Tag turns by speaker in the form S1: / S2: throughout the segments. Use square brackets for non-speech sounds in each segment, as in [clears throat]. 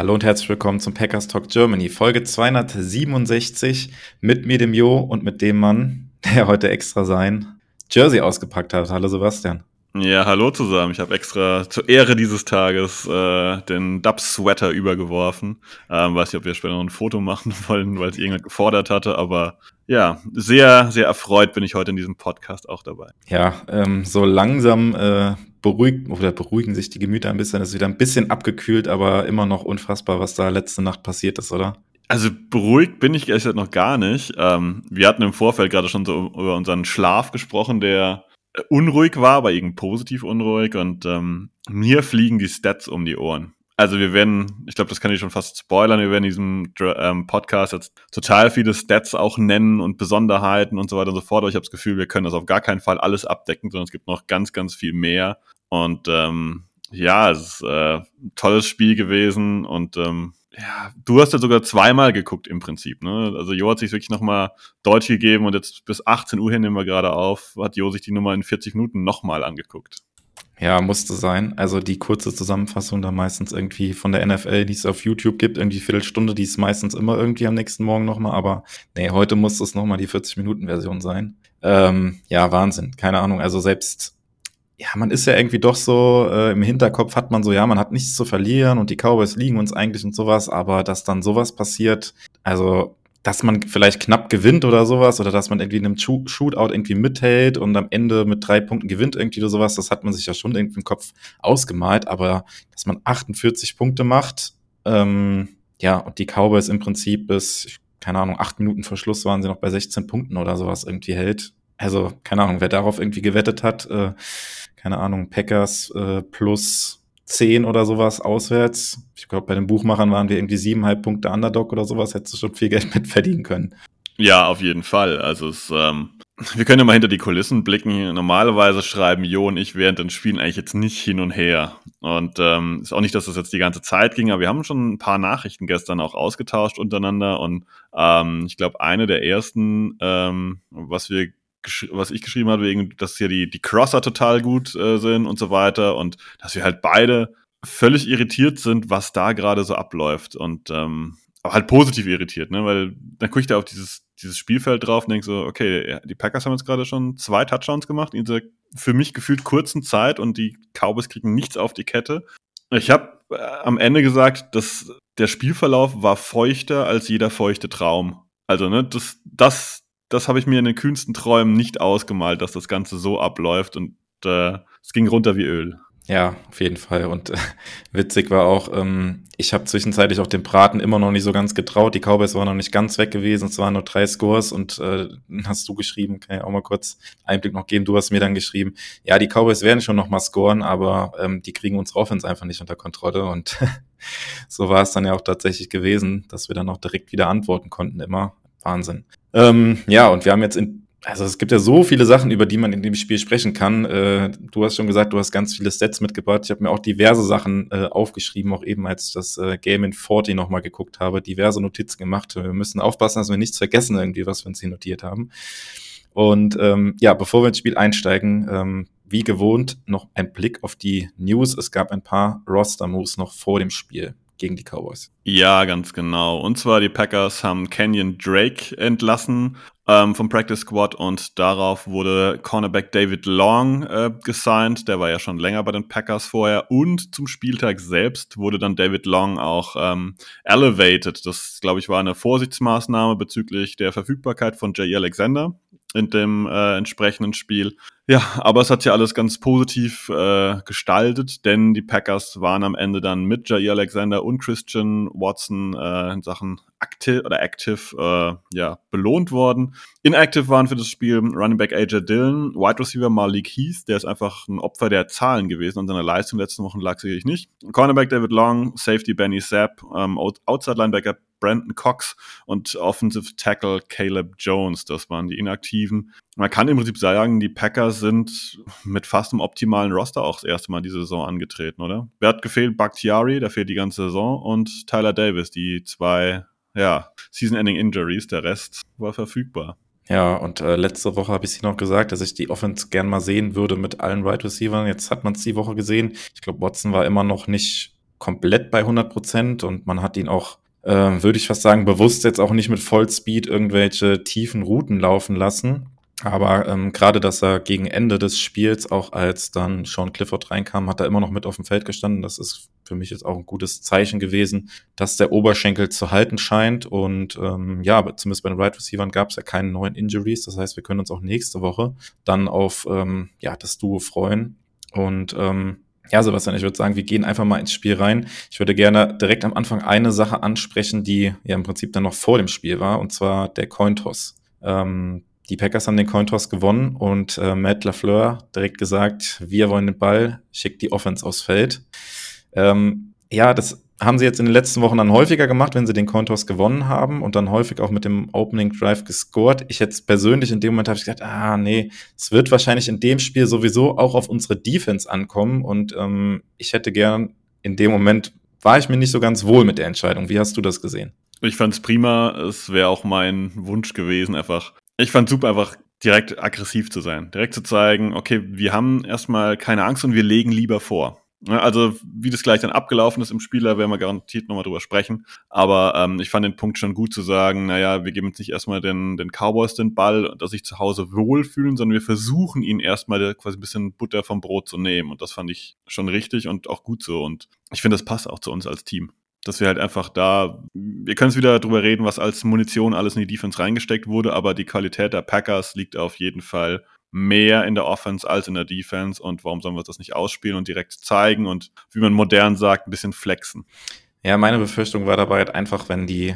S1: Hallo und herzlich willkommen zum Packers Talk Germany, Folge 267 mit mir, dem Jo und mit dem Mann, der heute extra sein Jersey ausgepackt hat. Hallo Sebastian.
S2: Ja, hallo zusammen. Ich habe extra zur Ehre dieses Tages äh, den Dub-Sweater übergeworfen. Ähm, weiß nicht, ob wir später noch ein Foto machen [laughs] wollen, weil es irgendjemand gefordert hatte, aber ja, sehr, sehr erfreut bin ich heute in diesem Podcast auch dabei.
S1: Ja, ähm, so langsam äh, beruhigt oder beruhigen sich die Gemüter ein bisschen. Es ist wieder ein bisschen abgekühlt, aber immer noch unfassbar, was da letzte Nacht passiert ist, oder?
S2: Also beruhigt bin ich ehrlich gesagt noch gar nicht. Ähm, wir hatten im Vorfeld gerade schon so über unseren Schlaf gesprochen, der äh, unruhig war, aber eben positiv unruhig und ähm, mir fliegen die Stats um die Ohren. Also wir werden, ich glaube, das kann ich schon fast spoilern, wir werden in diesem ähm, Podcast jetzt total viele Stats auch nennen und Besonderheiten und so weiter und so fort, aber ich habe das Gefühl, wir können das auf gar keinen Fall alles abdecken, sondern es gibt noch ganz, ganz viel mehr und ähm, ja, es ist äh, ein tolles Spiel gewesen und ähm, ja, du hast ja sogar zweimal geguckt im Prinzip, ne? Also Jo hat sich wirklich nochmal Deutsch gegeben und jetzt bis 18 Uhr hin nehmen wir gerade auf, hat Jo sich die Nummer in 40 Minuten nochmal angeguckt.
S1: Ja, musste sein. Also die kurze Zusammenfassung da meistens irgendwie von der NFL, die es auf YouTube gibt, irgendwie Viertelstunde, die ist meistens immer irgendwie am nächsten Morgen nochmal, aber nee, heute muss es nochmal die 40-Minuten-Version sein. Ähm, ja, Wahnsinn. Keine Ahnung. Also selbst ja, man ist ja irgendwie doch so, äh, im Hinterkopf hat man so, ja, man hat nichts zu verlieren und die Cowboys liegen uns eigentlich und sowas, aber dass dann sowas passiert, also, dass man vielleicht knapp gewinnt oder sowas, oder dass man irgendwie in einem Shootout irgendwie mithält und am Ende mit drei Punkten gewinnt irgendwie oder sowas, das hat man sich ja schon irgendwie im Kopf ausgemalt, aber dass man 48 Punkte macht, ähm, ja, und die Cowboys im Prinzip bis, keine Ahnung, acht Minuten vor Schluss waren sie noch bei 16 Punkten oder sowas irgendwie hält. Also, keine Ahnung, wer darauf irgendwie gewettet hat, äh, keine Ahnung, Packers äh, plus 10 oder sowas auswärts. Ich glaube, bei den Buchmachern waren wir irgendwie siebeneinhalb Punkte Underdog oder sowas, hättest du schon viel Geld [laughs] mit verdienen können.
S2: Ja, auf jeden Fall. Also es, ähm, wir können ja mal hinter die Kulissen blicken. Normalerweise schreiben Jo und ich während den Spielen eigentlich jetzt nicht hin und her. Und ähm, ist auch nicht, dass das jetzt die ganze Zeit ging, aber wir haben schon ein paar Nachrichten gestern auch ausgetauscht untereinander. Und ähm, ich glaube, eine der ersten, ähm, was wir was ich geschrieben habe, wegen, dass hier die, die Crosser total gut äh, sind und so weiter und dass wir halt beide völlig irritiert sind, was da gerade so abläuft und ähm, aber halt positiv irritiert, ne? Weil dann gucke ich da auf dieses, dieses Spielfeld drauf und denke so, okay, die Packers haben jetzt gerade schon zwei Touchdowns gemacht in dieser für mich gefühlt kurzen Zeit und die Cowboys kriegen nichts auf die Kette. Ich habe äh, am Ende gesagt, dass der Spielverlauf war feuchter als jeder feuchte Traum. Also, ne, das, das, das habe ich mir in den kühnsten Träumen nicht ausgemalt, dass das Ganze so abläuft und äh, es ging runter wie Öl.
S1: Ja, auf jeden Fall. Und äh, witzig war auch, ähm, ich habe zwischenzeitlich auch dem Braten immer noch nicht so ganz getraut. Die Cowboys waren noch nicht ganz weg gewesen. Es waren nur drei Scores und äh, [laughs] hast du geschrieben, kann ich auch mal kurz Einblick noch geben. Du hast mir dann geschrieben, ja, die Cowboys werden schon noch mal scoren, aber ähm, die kriegen unsere Offense einfach nicht unter Kontrolle. Und [laughs] so war es dann ja auch tatsächlich gewesen, dass wir dann auch direkt wieder antworten konnten immer. Wahnsinn. Ähm, ja, und wir haben jetzt in, also es gibt ja so viele Sachen, über die man in dem Spiel sprechen kann. Äh, du hast schon gesagt, du hast ganz viele Stats mitgebracht. Ich habe mir auch diverse Sachen äh, aufgeschrieben, auch eben als ich das äh, Game in 40 nochmal geguckt habe, diverse Notizen gemacht. Wir müssen aufpassen, dass wir nichts vergessen irgendwie, was wir uns hier notiert haben. Und ähm, ja, bevor wir ins Spiel einsteigen, ähm, wie gewohnt noch ein Blick auf die News. Es gab ein paar Roster-Moves noch vor dem Spiel gegen die Cowboys.
S2: Ja, ganz genau. Und zwar die Packers haben Kenyon Drake entlassen ähm, vom Practice Squad und darauf wurde Cornerback David Long äh, gesigned. Der war ja schon länger bei den Packers vorher. Und zum Spieltag selbst wurde dann David Long auch ähm, elevated. Das, glaube ich, war eine Vorsichtsmaßnahme bezüglich der Verfügbarkeit von Jay Alexander in dem äh, entsprechenden Spiel. Ja, aber es hat ja alles ganz positiv äh, gestaltet, denn die Packers waren am Ende dann mit Jair Alexander und Christian Watson äh, in Sachen Active oder Active äh, ja, belohnt worden. Inactive waren für das Spiel Running Back AJ Dillon, Wide Receiver Malik Heath, der ist einfach ein Opfer der Zahlen gewesen und seiner Leistung letzten Wochen lag sicherlich nicht. Cornerback David Long, Safety Benny Sapp, ähm, Outside Linebacker Brandon Cox und Offensive Tackle Caleb Jones. Das waren die Inaktiven. Man kann im Prinzip sagen, die Packers sind mit fast einem optimalen Roster auch das erste Mal diese Saison angetreten, oder? Wer hat gefehlt? Bakhtiari, der fehlt die ganze Saison und Tyler Davis, die zwei, ja, Season-Ending Injuries. Der Rest war verfügbar.
S1: Ja, und äh, letzte Woche habe ich sie noch gesagt, dass ich die Offense gern mal sehen würde mit allen Wide right Receivers. Jetzt hat man es die Woche gesehen. Ich glaube, Watson war immer noch nicht komplett bei 100 Prozent und man hat ihn auch äh, würde ich fast sagen, bewusst jetzt auch nicht mit Vollspeed irgendwelche tiefen Routen laufen lassen. Aber ähm, gerade, dass er gegen Ende des Spiels, auch als dann Sean Clifford reinkam, hat er immer noch mit auf dem Feld gestanden. Das ist für mich jetzt auch ein gutes Zeichen gewesen, dass der Oberschenkel zu halten scheint. Und ähm, ja, zumindest bei den Right Receivers gab es ja keine neuen Injuries. Das heißt, wir können uns auch nächste Woche dann auf ähm, ja, das Duo freuen. Und ähm, ja, Sebastian, ich würde sagen, wir gehen einfach mal ins Spiel rein. Ich würde gerne direkt am Anfang eine Sache ansprechen, die ja im Prinzip dann noch vor dem Spiel war, und zwar der Cointoss. Ähm, die Packers haben den Cointoss gewonnen und äh, Matt LaFleur direkt gesagt, wir wollen den Ball, schickt die Offense aufs Feld. Ähm, ja, das haben sie jetzt in den letzten Wochen dann häufiger gemacht, wenn sie den Cointoss gewonnen haben und dann häufig auch mit dem Opening Drive gescored. Ich jetzt persönlich in dem Moment habe ich gesagt, ah nee, es wird wahrscheinlich in dem Spiel sowieso auch auf unsere Defense ankommen und ähm, ich hätte gern in dem Moment war ich mir nicht so ganz wohl mit der Entscheidung. Wie hast du das gesehen?
S2: Ich fand es prima. Es wäre auch mein Wunsch gewesen, einfach. Ich fand super, einfach direkt aggressiv zu sein. Direkt zu zeigen, okay, wir haben erstmal keine Angst und wir legen lieber vor. Also, wie das gleich dann abgelaufen ist im Spiel, da werden wir garantiert nochmal drüber sprechen. Aber ähm, ich fand den Punkt schon gut zu sagen, naja, wir geben jetzt nicht erstmal den, den Cowboys den Ball, dass sich zu Hause wohlfühlen, sondern wir versuchen ihnen erstmal quasi ein bisschen Butter vom Brot zu nehmen. Und das fand ich schon richtig und auch gut so. Und ich finde, das passt auch zu uns als Team dass wir halt einfach da, wir können es wieder drüber reden, was als Munition alles in die Defense reingesteckt wurde, aber die Qualität der Packers liegt auf jeden Fall mehr in der Offense als in der Defense und warum sollen wir das nicht ausspielen und direkt zeigen und wie man modern sagt, ein bisschen flexen.
S1: Ja, meine Befürchtung war dabei halt einfach, wenn die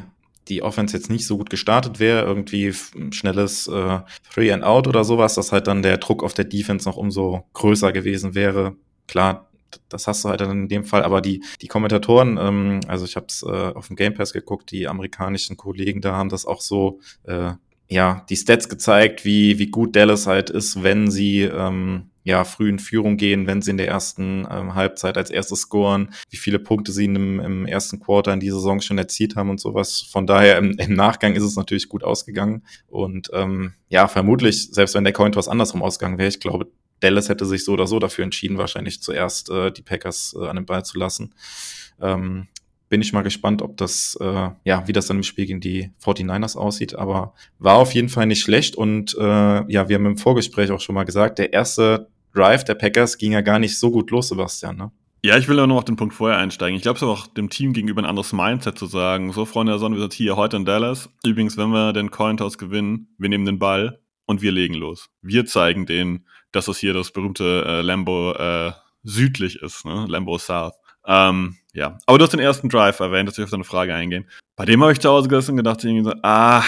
S1: die Offense jetzt nicht so gut gestartet wäre, irgendwie schnelles äh, Three and Out oder sowas, dass halt dann der Druck auf der Defense noch umso größer gewesen wäre. Klar, das hast du halt dann in dem Fall, aber die, die Kommentatoren, ähm, also ich habe es äh, auf dem Game Pass geguckt, die amerikanischen Kollegen da haben das auch so äh, ja, die Stats gezeigt, wie, wie gut Dallas halt ist, wenn sie ähm, ja, früh in Führung gehen, wenn sie in der ersten ähm, Halbzeit als erstes scoren, wie viele Punkte sie im, im ersten Quarter in dieser Saison schon erzielt haben und sowas. Von daher im, im Nachgang ist es natürlich gut ausgegangen. Und ähm, ja, vermutlich, selbst wenn der Coin was andersrum ausgegangen wäre, ich glaube, Dallas hätte sich so oder so dafür entschieden, wahrscheinlich zuerst äh, die Packers äh, an den Ball zu lassen. Ähm, bin ich mal gespannt, ob das, äh, ja, wie das dann im Spiel gegen die 49ers aussieht. Aber war auf jeden Fall nicht schlecht. Und äh, ja, wir haben im Vorgespräch auch schon mal gesagt, der erste Drive der Packers ging ja gar nicht so gut los, Sebastian, ne?
S2: Ja, ich will auch noch auf den Punkt vorher einsteigen. Ich glaube, es ist auch dem Team gegenüber ein anderes Mindset zu sagen. So, Freunde der Sonne, wir sind hier heute in Dallas. Übrigens, wenn wir den Cointoss gewinnen, wir nehmen den Ball und wir legen los. Wir zeigen denen, dass es hier das berühmte äh, Lambo äh, südlich ist, ne? Lambo South. Ähm, ja, aber du hast den ersten Drive erwähnt, dass wir auf deine Frage eingehen. Bei dem habe ich zu Hause gesessen und gedacht, irgendwie so, ah,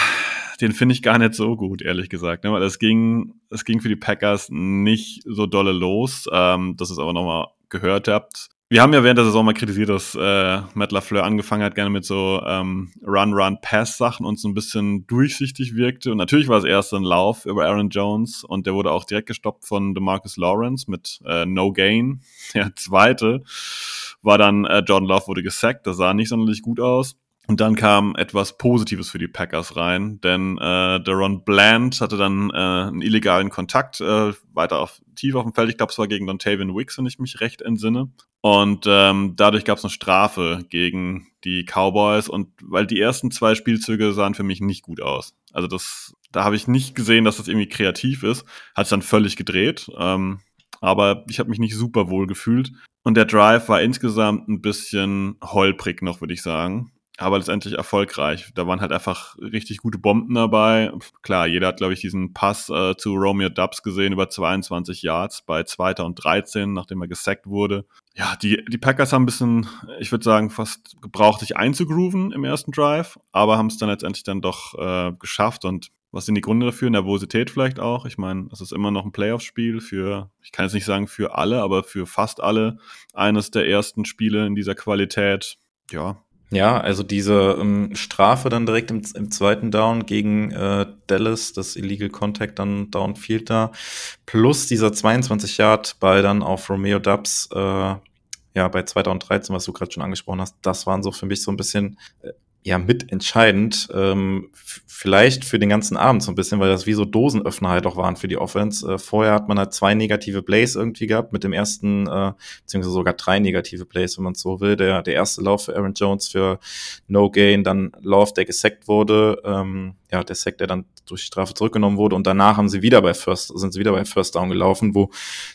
S2: den finde ich gar nicht so gut, ehrlich gesagt. Ne? Weil es ging, es ging für die Packers nicht so dolle los, ähm, dass es aber nochmal gehört habt. Wir haben ja während der Saison mal kritisiert, dass äh, Matt LaFleur angefangen hat, gerne mit so ähm, Run-Run-Pass-Sachen und so ein bisschen durchsichtig wirkte. Und natürlich war es erst ein Lauf über Aaron Jones und der wurde auch direkt gestoppt von DeMarcus Lawrence mit äh, No Gain. Der zweite war dann äh, Jordan Love wurde gesackt, das sah nicht sonderlich gut aus. Und dann kam etwas Positives für die Packers rein, denn äh, Deron Bland hatte dann äh, einen illegalen Kontakt äh, weiter auf, tief auf dem Feld. Ich glaube, es war gegen Dontavian Wicks, wenn ich mich recht entsinne. Und ähm, dadurch gab es eine Strafe gegen die Cowboys. Und weil die ersten zwei Spielzüge sahen für mich nicht gut aus. Also das, da habe ich nicht gesehen, dass das irgendwie kreativ ist. Hat es dann völlig gedreht. Ähm, aber ich habe mich nicht super wohl gefühlt. Und der Drive war insgesamt ein bisschen holprig noch, würde ich sagen. Aber letztendlich erfolgreich. Da waren halt einfach richtig gute Bomben dabei. Klar, jeder hat, glaube ich, diesen Pass äh, zu Romeo Dubs gesehen über 22 Yards bei 2. und 13, nachdem er gesackt wurde. Ja, die, die Packers haben ein bisschen, ich würde sagen, fast gebraucht, sich einzugrooven im ersten Drive, aber haben es dann letztendlich dann doch äh, geschafft und was sind die Gründe dafür? Nervosität vielleicht auch. Ich meine, es ist immer noch ein Playoff-Spiel für, ich kann jetzt nicht sagen für alle, aber für fast alle. Eines der ersten Spiele in dieser Qualität. Ja,
S1: ja, also diese ähm, Strafe dann direkt im, im zweiten Down gegen äh, Dallas, das Illegal Contact dann Downfield da, plus dieser 22 Yard bei dann auf Romeo Dubs, äh, ja, bei 2013, was du gerade schon angesprochen hast, das waren so für mich so ein bisschen äh, ja mitentscheidend, ähm, vielleicht für den ganzen Abend so ein bisschen, weil das wie so Dosenöffner halt auch waren für die Offense. Äh, vorher hat man halt zwei negative Plays irgendwie gehabt, mit dem ersten, äh, beziehungsweise sogar drei negative Plays, wenn man so will. Der, der erste Lauf für Aaron Jones für No Gain, dann Lauf, der gesackt wurde, ähm, ja, der Sack, der dann durch Strafe zurückgenommen wurde und danach haben sie wieder bei First, sind sie wieder bei First Down gelaufen, wo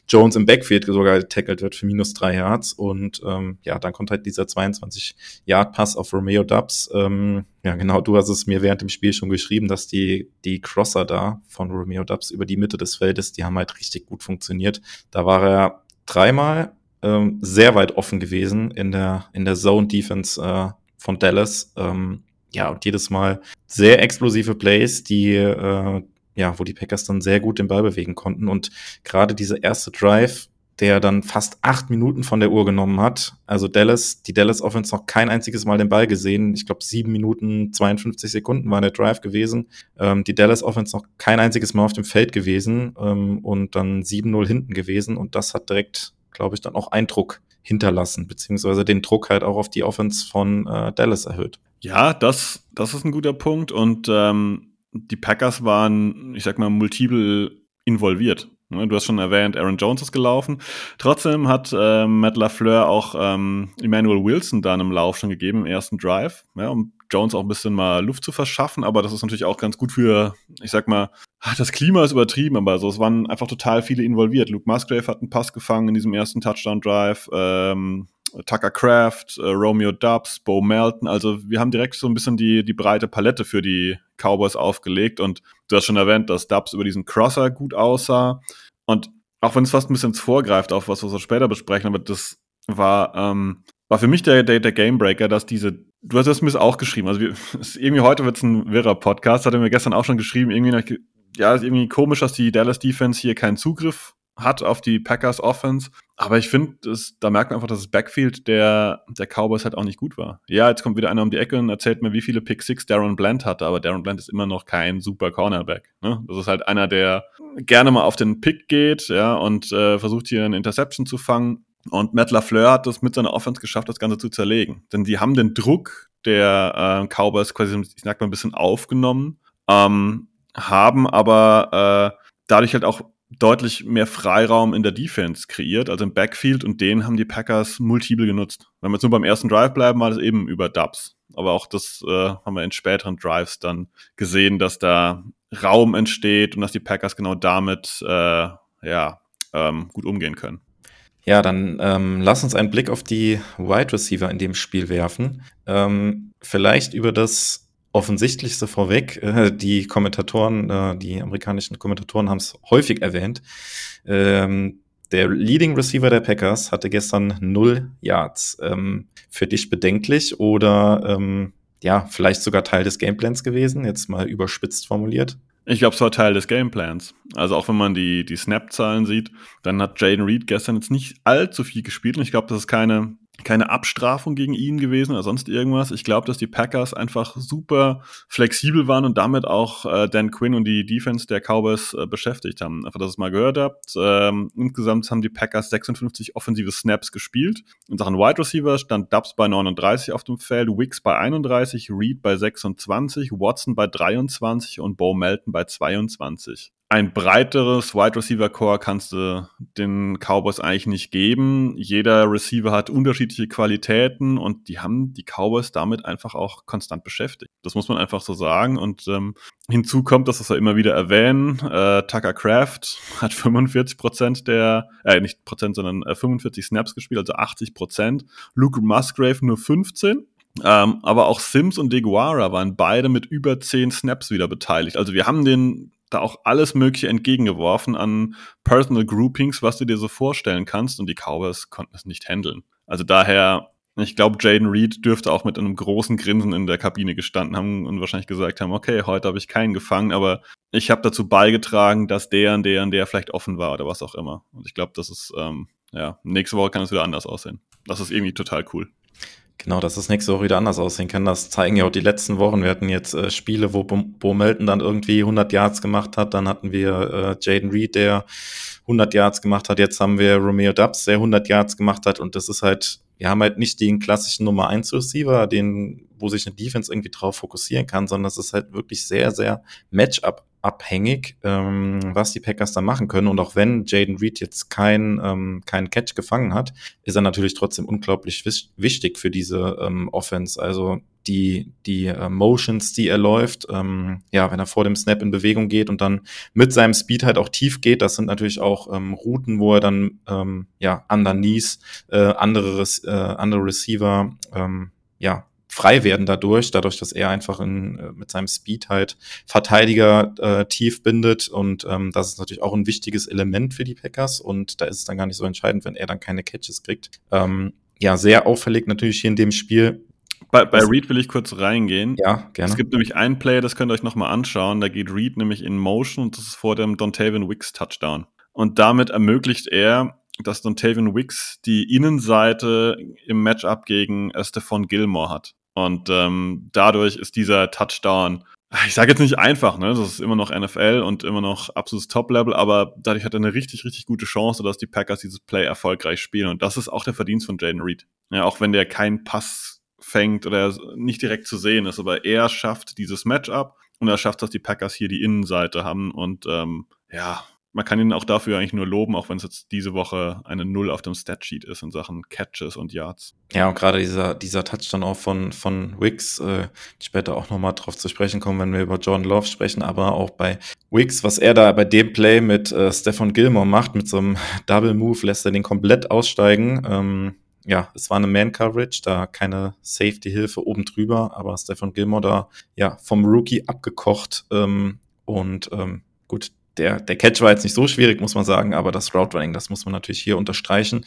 S1: Jones im Backfield sogar getackelt wird für minus drei Yards und ähm, ja, dann kommt halt dieser 22 Yard Pass auf Romeo Dubs. Ähm, ja, genau, du hast es mir während dem Spiel schon geschrieben, dass die, die Crosser da von Romeo Dubs über die Mitte des Feldes, die haben halt richtig gut funktioniert. Da war er dreimal ähm, sehr weit offen gewesen in der, in der Zone Defense äh, von Dallas. Ähm, ja, und jedes Mal sehr explosive Plays, die, äh, ja, wo die Packers dann sehr gut den Ball bewegen konnten. Und gerade dieser erste Drive, der dann fast acht Minuten von der Uhr genommen hat. Also Dallas, die Dallas Offense noch kein einziges Mal den Ball gesehen. Ich glaube, sieben Minuten 52 Sekunden war der Drive gewesen. Ähm, die Dallas Offense noch kein einziges Mal auf dem Feld gewesen ähm, und dann 7-0 hinten gewesen. Und das hat direkt, glaube ich, dann auch Eindruck hinterlassen, beziehungsweise den Druck halt auch auf die Offense von äh, Dallas erhöht.
S2: Ja, das, das ist ein guter Punkt. Und ähm, die Packers waren, ich sag mal, multiple involviert. Ne, du hast schon erwähnt, Aaron Jones ist gelaufen. Trotzdem hat äh, Matt LaFleur auch ähm, Emmanuel Wilson dann im Lauf schon gegeben im ersten Drive, ja, um Jones auch ein bisschen mal Luft zu verschaffen. Aber das ist natürlich auch ganz gut für, ich sag mal, das Klima ist übertrieben, aber so, es waren einfach total viele involviert. Luke Musgrave hat einen Pass gefangen in diesem ersten Touchdown-Drive. Ähm, Tucker Craft, äh, Romeo Dubs, Bo Melton. Also wir haben direkt so ein bisschen die, die breite Palette für die Cowboys aufgelegt und du hast schon erwähnt, dass Dubs über diesen Crosser gut aussah. Und auch wenn es fast ein bisschen vorgreift auf was, was wir später besprechen, aber das war, ähm, war für mich der, der, der Gamebreaker, dass diese, du hast es mir auch geschrieben, also wir, [laughs] irgendwie heute wird es ein wirrer Podcast, hat er mir gestern auch schon geschrieben, irgendwie, ja, ist irgendwie komisch, dass die Dallas Defense hier keinen Zugriff hat auf die Packers Offense. Aber ich finde, da merkt man einfach, dass das Backfield der, der Cowboys halt auch nicht gut war. Ja, jetzt kommt wieder einer um die Ecke und erzählt mir, wie viele Pick Six Darren Bland hatte, aber Darren Bland ist immer noch kein super Cornerback. Ne? Das ist halt einer, der gerne mal auf den Pick geht, ja, und äh, versucht hier eine Interception zu fangen. Und Matt LaFleur hat es mit seiner Offense geschafft, das Ganze zu zerlegen. Denn die haben den Druck der äh, Cowboys quasi, ich sag mal, ein bisschen aufgenommen, ähm, haben aber äh, dadurch halt auch deutlich mehr Freiraum in der Defense kreiert, also im Backfield, und den haben die Packers multiple genutzt. Wenn wir jetzt nur beim ersten Drive bleiben, war das eben über Dubs. Aber auch das äh, haben wir in späteren Drives dann gesehen, dass da Raum entsteht und dass die Packers genau damit äh, ja, ähm, gut umgehen können.
S1: Ja, dann ähm, lass uns einen Blick auf die Wide Receiver in dem Spiel werfen. Ähm, vielleicht über das Offensichtlichste vorweg. Äh, die Kommentatoren, äh, die amerikanischen Kommentatoren haben es häufig erwähnt. Ähm, der Leading Receiver der Packers hatte gestern null Yards. Ähm, für dich bedenklich oder ähm, ja, vielleicht sogar Teil des Gameplans gewesen, jetzt mal überspitzt formuliert?
S2: Ich glaube, es war Teil des Gameplans. Also auch wenn man die, die Snap-Zahlen sieht, dann hat Jaden Reed gestern jetzt nicht allzu viel gespielt und ich glaube, das ist keine keine Abstrafung gegen ihn gewesen oder sonst irgendwas. Ich glaube, dass die Packers einfach super flexibel waren und damit auch äh, Dan Quinn und die Defense der Cowboys äh, beschäftigt haben. Einfach, dass ihr es mal gehört habt. Ähm, insgesamt haben die Packers 56 offensive Snaps gespielt. In Sachen Wide Receiver stand Dubs bei 39 auf dem Feld, Wicks bei 31, Reed bei 26, Watson bei 23 und Bo Melton bei 22 ein breiteres Wide Receiver Core kannst du den Cowboys eigentlich nicht geben. Jeder Receiver hat unterschiedliche Qualitäten und die haben die Cowboys damit einfach auch konstant beschäftigt. Das muss man einfach so sagen. Und ähm, hinzu kommt, dass wir immer wieder erwähnen, äh, Tucker Craft hat 45 Prozent der, äh, nicht Prozent, sondern äh, 45 Snaps gespielt, also 80 Prozent. Luke Musgrave nur 15. Ähm, aber auch Sims und Deguara waren beide mit über zehn Snaps wieder beteiligt. Also wir haben den da auch alles Mögliche entgegengeworfen an Personal Groupings, was du dir so vorstellen kannst. Und die Cowboys konnten es nicht handeln. Also daher, ich glaube, Jaden Reed dürfte auch mit einem großen Grinsen in der Kabine gestanden haben und wahrscheinlich gesagt haben, okay, heute habe ich keinen gefangen, aber ich habe dazu beigetragen, dass der und der und der vielleicht offen war oder was auch immer. Und ich glaube, das ist, ähm, ja, nächste Woche kann es wieder anders aussehen. Das ist irgendwie total cool.
S1: Genau, dass es nächste Woche wieder anders aussehen kann. Das zeigen ja auch die letzten Wochen. Wir hatten jetzt äh, Spiele, wo Bo Melton dann irgendwie 100 Yards gemacht hat. Dann hatten wir äh, Jaden Reed, der 100 Yards gemacht hat. Jetzt haben wir Romeo Dubs, der 100 Yards gemacht hat. Und das ist halt, wir haben halt nicht den klassischen Nummer 1 Receiver, den, wo sich eine Defense irgendwie drauf fokussieren kann, sondern es ist halt wirklich sehr, sehr Matchup abhängig, ähm, was die Packers da machen können. Und auch wenn Jaden Reed jetzt kein, ähm, keinen Catch gefangen hat, ist er natürlich trotzdem unglaublich wichtig für diese ähm, Offense. Also die, die äh, Motions, die er läuft, ähm, ja, wenn er vor dem Snap in Bewegung geht und dann mit seinem Speed halt auch tief geht, das sind natürlich auch ähm, Routen, wo er dann ähm, ja underneath äh, andere, äh, andere Receiver ähm, ja frei werden dadurch, dadurch, dass er einfach in, äh, mit seinem Speed halt Verteidiger äh, tief bindet und ähm, das ist natürlich auch ein wichtiges Element für die Packers und da ist es dann gar nicht so entscheidend, wenn er dann keine Catches kriegt. Ähm, ja, sehr auffällig natürlich hier in dem Spiel.
S2: Bei, bei Reed will ich kurz reingehen.
S1: Ja, gerne.
S2: Es gibt nämlich einen Play, das könnt ihr euch nochmal anschauen. Da geht Reed nämlich in Motion und das ist vor dem Dontavian Wicks Touchdown. Und damit ermöglicht er, dass Dontavian Wicks die Innenseite im Matchup gegen äh, Stephon Gilmore hat. Und ähm, dadurch ist dieser Touchdown, ich sage jetzt nicht einfach, ne? Das ist immer noch NFL und immer noch absolutes Top-Level, aber dadurch hat er eine richtig, richtig gute Chance, dass die Packers dieses Play erfolgreich spielen. Und das ist auch der Verdienst von Jaden Reed. Ja, auch wenn der keinen Pass fängt oder nicht direkt zu sehen ist, aber er schafft dieses Matchup und er schafft, dass die Packers hier die Innenseite haben und ähm, ja, man kann ihn auch dafür eigentlich nur loben, auch wenn es jetzt diese Woche eine Null auf dem Statsheet ist in Sachen Catches und Yards.
S1: Ja, und gerade dieser, dieser Touchdown auch von, von Wicks, äh, später auch nochmal drauf zu sprechen kommen, wenn wir über Jordan Love sprechen, aber auch bei Wicks, was er da bei dem Play mit äh, Stefan Gilmore macht, mit so einem [laughs] Double Move, lässt er den komplett aussteigen. Ähm, ja, es war eine Man-Coverage, da keine Safety-Hilfe oben drüber, aber Stefan Gilmore da ja vom Rookie abgekocht ähm, und ähm, gut, der, der Catch war jetzt nicht so schwierig, muss man sagen, aber das Route Running, das muss man natürlich hier unterstreichen.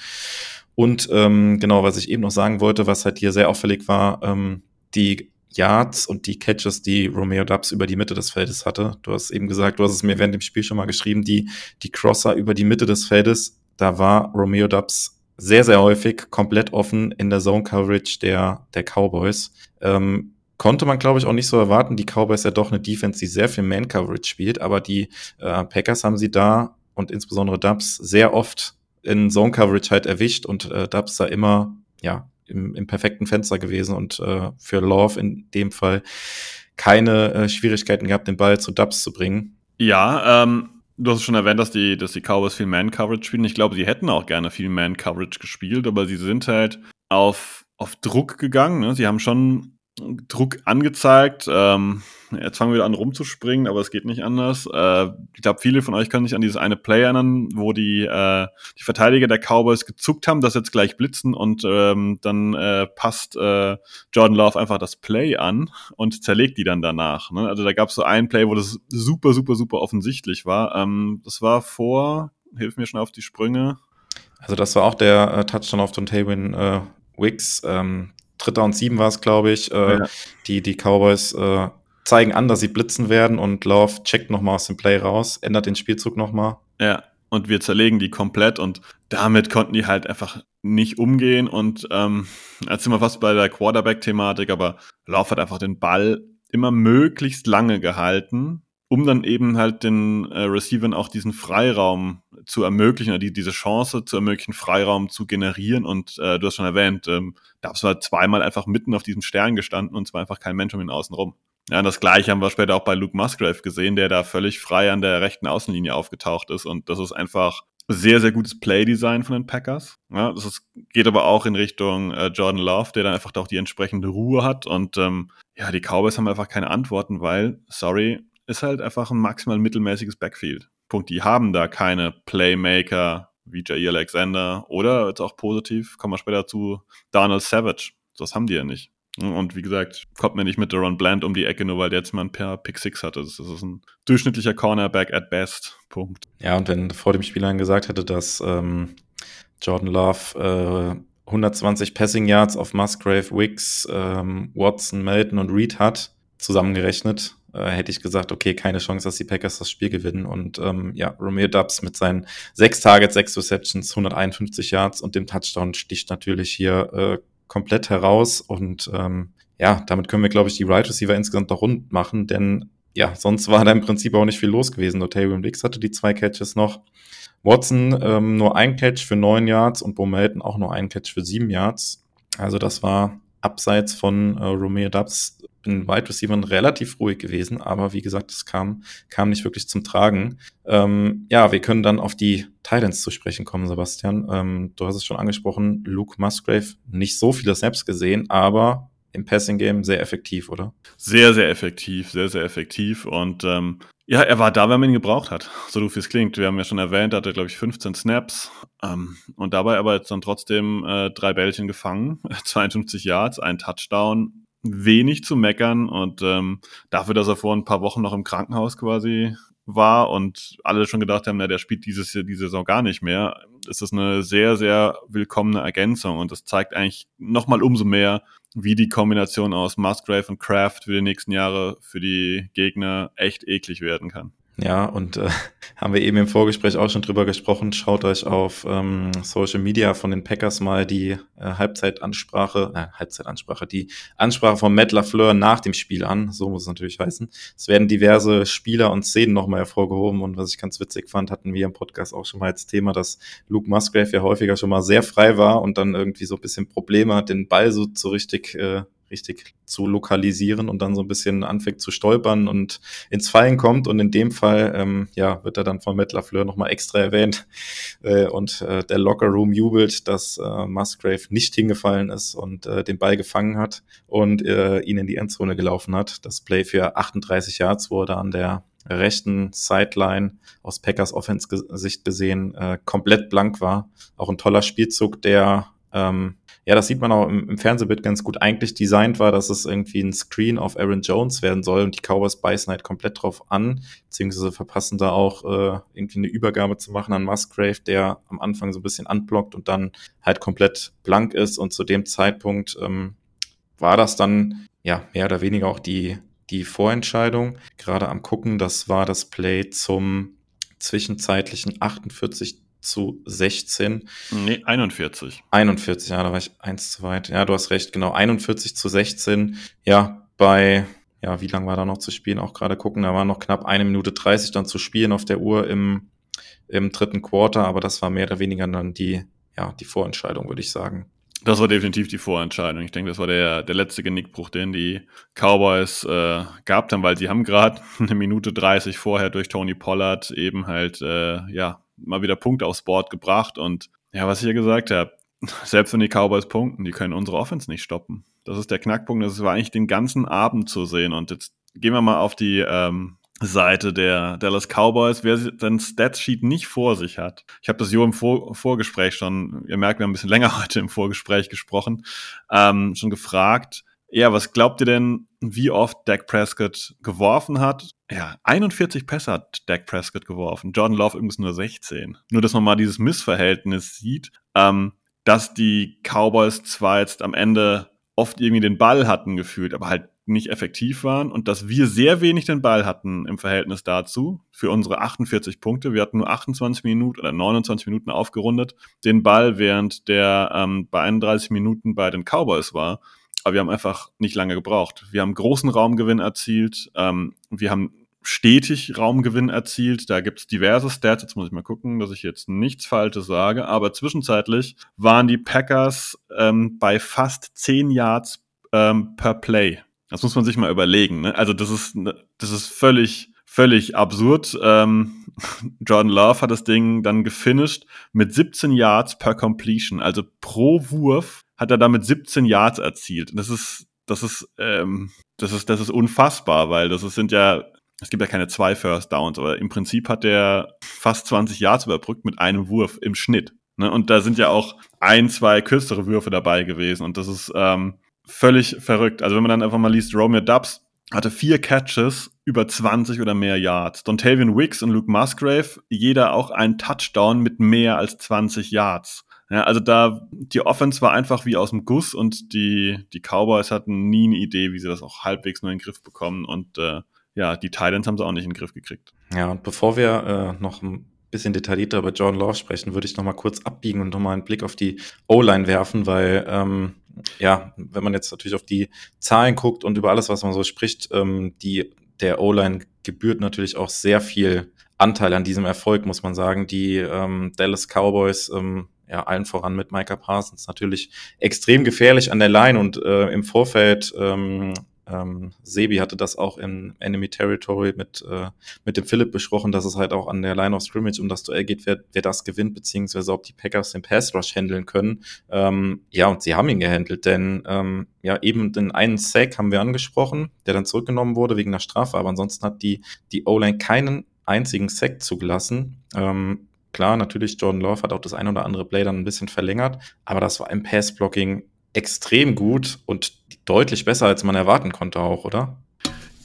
S1: Und ähm, genau, was ich eben noch sagen wollte, was halt hier sehr auffällig war, ähm, die Yards und die Catches, die Romeo Dubs über die Mitte des Feldes hatte. Du hast eben gesagt, du hast es mir während dem Spiel schon mal geschrieben, die, die Crosser über die Mitte des Feldes, da war Romeo Dubs sehr, sehr häufig komplett offen in der Zone Coverage der, der Cowboys. Ähm, konnte man, glaube ich, auch nicht so erwarten. Die Cowboys ja doch eine Defense, die sehr viel Man-Coverage spielt, aber die äh, Packers haben sie da und insbesondere Dubs sehr oft in Zone-Coverage halt erwischt und äh, Dubs da immer, ja, im, im perfekten Fenster gewesen und äh, für Love in dem Fall keine äh, Schwierigkeiten gehabt, den Ball zu Dubs zu bringen.
S2: Ja, ähm, du hast schon erwähnt, dass die, dass die Cowboys viel Man-Coverage spielen. Ich glaube, sie hätten auch gerne viel Man-Coverage gespielt, aber sie sind halt auf, auf Druck gegangen. Ne? Sie haben schon Druck angezeigt. Ähm, jetzt fangen wir wieder an rumzuspringen, aber es geht nicht anders. Äh, ich glaube, viele von euch können sich an dieses eine Play erinnern, wo die, äh, die Verteidiger der Cowboys gezuckt haben, dass jetzt gleich blitzen und ähm, dann äh, passt äh, Jordan Love einfach das Play an und zerlegt die dann danach. Ne? Also da gab es so ein Play, wo das super, super, super offensichtlich war. Ähm, das war vor, hilf mir schon auf die Sprünge.
S1: Also das war auch der äh, Touchdown auf Don Taywin äh, Wicks. Ähm, Dritter und Sieben war es, glaube ich. Äh, ja. die, die Cowboys äh, zeigen an, dass sie blitzen werden und Love checkt nochmal aus dem Play raus, ändert den Spielzug nochmal.
S2: Ja, und wir zerlegen die komplett und damit konnten die halt einfach nicht umgehen und ähm, jetzt sind wir fast bei der Quarterback-Thematik, aber Love hat einfach den Ball immer möglichst lange gehalten, um dann eben halt den äh, Receivern auch diesen Freiraum zu ermöglichen, oder die, diese Chance zu ermöglichen, Freiraum zu generieren. Und äh, du hast schon erwähnt, ähm, da war zweimal einfach mitten auf diesem Stern gestanden und zwar einfach kein Mensch um ihn außen rum. Ja, und das gleiche haben wir später auch bei Luke Musgrave gesehen, der da völlig frei an der rechten Außenlinie aufgetaucht ist. Und das ist einfach sehr, sehr gutes Playdesign von den Packers. Ja, das ist, geht aber auch in Richtung äh, Jordan Love, der dann einfach auch die entsprechende Ruhe hat. Und ähm, ja, die Cowboys haben einfach keine Antworten, weil, sorry, ist halt einfach ein maximal mittelmäßiges Backfield. Punkt. Die haben da keine Playmaker wie J.E. Alexander oder jetzt auch positiv, kommen wir später zu Donald Savage. Das haben die ja nicht. Und wie gesagt, kommt mir nicht mit Deron Bland um die Ecke, nur weil der jetzt mal ein paar Pick Six hatte. Das ist ein durchschnittlicher Cornerback at best. Punkt.
S1: Ja, und wenn vor dem Spiel dann gesagt hätte, dass ähm, Jordan Love äh, 120 Passing Yards auf Musgrave, Wicks, ähm, Watson, Melton und Reed hat, zusammengerechnet, äh, hätte ich gesagt, okay, keine Chance, dass die Packers das Spiel gewinnen. Und ähm, ja, Romeo Dubs mit seinen sechs Targets, sechs Receptions, 151 Yards und dem Touchdown sticht natürlich hier äh, komplett heraus. Und ähm, ja, damit können wir, glaube ich, die Right Receiver insgesamt noch rund machen, denn ja, sonst war da im Prinzip auch nicht viel los gewesen. Notarian Wicks hatte die zwei Catches noch. Watson ähm, nur ein Catch für neun Yards und Bo Melton auch nur ein Catch für sieben Yards. Also das war abseits von äh, Romeo Dubs in Wide Receivern relativ ruhig gewesen, aber wie gesagt, es kam, kam nicht wirklich zum Tragen. Ähm, ja, wir können dann auf die Titans zu sprechen kommen, Sebastian. Ähm, du hast es schon angesprochen, Luke Musgrave, nicht so viele Snaps gesehen, aber im Passing Game sehr effektiv, oder?
S2: Sehr, sehr effektiv, sehr, sehr effektiv. Und ähm, ja, er war da, wenn man ihn gebraucht hat. So doof wie es klingt. Wir haben ja schon erwähnt, er hatte, glaube ich, 15 Snaps. Ähm, und dabei aber jetzt dann trotzdem äh, drei Bällchen gefangen, [laughs] 52 Yards, ein Touchdown. Wenig zu meckern und ähm, dafür, dass er vor ein paar Wochen noch im Krankenhaus quasi war und alle schon gedacht haben, na, der spielt dieses diese Saison gar nicht mehr, ist das eine sehr, sehr willkommene Ergänzung und das zeigt eigentlich nochmal umso mehr, wie die Kombination aus Musgrave und Kraft für die nächsten Jahre für die Gegner echt eklig werden kann.
S1: Ja, und äh, [laughs] haben wir eben im Vorgespräch auch schon drüber gesprochen. Schaut euch auf ähm, Social Media von den Packers mal die äh, Halbzeitansprache, äh, Halbzeitansprache, die Ansprache von Matt LaFleur nach dem Spiel an. So muss es natürlich heißen. Es werden diverse Spieler und Szenen nochmal hervorgehoben. Und was ich ganz witzig fand, hatten wir im Podcast auch schon mal als Thema, dass Luke Musgrave ja häufiger schon mal sehr frei war und dann irgendwie so ein bisschen Probleme hat, den Ball so, so richtig äh, richtig zu lokalisieren und dann so ein bisschen anfängt zu stolpern und ins Fallen kommt. Und in dem Fall, ähm, ja, wird er dann von Matt LaFleur nochmal extra erwähnt. [laughs] Äh, und äh, der Locker Room jubelt, dass äh, Musgrave nicht hingefallen ist und äh, den Ball gefangen hat und äh, ihn in die Endzone gelaufen hat. Das Play für 38 Yards wurde an der rechten Sideline aus Packers Offense-Sicht gesehen äh, komplett blank war. Auch ein toller Spielzug, der ähm, ja, das sieht man auch im, im Fernsehbild ganz gut, eigentlich designt war, dass es irgendwie ein Screen auf Aaron Jones werden soll und die Cowboys beißen halt komplett drauf an, beziehungsweise verpassen da auch äh, irgendwie eine Übergabe zu machen an Musgrave, der am Anfang so ein bisschen unblockt und dann halt komplett blank ist und zu dem Zeitpunkt ähm, war das dann ja mehr oder weniger auch die, die Vorentscheidung. Gerade am gucken, das war das Play zum zwischenzeitlichen 48 zu 16.
S2: Nee, 41.
S1: 41, ja, da war ich eins zu weit. Ja, du hast recht, genau. 41 zu 16. Ja, bei, ja, wie lange war da noch zu spielen? Auch gerade gucken, da war noch knapp eine Minute 30 dann zu spielen auf der Uhr im, im dritten Quarter, aber das war mehr oder weniger dann die, ja, die Vorentscheidung, würde ich sagen.
S2: Das war definitiv die Vorentscheidung. Ich denke, das war der, der letzte Genickbruch, den die Cowboys äh, gehabt haben, weil sie haben gerade [laughs] eine Minute 30 vorher durch Tony Pollard eben halt, äh, ja, mal wieder Punkte aufs Board gebracht. Und ja, was ich ja gesagt habe, [laughs] selbst wenn die Cowboys punkten, die können unsere Offense nicht stoppen. Das ist der Knackpunkt. Das war eigentlich den ganzen Abend zu sehen. Und jetzt gehen wir mal auf die ähm, Seite der Dallas Cowboys, wer sein Statsheet nicht vor sich hat. Ich habe das Jo im vor Vorgespräch schon, ihr merkt, wir haben ein bisschen [laughs] länger heute im Vorgespräch gesprochen, ähm, schon gefragt, ja, was glaubt ihr denn, wie oft Dak Prescott geworfen hat? Ja, 41 Pässe hat Dak Prescott geworfen. Jordan Love übrigens nur 16. Nur, dass man mal dieses Missverhältnis sieht, ähm, dass die Cowboys zwar jetzt am Ende oft irgendwie den Ball hatten gefühlt, aber halt nicht effektiv waren und dass wir sehr wenig den Ball hatten im Verhältnis dazu für unsere 48 Punkte. Wir hatten nur 28 Minuten oder 29 Minuten aufgerundet den Ball, während der ähm, bei 31 Minuten bei den Cowboys war aber wir haben einfach nicht lange gebraucht. Wir haben großen Raumgewinn erzielt, ähm, wir haben stetig Raumgewinn erzielt. Da gibt es diverse Stats. Jetzt muss ich mal gucken, dass ich jetzt nichts Falsches sage. Aber zwischenzeitlich waren die Packers ähm, bei fast 10 Yards ähm, per Play. Das muss man sich mal überlegen. Ne? Also das ist, ne, das ist völlig, völlig absurd. Ähm, [laughs] Jordan Love hat das Ding dann gefinisht mit 17 Yards per Completion. Also pro Wurf hat er damit 17 Yards erzielt. Das ist, das ist, ähm, das ist, das ist unfassbar, weil das sind ja, es gibt ja keine zwei First Downs, aber im Prinzip hat er fast 20 Yards überbrückt mit einem Wurf im Schnitt. Ne? Und da sind ja auch ein, zwei kürzere Würfe dabei gewesen. Und das ist, ähm, völlig verrückt. Also wenn man dann einfach mal liest, Romeo Dubs hatte vier Catches über 20 oder mehr Yards. Dontavian Wicks und Luke Musgrave, jeder auch ein Touchdown mit mehr als 20 Yards. Ja, also da, die Offense war einfach wie aus dem Guss und die, die Cowboys hatten nie eine Idee, wie sie das auch halbwegs nur in den Griff bekommen und äh, ja, die Titans haben sie auch nicht in den Griff gekriegt.
S1: Ja, und bevor wir äh, noch ein bisschen detaillierter über John Law sprechen, würde ich noch mal kurz abbiegen und noch mal einen Blick auf die O-Line werfen, weil ähm, ja, wenn man jetzt natürlich auf die Zahlen guckt und über alles, was man so spricht, ähm, die der O-Line gebührt natürlich auch sehr viel Anteil an diesem Erfolg, muss man sagen. Die ähm, Dallas Cowboys ähm, ja, allen voran mit Micah Parsons natürlich extrem gefährlich an der Line und äh, im Vorfeld ähm, ähm, Sebi hatte das auch in Enemy Territory mit, äh, mit dem Philipp besprochen, dass es halt auch an der Line of Scrimmage um das Duell geht, wer, wer das gewinnt, beziehungsweise ob die Packers den Pass Rush handeln können. Ähm, ja, und sie haben ihn gehandelt, denn ähm, ja, eben den einen Sack haben wir angesprochen, der dann zurückgenommen wurde wegen der Strafe, aber ansonsten hat die, die O-Line keinen einzigen Sack zugelassen. Ähm, klar, natürlich, Jordan Love hat auch das ein oder andere Play dann ein bisschen verlängert, aber das war im Pass-Blocking extrem gut und deutlich besser, als man erwarten konnte auch, oder?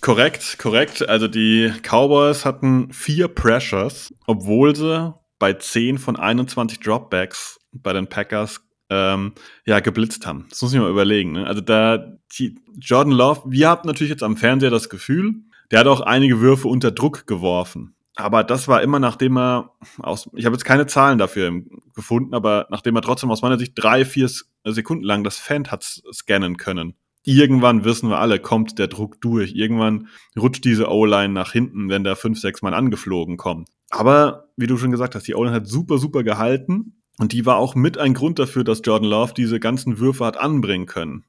S2: Korrekt, korrekt. Also die Cowboys hatten vier Pressures, obwohl sie bei 10 von 21 Dropbacks bei den Packers ähm, ja geblitzt haben. Das muss ich mal überlegen. Ne? Also da die Jordan Love, wir haben natürlich jetzt am Fernseher das Gefühl, der hat auch einige Würfe unter Druck geworfen. Aber das war immer, nachdem er aus, ich habe jetzt keine Zahlen dafür gefunden, aber nachdem er trotzdem aus meiner Sicht drei, vier Sekunden lang das Fan hat scannen können. Irgendwann wissen wir alle, kommt der Druck durch. Irgendwann rutscht diese O-Line nach hinten, wenn da fünf, sechs Mal angeflogen kommt. Aber wie du schon gesagt hast, die O-Line hat super, super gehalten. Und die war auch mit ein Grund dafür, dass Jordan Love diese ganzen Würfe hat anbringen können.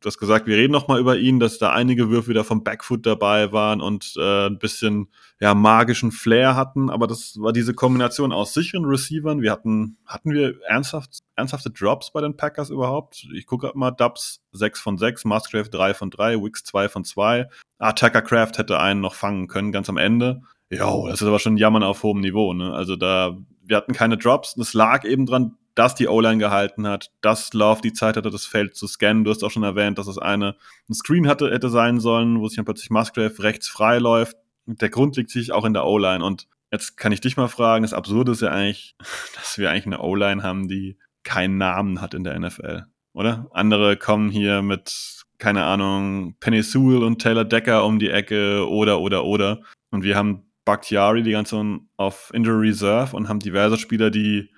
S2: Du hast gesagt, wir reden noch mal über ihn, dass da einige Würfe wieder vom Backfoot dabei waren und äh, ein bisschen ja magischen Flair hatten, aber das war diese Kombination aus sicheren Receivern. Wir hatten hatten wir ernsthaft ernsthafte Drops bei den Packers überhaupt? Ich gucke mal Dubs 6 von 6, Musgrave 3 von 3, Wicks 2 von 2. Ah, Craft hätte einen noch fangen können ganz am Ende. Ja, das ist aber schon Jammern auf hohem Niveau, ne? Also da wir hatten keine Drops, das lag eben dran, dass die O-Line gehalten hat, dass Love die Zeit hatte, das Feld zu scannen. Du hast auch schon erwähnt, dass es eine, ein Screen hatte, hätte sein sollen, wo sich dann plötzlich Musgrave rechts frei läuft. Der Grund liegt sich auch in der O-Line. Und jetzt kann ich dich mal fragen, das Absurde ist ja eigentlich, [laughs] dass wir eigentlich eine O-Line haben, die keinen Namen hat in der NFL, oder? Andere kommen hier mit, keine Ahnung, Penny Sewell und Taylor Decker um die Ecke oder, oder, oder. Und wir haben Bakhtiari die ganze auf Injury Reserve und haben diverse Spieler, die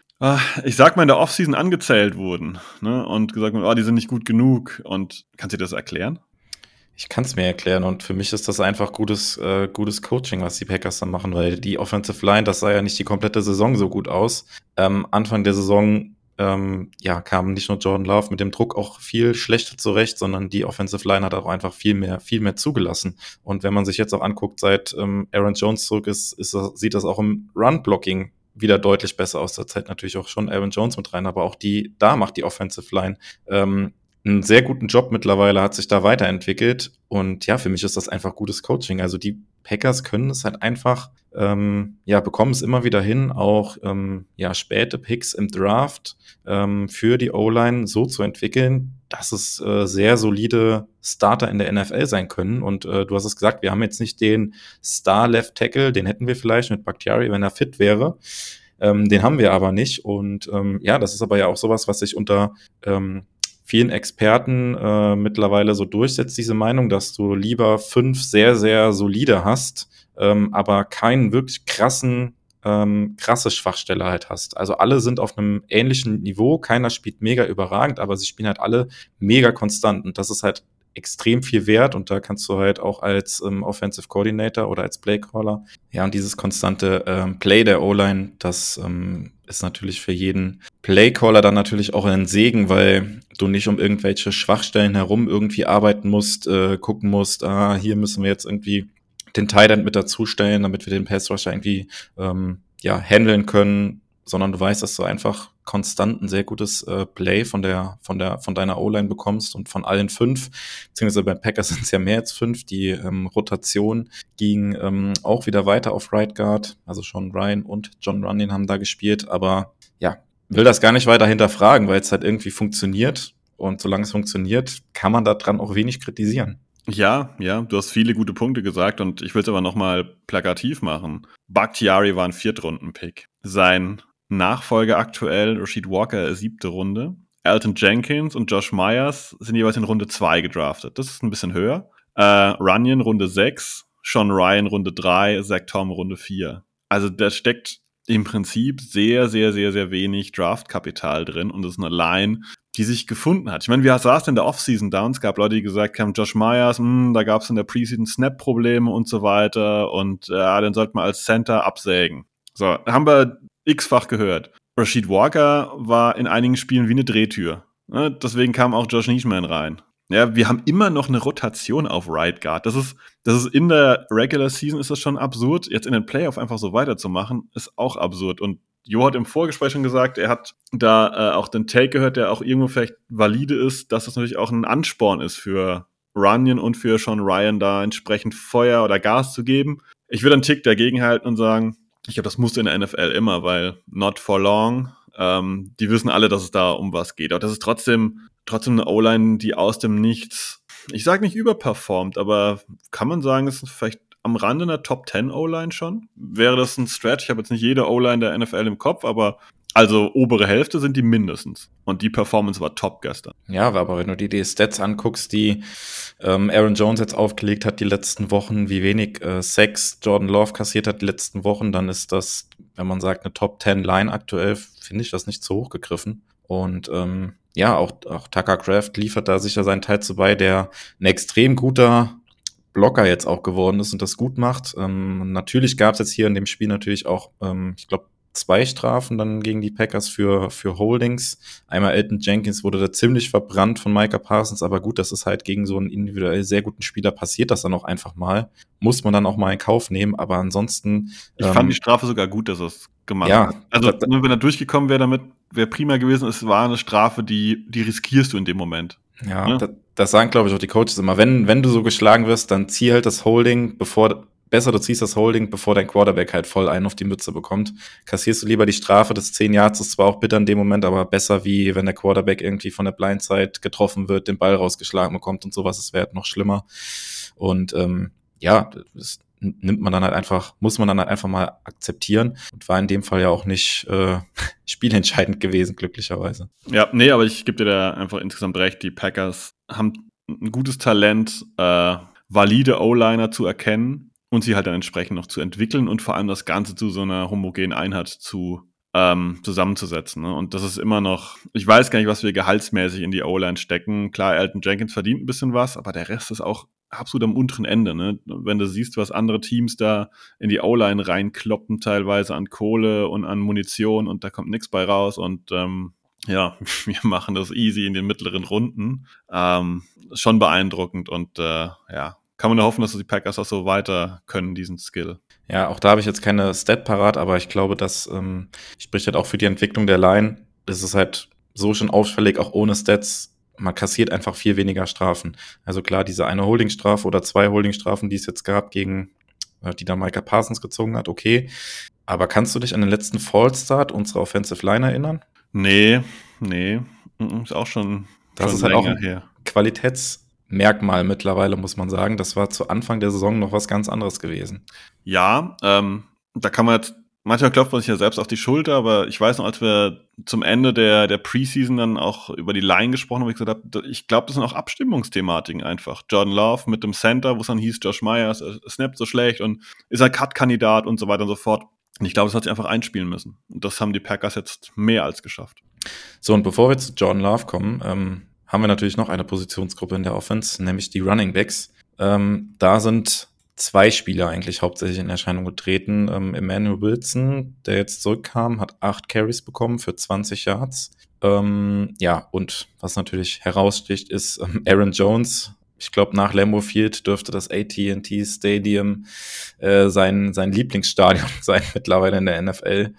S2: ich sag mal, in der Offseason angezählt wurden ne, und gesagt wurden, oh, die sind nicht gut genug. Und kannst du das erklären?
S1: Ich kann es mir erklären und für mich ist das einfach gutes, äh, gutes Coaching, was die Packers dann machen, weil die Offensive Line, das sah ja nicht die komplette Saison so gut aus. Ähm, Anfang der Saison ähm, ja, kam nicht nur Jordan Love mit dem Druck auch viel schlechter zurecht, sondern die Offensive Line hat auch einfach viel mehr, viel mehr zugelassen. Und wenn man sich jetzt auch anguckt, seit ähm, Aaron Jones zurück ist, ist sieht das auch im Run-Blocking wieder deutlich besser aus. der Zeit natürlich auch schon Aaron Jones mit rein, aber auch die, da macht die Offensive Line ähm, einen sehr guten Job mittlerweile, hat sich da weiterentwickelt. Und ja, für mich ist das einfach gutes Coaching. Also die Packers können es halt einfach, ähm, ja, bekommen es immer wieder hin, auch ähm, ja, späte Picks im Draft ähm, für die O-Line so zu entwickeln, dass es äh, sehr solide Starter in der NFL sein können. Und äh, du hast es gesagt, wir haben jetzt nicht den Star Left Tackle, den hätten wir vielleicht mit Bakhtiari, wenn er fit wäre. Ähm, den haben wir aber nicht. Und ähm, ja, das ist aber ja auch sowas, was sich unter ähm, vielen Experten äh, mittlerweile so durchsetzt, diese Meinung, dass du lieber fünf sehr, sehr solide hast, ähm, aber keinen wirklich krassen, ähm, krasse Schwachstelle halt hast. Also alle sind auf einem ähnlichen Niveau, keiner spielt mega überragend, aber sie spielen halt alle mega konstant. Und das ist halt extrem viel wert und da kannst du halt auch als ähm, Offensive Coordinator oder als Playcaller, ja, und dieses konstante ähm, Play der O-Line, das ähm, ist natürlich für jeden Playcaller dann natürlich auch ein Segen, weil du nicht um irgendwelche Schwachstellen herum irgendwie arbeiten musst, äh, gucken musst, ah, hier müssen wir jetzt irgendwie den Tight End mit dazustellen, damit wir den Pass Rusher irgendwie ähm, ja, handeln können, sondern du weißt, dass du einfach konstant ein sehr gutes äh, Play von der, von der, von deiner O-Line bekommst und von allen fünf, beziehungsweise beim Packers [laughs] sind es ja mehr als fünf. Die ähm, Rotation ging ähm, auch wieder weiter auf Right Guard. Also schon Ryan und John Runyon haben da gespielt, aber ja, will das gar nicht weiter hinterfragen, weil es halt irgendwie funktioniert. Und solange es funktioniert, kann man daran auch wenig kritisieren.
S2: Ja, ja, du hast viele gute Punkte gesagt und ich will es aber nochmal plakativ machen. Bakhtiari war ein Viertrunden-Pick. Sein Nachfolger aktuell, Rashid Walker, siebte Runde. Elton Jenkins und Josh Myers sind jeweils in Runde 2 gedraftet. Das ist ein bisschen höher. Äh, Runyon Runde 6, Sean Ryan Runde 3, Zach Tom Runde 4. Also da steckt im Prinzip sehr, sehr, sehr, sehr wenig Draftkapital drin und es ist eine Line, die sich gefunden hat. Ich meine, wie sah es denn der Offseason da? Und es gab Leute, die gesagt haben, Josh Myers, mh, hm, da gab es in der Preseason Snap-Probleme und so weiter und ja, den sollte man als Center absägen. So, haben wir x-fach gehört. Rashid Walker war in einigen Spielen wie eine Drehtür. Ne? Deswegen kam auch Josh Nischman rein. Ja, wir haben immer noch eine Rotation auf Right Guard. Das ist, das ist in der Regular Season ist das schon absurd. Jetzt in den Playoff einfach so weiterzumachen, ist auch absurd. Und Jo hat im Vorgespräch schon gesagt, er hat da äh, auch den Take gehört, der auch irgendwo vielleicht valide ist, dass das natürlich auch ein Ansporn ist für Runyon und für Sean Ryan da entsprechend Feuer oder Gas zu geben. Ich würde einen Tick dagegen halten und sagen, ich glaube, das muss in der NFL immer, weil not for long. Ähm, die wissen alle, dass es da um was geht. Aber das ist trotzdem, trotzdem eine O-Line, die aus dem Nichts, ich sage nicht überperformt, aber kann man sagen, es ist vielleicht am Rande einer Top 10 O-Line schon. Wäre das ein Stretch? Ich habe jetzt nicht jede O-Line der NFL im Kopf, aber also obere Hälfte sind die mindestens. Und die Performance war top gestern.
S1: Ja, aber wenn du dir die Stats anguckst, die ähm, Aaron Jones jetzt aufgelegt hat die letzten Wochen, wie wenig äh, Sex Jordan Love kassiert hat die letzten Wochen, dann ist das, wenn man sagt, eine Top 10 Line aktuell, finde ich das nicht zu hoch gegriffen. Und ähm, ja, auch, auch Tucker Craft liefert da sicher seinen Teil zu bei, der ein extrem guter Blocker jetzt auch geworden ist und das gut macht. Ähm, natürlich gab es jetzt hier in dem Spiel natürlich auch, ähm, ich glaube, zwei Strafen dann gegen die Packers für, für Holdings. Einmal Elton Jenkins wurde da ziemlich verbrannt von Micah Parsons, aber gut, das ist halt gegen so einen individuell sehr guten Spieler passiert das dann auch einfach mal. Muss man dann auch mal in Kauf nehmen, aber ansonsten.
S2: Ich ähm, fand die Strafe sogar gut, dass er es gemacht ja, hat. Also, da, wenn er durchgekommen wäre damit, wäre prima gewesen. Es war eine Strafe, die, die riskierst du in dem Moment.
S1: Ja, ja? Das, das sagen, glaube ich, auch die Coaches immer. Wenn, wenn du so geschlagen wirst, dann zieh halt das Holding, bevor besser du ziehst das Holding, bevor dein Quarterback halt voll einen auf die Mütze bekommt. Kassierst du lieber die Strafe des 10 Yards, ist zwar auch bitter in dem Moment, aber besser wie wenn der Quarterback irgendwie von der Blindside getroffen wird, den Ball rausgeschlagen bekommt und sowas, es wäre halt noch schlimmer. Und ähm, ja, das nimmt man dann halt einfach, muss man dann halt einfach mal akzeptieren und war in dem Fall ja auch nicht äh, [laughs] spielentscheidend gewesen, glücklicherweise.
S2: Ja, nee, aber ich gebe dir da einfach insgesamt recht, die Packers haben ein gutes Talent, äh, valide O-Liner zu erkennen und sie halt dann entsprechend noch zu entwickeln und vor allem das Ganze zu so einer homogenen Einheit zu ähm, zusammenzusetzen. Ne? Und das ist immer noch, ich weiß gar nicht, was wir gehaltsmäßig in die O-Line stecken. Klar, Elton Jenkins verdient ein bisschen was, aber der Rest ist auch absolut am unteren Ende. Ne? Wenn du siehst, was andere Teams da in die O-Line reinkloppen, teilweise an Kohle und an Munition und da kommt nichts bei raus und ähm, ja, [laughs] wir machen das easy in den mittleren Runden. Ähm, schon beeindruckend und äh, ja, kann man nur hoffen, dass die Packers auch so weiter können, diesen Skill.
S1: Ja, auch da habe ich jetzt keine Stat parat, aber ich glaube, das ähm, spricht halt auch für die Entwicklung der Line. Es ist halt so schon auffällig, auch ohne Stats. Man kassiert einfach viel weniger Strafen. Also klar, diese eine Holdingstrafe oder zwei Holdingstrafen, die es jetzt gab gegen, äh, die da Micah Parsons gezogen hat, okay. Aber kannst du dich an den letzten Fallstart unserer Offensive Line erinnern?
S2: Nee, nee. Ist auch schon.
S1: Das
S2: schon
S1: ist halt auch ein her. Qualitäts- Merkmal mittlerweile, muss man sagen. Das war zu Anfang der Saison noch was ganz anderes gewesen.
S2: Ja, ähm, da kann man jetzt, manchmal klopft man sich ja selbst auf die Schulter, aber ich weiß noch, als wir zum Ende der, der Preseason dann auch über die Line gesprochen haben, ich gesagt habe, ich glaube, das sind auch Abstimmungsthematiken einfach. Jordan Love mit dem Center, wo es dann hieß, Josh Myers, er snappt so schlecht und ist ein Cut-Kandidat und so weiter und so fort. Und ich glaube, das hat sich einfach einspielen müssen. Und das haben die Packers jetzt mehr als geschafft.
S1: So, und bevor wir zu Jordan Love kommen, ähm, haben wir natürlich noch eine Positionsgruppe in der Offense, nämlich die Running Backs. Ähm, da sind zwei Spieler eigentlich hauptsächlich in Erscheinung getreten. Ähm, Emmanuel Wilson, der jetzt zurückkam, hat acht Carries bekommen für 20 Yards. Ähm, ja, und was natürlich heraussticht, ist ähm, Aaron Jones. Ich glaube, nach Lambeau Field dürfte das AT&T Stadium äh, sein, sein Lieblingsstadion [laughs] sein mittlerweile in der NFL.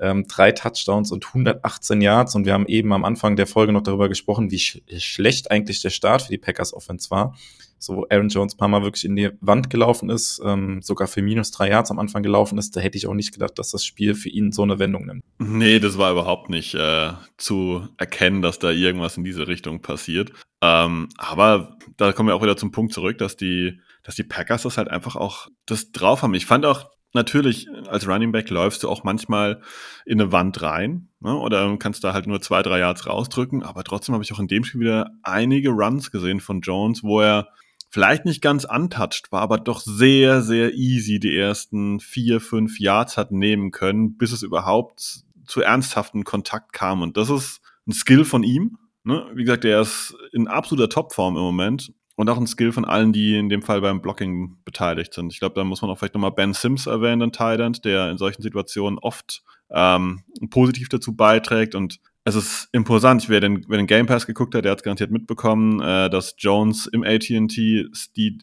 S1: Ähm, drei Touchdowns und 118 Yards. Und wir haben eben am Anfang der Folge noch darüber gesprochen, wie sch schlecht eigentlich der Start für die Packers Offense war. So Aaron Jones ein paar Mal wirklich in die Wand gelaufen ist, ähm, sogar für minus drei Yards am Anfang gelaufen ist. Da hätte ich auch nicht gedacht, dass das Spiel für ihn so eine Wendung nimmt.
S2: Nee, das war überhaupt nicht äh, zu erkennen, dass da irgendwas in diese Richtung passiert. Ähm, aber da kommen wir auch wieder zum Punkt zurück, dass die, dass die Packers das halt einfach auch das drauf haben. Ich fand auch natürlich, als Running Back läufst du auch manchmal in eine Wand rein ne? oder kannst da halt nur zwei, drei Yards rausdrücken. Aber trotzdem habe ich auch in dem Spiel wieder einige Runs gesehen von Jones, wo er vielleicht nicht ganz untouched war, aber doch sehr, sehr easy die ersten vier, fünf Yards hat nehmen können, bis es überhaupt zu ernsthaften Kontakt kam. Und das ist ein Skill von ihm. Ne? Wie gesagt, er ist in absoluter Topform im Moment und auch ein Skill von allen, die in dem Fall beim Blocking beteiligt sind. Ich glaube, da muss man auch vielleicht nochmal Ben Sims erwähnen, den Thailand, der in solchen Situationen oft ähm, positiv dazu beiträgt. Und es ist imposant. Wer den, wer den Game Pass geguckt hat, der hat garantiert mitbekommen, äh, dass Jones im AT&T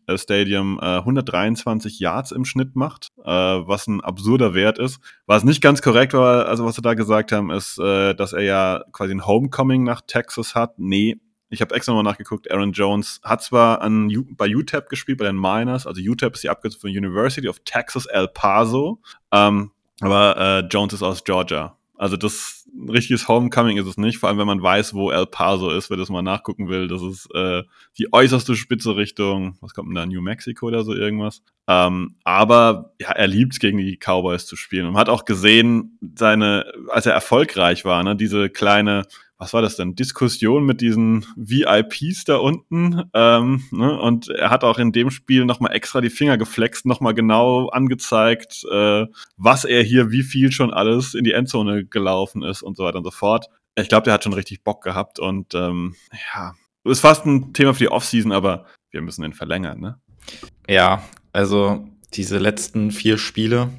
S2: äh, Stadium äh, 123 Yards im Schnitt macht, äh, was ein absurder Wert ist. Was nicht ganz korrekt war, also was sie da gesagt haben, ist, äh, dass er ja quasi ein Homecoming nach Texas hat. Nee, ich habe extra mal nachgeguckt, Aaron Jones hat zwar an, bei UTEP gespielt, bei den Miners, also UTEP ist die Abkürzung von University of Texas El Paso, ähm, aber äh, Jones ist aus Georgia. Also das ein richtiges Homecoming ist es nicht, vor allem wenn man weiß, wo El Paso ist, wer das mal nachgucken will. Das ist äh, die äußerste Spitze Richtung, was kommt denn da, New Mexico oder so irgendwas. Ähm, aber ja, er liebt gegen die Cowboys zu spielen und hat auch gesehen, seine, als er erfolgreich war, ne, diese kleine was war das denn, Diskussion mit diesen VIPs da unten. Ähm, ne? Und er hat auch in dem Spiel nochmal extra die Finger geflext, nochmal genau angezeigt, äh, was er hier, wie viel schon alles in die Endzone gelaufen ist und so weiter und so fort. Ich glaube, der hat schon richtig Bock gehabt und ähm, ja, ist fast ein Thema für die Offseason, aber wir müssen den verlängern, ne?
S1: Ja, also diese letzten vier Spiele,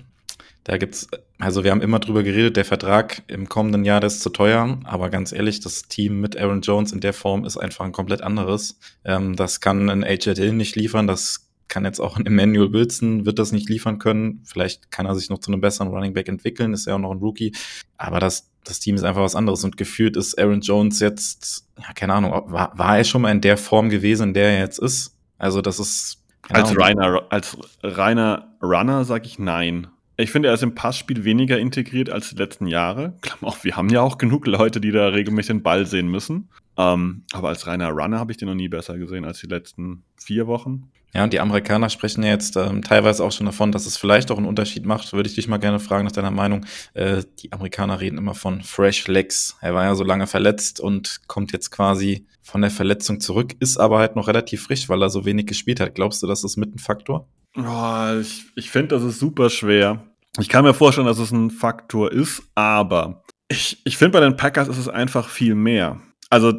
S1: da gibt's, also wir haben immer drüber geredet, der Vertrag im kommenden Jahr ist zu teuer, aber ganz ehrlich, das Team mit Aaron Jones in der Form ist einfach ein komplett anderes. Ähm, das kann ein AJ Hill nicht liefern, das kann jetzt auch ein Emmanuel Wilson, wird das nicht liefern können. Vielleicht kann er sich noch zu einem besseren Running Back entwickeln, ist ja auch noch ein Rookie. Aber das, das Team ist einfach was anderes und gefühlt ist Aaron Jones jetzt, ja, keine Ahnung, war, war er schon mal in der Form gewesen, in der er jetzt ist? Also das ist.
S2: Als reiner, als reiner Runner sage ich nein. Ich finde, er ist im Passspiel weniger integriert als die letzten Jahre. Auch, wir haben ja auch genug Leute, die da regelmäßig den Ball sehen müssen. Ähm, aber als reiner Runner habe ich den noch nie besser gesehen als die letzten vier Wochen.
S1: Ja, und die Amerikaner sprechen ja jetzt ähm, teilweise auch schon davon, dass es vielleicht auch einen Unterschied macht. Würde ich dich mal gerne fragen nach deiner Meinung. Äh, die Amerikaner reden immer von Fresh Legs. Er war ja so lange verletzt und kommt jetzt quasi von der Verletzung zurück, ist aber halt noch relativ frisch, weil er so wenig gespielt hat. Glaubst du, das ist mit ein Faktor?
S2: Oh, ich ich finde, das ist super schwer. Ich kann mir vorstellen, dass es ein Faktor ist, aber ich, ich finde, bei den Packers ist es einfach viel mehr. Also,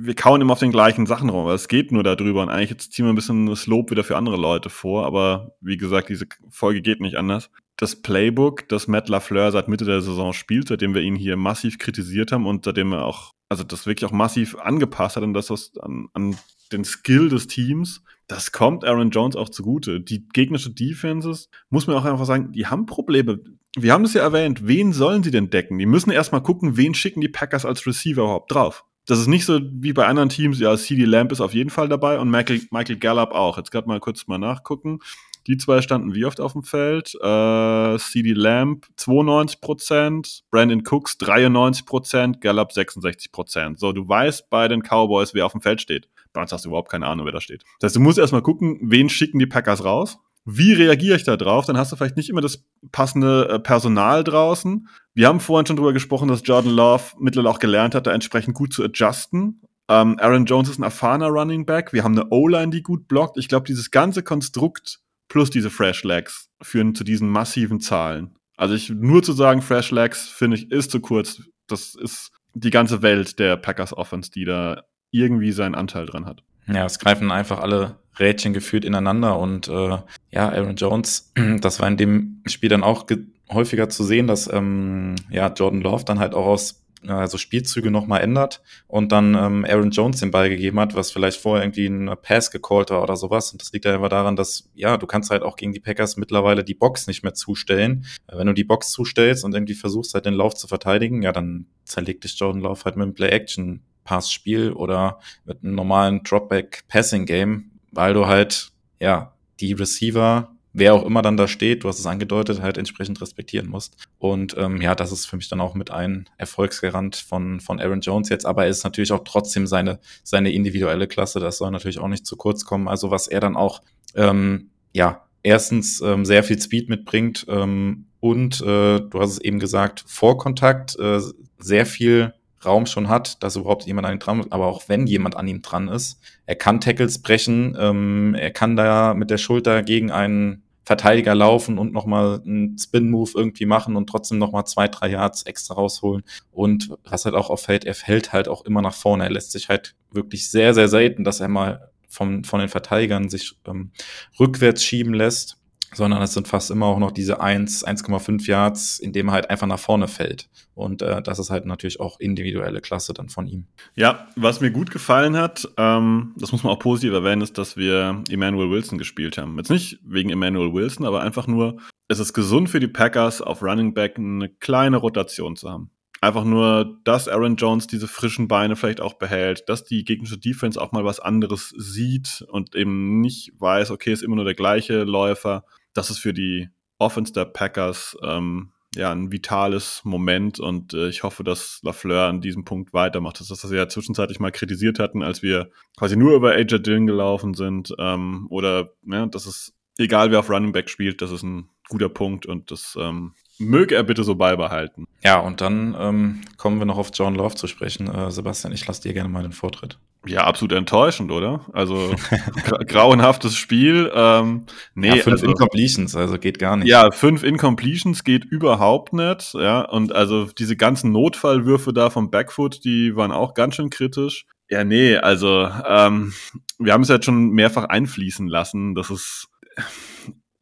S2: wir kauen immer auf den gleichen Sachen rum, aber es geht nur darüber und eigentlich jetzt ziehen wir ein bisschen das Lob wieder für andere Leute vor, aber wie gesagt, diese Folge geht nicht anders. Das Playbook, das Matt LaFleur seit Mitte der Saison spielt, seitdem wir ihn hier massiv kritisiert haben und seitdem er auch, also das wirklich auch massiv angepasst hat an das, was an, an den Skill des Teams, das kommt Aaron Jones auch zugute. Die gegnerische Defenses, muss man auch einfach sagen, die haben Probleme. Wir haben es ja erwähnt, wen sollen sie denn decken? Die müssen erstmal gucken, wen schicken die Packers als Receiver überhaupt drauf. Das ist nicht so wie bei anderen Teams, ja, CD Lamp ist auf jeden Fall dabei und Michael, Michael Gallup auch. Jetzt gerade mal kurz mal nachgucken. Die zwei standen wie oft auf dem Feld? Äh, CD Lamp 92%, Brandon Cooks 93%, Gallup 66%. So, du weißt bei den Cowboys, wer auf dem Feld steht. Bei uns hast du überhaupt keine Ahnung, wer da steht. Das heißt, du musst erstmal gucken, wen schicken die Packers raus. Wie reagiere ich da drauf? Dann hast du vielleicht nicht immer das passende äh, Personal draußen. Wir haben vorhin schon drüber gesprochen, dass Jordan Love mittlerweile auch gelernt hat, da entsprechend gut zu adjusten. Ähm, Aaron Jones ist ein erfahrener Running Back. Wir haben eine O-Line, die gut blockt. Ich glaube, dieses ganze Konstrukt plus diese Fresh Legs führen zu diesen massiven Zahlen. Also ich nur zu sagen, Fresh Legs finde ich ist zu kurz. Das ist die ganze Welt der Packers Offense, die da irgendwie seinen Anteil dran hat.
S1: Ja, es greifen einfach alle Rädchen gefühlt ineinander und äh, ja, Aaron Jones, [clears throat] das war in dem Spiel dann auch häufiger zu sehen, dass ähm, ja Jordan Love dann halt auch aus also Spielzüge nochmal ändert und dann ähm, Aaron Jones den Ball gegeben hat, was vielleicht vorher irgendwie ein Pass gecallt war oder sowas. Und das liegt ja einfach daran, dass, ja, du kannst halt auch gegen die Packers mittlerweile die Box nicht mehr zustellen. Wenn du die Box zustellst und irgendwie versuchst halt den Lauf zu verteidigen, ja, dann zerlegt dich Jordan Lauf halt mit einem Play-Action Passspiel oder mit einem normalen Dropback-Passing-Game, weil du halt, ja, die Receiver wer auch immer dann da steht, du hast es angedeutet, halt entsprechend respektieren musst. Und ähm, ja, das ist für mich dann auch mit ein Erfolgsgarant von, von Aaron Jones jetzt, aber er ist natürlich auch trotzdem seine, seine individuelle Klasse, das soll natürlich auch nicht zu kurz kommen. Also was er dann auch, ähm, ja, erstens ähm, sehr viel Speed mitbringt ähm, und äh, du hast es eben gesagt, vor Kontakt äh, sehr viel Raum schon hat, dass überhaupt jemand an ihm dran ist, aber auch wenn jemand an ihm dran ist, er kann Tackles brechen, ähm, er kann da mit der Schulter gegen einen Verteidiger laufen und nochmal einen Spin-Move irgendwie machen und trotzdem nochmal zwei, drei Yards extra rausholen. Und was halt auch auffällt, er fällt halt auch immer nach vorne. Er lässt sich halt wirklich sehr, sehr selten, dass er mal vom, von den Verteidigern sich ähm, rückwärts schieben lässt sondern es sind fast immer auch noch diese 1, 1,5 Yards, in dem er halt einfach nach vorne fällt. Und äh, das ist halt natürlich auch individuelle Klasse dann von ihm.
S2: Ja, was mir gut gefallen hat, ähm, das muss man auch positiv erwähnen, ist, dass wir Emmanuel Wilson gespielt haben. Jetzt nicht wegen Emmanuel Wilson, aber einfach nur, es ist gesund für die Packers, auf Running Back eine kleine Rotation zu haben. Einfach nur, dass Aaron Jones diese frischen Beine vielleicht auch behält, dass die gegnerische Defense auch mal was anderes sieht und eben nicht weiß, okay, ist immer nur der gleiche Läufer das ist für die Offense der Packers ähm, ja ein vitales Moment und äh, ich hoffe, dass Lafleur an diesem Punkt weitermacht. Das ist, was wir ja zwischenzeitlich mal kritisiert hatten, als wir quasi nur über AJ Dillon gelaufen sind ähm, oder ja, das ist egal, wer auf Running Back spielt, das ist ein guter Punkt und das ähm, möge er bitte so beibehalten.
S1: Ja, und dann ähm, kommen wir noch auf John Love zu sprechen. Äh, Sebastian, ich lasse dir gerne mal den Vortritt.
S2: Ja, absolut enttäuschend, oder? Also [laughs] grauenhaftes Spiel. Ähm,
S1: nee, ja, fünf also, Incompletions, also geht gar nicht.
S2: Ja, fünf Incompletions geht überhaupt nicht. Ja, und also diese ganzen Notfallwürfe da vom Backfoot, die waren auch ganz schön kritisch. Ja, nee, also ähm, wir haben es jetzt schon mehrfach einfließen lassen. Das ist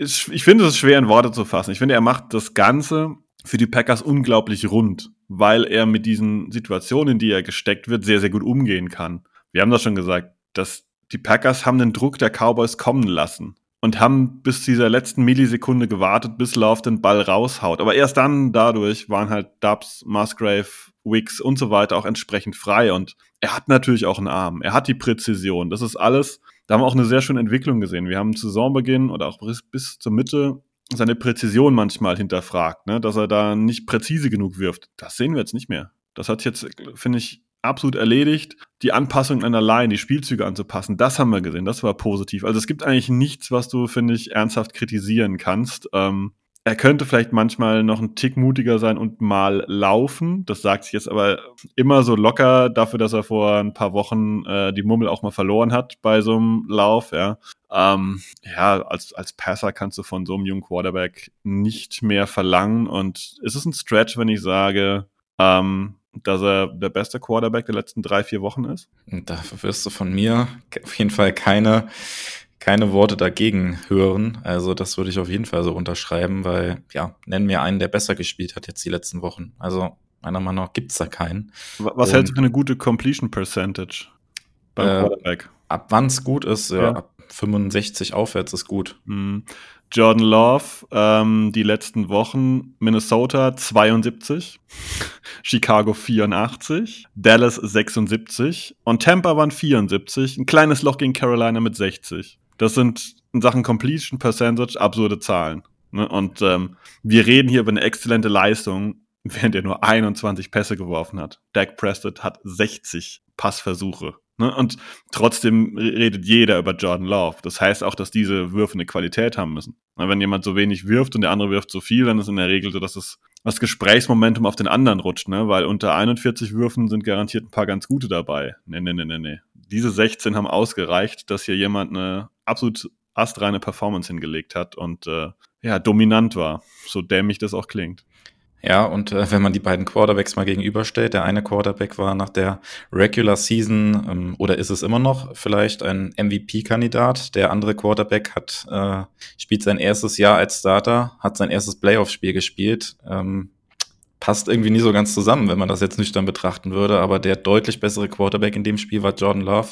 S2: ich finde es schwer in Worte zu fassen. Ich finde, er macht das Ganze für die Packers unglaublich rund, weil er mit diesen Situationen, in die er gesteckt wird, sehr, sehr gut umgehen kann. Wir haben das schon gesagt, dass die Packers haben den Druck der Cowboys kommen lassen und haben bis dieser letzten Millisekunde gewartet, bis Love den Ball raushaut. Aber erst dann dadurch waren halt Dubs, Musgrave, Wicks und so weiter auch entsprechend frei. Und er hat natürlich auch einen Arm. Er hat die Präzision. Das ist alles da haben wir auch eine sehr schöne Entwicklung gesehen. Wir haben zu Saisonbeginn oder auch bis, bis zur Mitte seine Präzision manchmal hinterfragt, ne? dass er da nicht präzise genug wirft. Das sehen wir jetzt nicht mehr. Das hat jetzt, finde ich, absolut erledigt. Die Anpassung an der Line, die Spielzüge anzupassen, das haben wir gesehen. Das war positiv. Also es gibt eigentlich nichts, was du, finde ich, ernsthaft kritisieren kannst. Ähm, er könnte vielleicht manchmal noch ein Tick mutiger sein und mal laufen. Das sagt sich jetzt aber immer so locker dafür, dass er vor ein paar Wochen äh, die Mummel auch mal verloren hat bei so einem Lauf. Ja, ähm, ja als, als Passer kannst du von so einem jungen Quarterback nicht mehr verlangen. Und es ist ein Stretch, wenn ich sage, ähm, dass er der beste Quarterback der letzten drei, vier Wochen ist?
S1: Dafür wirst du von mir auf jeden Fall keine keine Worte dagegen hören. Also das würde ich auf jeden Fall so unterschreiben, weil ja, nennen mir einen, der besser gespielt hat jetzt die letzten Wochen. Also meiner Meinung nach gibt's da keinen.
S2: Was hältst du für eine gute Completion Percentage
S1: beim äh, Quarterback? Ab wann's gut ist, ja, ja. ab 65 aufwärts ist gut.
S2: Mhm. Jordan Love, ähm, die letzten Wochen Minnesota 72, Chicago 84, Dallas 76 und Tampa waren 74, ein kleines Loch gegen Carolina mit 60. Das sind in Sachen Completion Percentage absurde Zahlen. Ne? Und ähm, wir reden hier über eine exzellente Leistung, während er nur 21 Pässe geworfen hat. Dak Prescott hat 60 Passversuche. Ne? Und trotzdem redet jeder über Jordan Love. Das heißt auch, dass diese Würfe eine Qualität haben müssen. Wenn jemand so wenig wirft und der andere wirft so viel, dann ist in der Regel so, dass es das Gesprächsmomentum auf den anderen rutscht, ne? Weil unter 41 Würfen sind garantiert ein paar ganz gute dabei. Nee, nee, nee, nee, nee. Diese 16 haben ausgereicht, dass hier jemand eine absolut astreine Performance hingelegt hat und äh, ja, dominant war, so dämlich das auch klingt.
S1: Ja, und äh, wenn man die beiden Quarterbacks mal gegenüberstellt, der eine Quarterback war nach der Regular Season ähm, oder ist es immer noch vielleicht ein MVP-Kandidat. Der andere Quarterback hat äh, spielt sein erstes Jahr als Starter, hat sein erstes Playoff-Spiel gespielt. Ähm, passt irgendwie nie so ganz zusammen, wenn man das jetzt nüchtern betrachten würde. Aber der deutlich bessere Quarterback in dem Spiel war Jordan Love.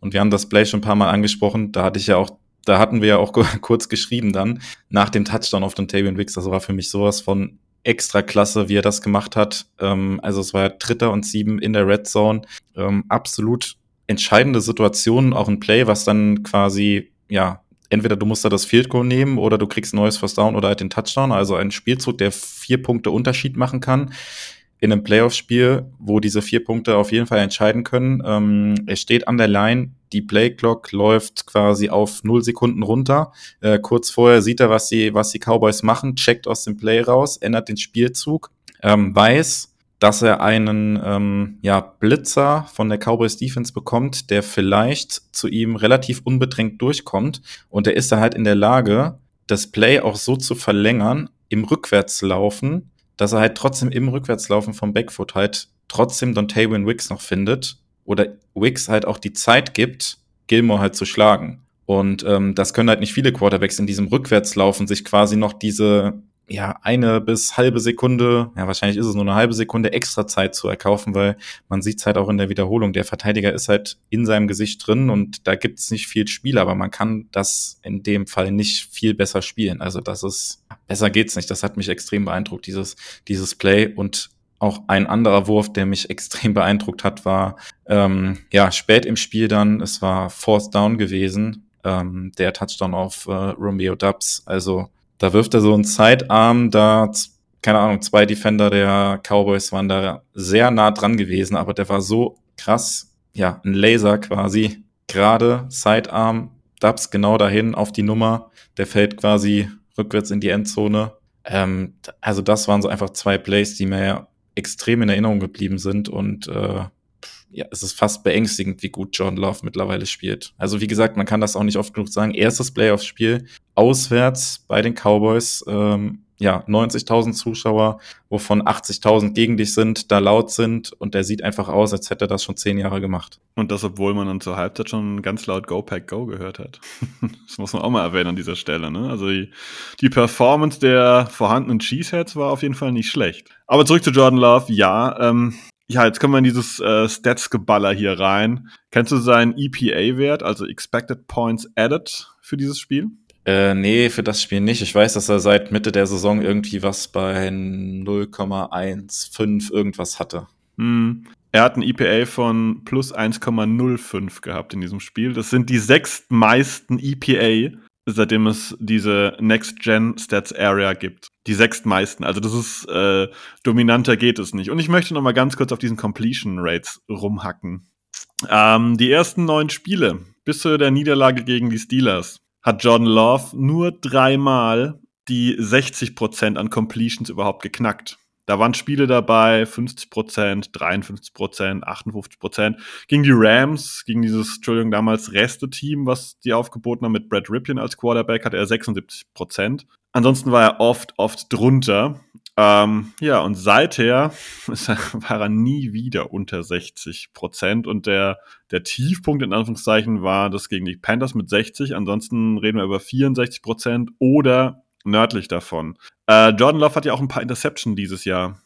S1: Und wir haben das Play schon ein paar Mal angesprochen. Da hatte ich ja auch, da hatten wir ja auch [laughs] kurz geschrieben dann nach dem Touchdown auf den Tavian Wicks. Das war für mich sowas von extra klasse, wie er das gemacht hat. Ähm, also es war Dritter und Sieben in der Red Zone. Ähm, absolut entscheidende Situation, auch ein Play, was dann quasi, ja, entweder du musst da das Field Goal nehmen oder du kriegst ein neues First Down oder halt den Touchdown. Also ein Spielzug, der vier Punkte Unterschied machen kann in einem Playoff-Spiel, wo diese vier Punkte auf jeden Fall entscheiden können. Ähm, er steht an der Line, die Play-Clock läuft quasi auf null Sekunden runter. Äh, kurz vorher sieht er, was die, was die Cowboys machen, checkt aus dem Play raus, ändert den Spielzug, ähm, weiß, dass er einen ähm, ja, Blitzer von der Cowboys Defense bekommt, der vielleicht zu ihm relativ unbedrängt durchkommt. Und er ist da halt in der Lage, das Play auch so zu verlängern, im Rückwärtslaufen, dass er halt trotzdem im Rückwärtslaufen vom Backfoot halt trotzdem Don Taywin Wicks noch findet oder Wicks halt auch die Zeit gibt, Gilmore halt zu schlagen. Und ähm, das können halt nicht viele Quarterbacks in diesem Rückwärtslaufen sich quasi noch diese ja, eine bis halbe Sekunde, ja, wahrscheinlich ist es nur eine halbe Sekunde extra Zeit zu erkaufen, weil man sieht es halt auch in der Wiederholung. Der Verteidiger ist halt in seinem Gesicht drin und da gibt es nicht viel Spiel, aber man kann das in dem Fall nicht viel besser spielen. Also das ist, besser geht's nicht. Das hat mich extrem beeindruckt, dieses, dieses Play und auch ein anderer Wurf, der mich [laughs] extrem beeindruckt hat, war ähm, ja spät im Spiel dann. Es war Fourth Down gewesen, ähm, der Touchdown auf äh, Romeo Dubs. Also da wirft er so einen Sidearm, da, keine Ahnung, zwei Defender der Cowboys waren da sehr nah dran gewesen, aber der war so krass, ja, ein Laser quasi, gerade Sidearm, Dubs genau dahin auf die Nummer, der fällt quasi rückwärts in die Endzone. Ähm, also das waren so einfach zwei Plays, die mir extrem in Erinnerung geblieben sind und äh, ja, es ist fast beängstigend, wie gut John Love mittlerweile spielt. Also wie gesagt, man kann das auch nicht oft genug sagen. Erstes Playoff-Spiel auswärts bei den Cowboys. Ähm, ja, 90.000 Zuschauer, wovon 80.000 gegen dich sind, da laut sind und der sieht einfach aus, als hätte er das schon zehn Jahre gemacht.
S2: Und das, obwohl man dann zur Halbzeit schon ganz laut Go Pack Go gehört hat. [laughs] das muss man auch mal erwähnen an dieser Stelle. Ne? Also die, die Performance der vorhandenen Cheeseheads war auf jeden Fall nicht schlecht. Aber zurück zu Jordan Love. Ja, ähm, ja, jetzt kommen wir in dieses äh, Stats-Geballer hier rein. Kennst du seinen EPA-Wert, also Expected Points Added für dieses Spiel?
S1: Äh, nee, für das Spiel nicht. Ich weiß, dass er seit Mitte der Saison irgendwie was bei 0,15 irgendwas hatte.
S2: Hm. Er hat ein EPA von plus 1,05 gehabt in diesem Spiel. Das sind die sechs meisten EPA seitdem es diese Next-Gen-Stats-Area gibt. Die sechstmeisten. Also das ist äh, dominanter geht es nicht. Und ich möchte noch mal ganz kurz auf diesen Completion Rates rumhacken. Ähm, die ersten neun Spiele bis zu der Niederlage gegen die Steelers hat Jordan Love nur dreimal die 60% an Completions überhaupt geknackt. Da waren Spiele dabei, 50% 53% 58% Gegen die Rams, gegen dieses, Entschuldigung, damals Reste-Team, was die aufgeboten haben mit Brad Ripien als Quarterback, hat er 76% Ansonsten war er oft, oft drunter. Ähm, ja, und seither [laughs] war er nie wieder unter 60% Und der, der Tiefpunkt in Anführungszeichen war das gegen die Panthers mit 60. Ansonsten reden wir über 64% oder nördlich davon. Äh, Jordan Love hat ja auch ein paar Interception dieses Jahr.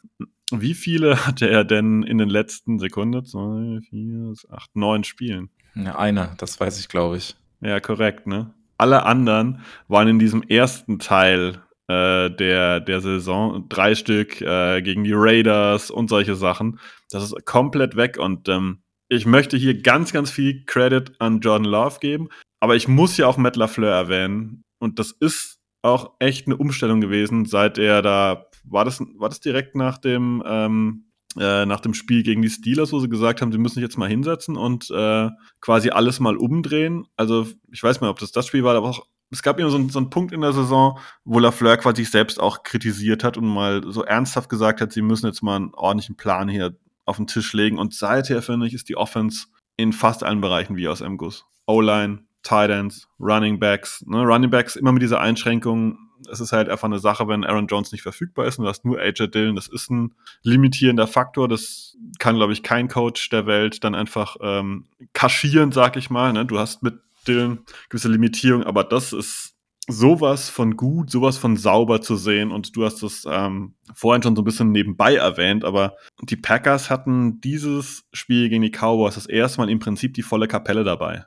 S2: Wie viele [laughs] hatte er denn in den letzten Sekunden? Zwei, vier, acht, neun Spielen?
S1: Ja, eine, das weiß ich, glaube ich.
S2: Ja, korrekt, ne? Alle anderen waren in diesem ersten Teil äh, der, der Saison drei Stück äh, gegen die Raiders und solche Sachen. Das ist komplett weg und ähm, ich möchte hier ganz, ganz viel Credit an Jordan Love geben, aber ich muss ja auch Matt LaFleur erwähnen und das ist auch echt eine Umstellung gewesen, seit er da, war das, war das direkt nach dem, ähm, äh, nach dem Spiel gegen die Steelers, wo sie gesagt haben, sie müssen sich jetzt mal hinsetzen und äh, quasi alles mal umdrehen. Also ich weiß mal, ob das das Spiel war, aber auch es gab immer so, so einen Punkt in der Saison, wo Lafleur quasi sich selbst auch kritisiert hat und mal so ernsthaft gesagt hat, sie müssen jetzt mal einen ordentlichen Plan hier auf den Tisch legen. Und seither, finde ich, ist die Offense in fast allen Bereichen wie aus einem Guss. O-Line, Tight Ends, Running Backs. Ne? Running Backs immer mit dieser Einschränkung. Es ist halt einfach eine Sache, wenn Aaron Jones nicht verfügbar ist und du hast nur AJ Dillon. Das ist ein limitierender Faktor. Das kann, glaube ich, kein Coach der Welt dann einfach ähm, kaschieren, sag ich mal. Ne? Du hast mit Dillon gewisse Limitierung, aber das ist sowas von gut, sowas von sauber zu sehen. Und du hast es ähm, vorhin schon so ein bisschen nebenbei erwähnt, aber die Packers hatten dieses Spiel gegen die Cowboys das erste Mal im Prinzip die volle Kapelle dabei.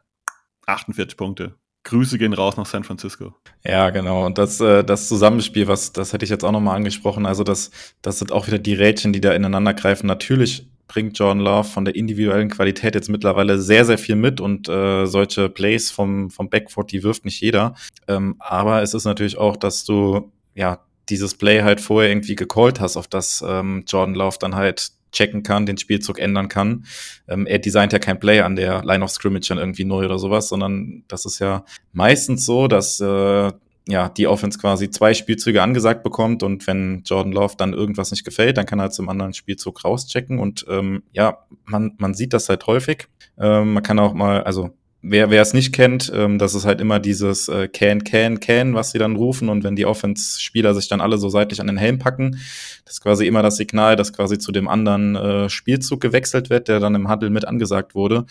S2: 48 Punkte. Grüße gehen raus nach San Francisco.
S1: Ja, genau. Und das, äh, das Zusammenspiel, was, das hätte ich jetzt auch nochmal angesprochen. Also, das, das sind auch wieder die Rädchen, die da ineinander greifen. Natürlich bringt Jordan Love von der individuellen Qualität jetzt mittlerweile sehr, sehr viel mit und äh, solche Plays vom, vom Backfoot, die wirft nicht jeder. Ähm, aber es ist natürlich auch, dass du ja dieses Play halt vorher irgendwie gecallt hast, auf das ähm, Jordan Love dann halt checken kann, den Spielzug ändern kann. Ähm, er designt ja kein Play an der Line of Scrimmage dann irgendwie neu oder sowas, sondern das ist ja meistens so, dass äh, ja, die Offense quasi zwei Spielzüge angesagt bekommt und wenn Jordan Love dann irgendwas nicht gefällt, dann kann er halt zum anderen Spielzug rauschecken und ähm, ja, man, man sieht das halt häufig. Ähm, man kann auch mal, also wer wer es nicht kennt, ähm, das ist halt immer dieses äh, Can, Can, Can, was sie dann rufen und wenn die Offense-Spieler sich dann alle so seitlich an den Helm packen, das ist quasi immer das Signal, dass quasi zu dem anderen äh, Spielzug gewechselt wird, der dann im Handel mit angesagt wurde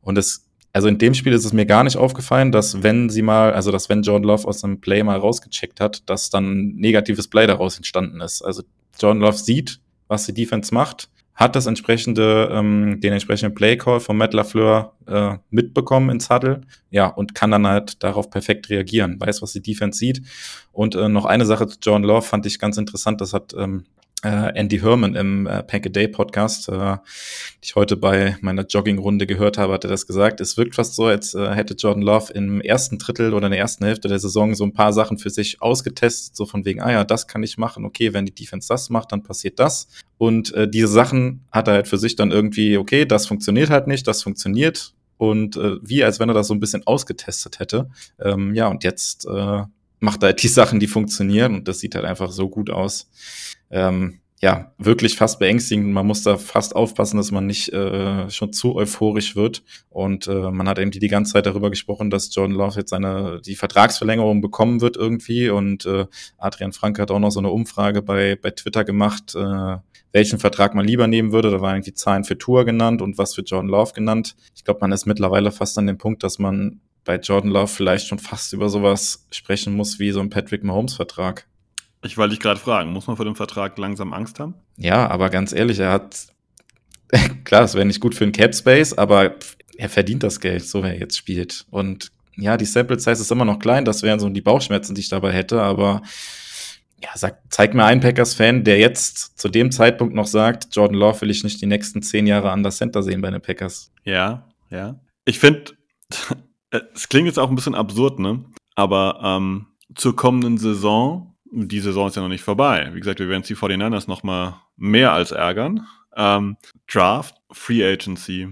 S1: und es also in dem Spiel ist es mir gar nicht aufgefallen, dass wenn sie mal, also dass wenn Jordan Love aus einem Play mal rausgecheckt hat, dass dann negatives Play daraus entstanden ist. Also Jordan Love sieht, was die Defense macht, hat das entsprechende, ähm, den entsprechenden Play-Call von Matt LaFleur äh, mitbekommen ins Huddle, ja, und kann dann halt darauf perfekt reagieren, weiß, was die Defense sieht. Und äh, noch eine Sache zu Jordan Love fand ich ganz interessant, das hat ähm, äh, Andy Herman im äh, Pack a Day Podcast, äh, ich heute bei meiner Joggingrunde gehört habe, hat er das gesagt. Es wirkt fast so, als äh, hätte Jordan Love im ersten Drittel oder in der ersten Hälfte der Saison so ein paar Sachen für sich ausgetestet, so von wegen, ah ja, das kann ich machen, okay, wenn die Defense das macht, dann passiert das. Und äh, diese Sachen hat er halt für sich dann irgendwie, okay, das funktioniert halt nicht, das funktioniert. Und äh, wie als wenn er das so ein bisschen ausgetestet hätte. Ähm, ja, und jetzt äh, macht halt die [laughs] Sachen, die funktionieren und das sieht halt einfach so gut aus ähm, ja, wirklich fast beängstigend. Man muss da fast aufpassen, dass man nicht äh, schon zu euphorisch wird. Und äh, man hat irgendwie die ganze Zeit darüber gesprochen, dass Jordan Love jetzt seine die Vertragsverlängerung bekommen wird irgendwie. Und äh, Adrian Frank hat auch noch so eine Umfrage bei, bei Twitter gemacht, äh, welchen Vertrag man lieber nehmen würde. Da waren irgendwie Zahlen für Tour genannt und was für Jordan Love genannt. Ich glaube, man ist mittlerweile fast an dem Punkt, dass man bei Jordan Love vielleicht schon fast über sowas sprechen muss wie so ein Patrick Mahomes Vertrag.
S2: Ich wollte dich gerade fragen, muss man vor dem Vertrag langsam Angst haben?
S1: Ja, aber ganz ehrlich, er hat, [laughs] klar, es wäre nicht gut für den Cap Space, aber er verdient das Geld, so wer jetzt spielt. Und ja, die Sample Size ist immer noch klein, das wären so die Bauchschmerzen, die ich dabei hätte, aber ja, sag, zeig mir einen Packers-Fan, der jetzt zu dem Zeitpunkt noch sagt, Jordan Love will ich nicht die nächsten zehn Jahre an der Center sehen bei den Packers.
S2: Ja, ja. Ich finde, es klingt jetzt auch ein bisschen absurd, ne? Aber ähm, zur kommenden Saison die Saison ist ja noch nicht vorbei. Wie gesagt, wir werden die 49ers noch mal mehr als ärgern. Ähm, Draft, Free Agency.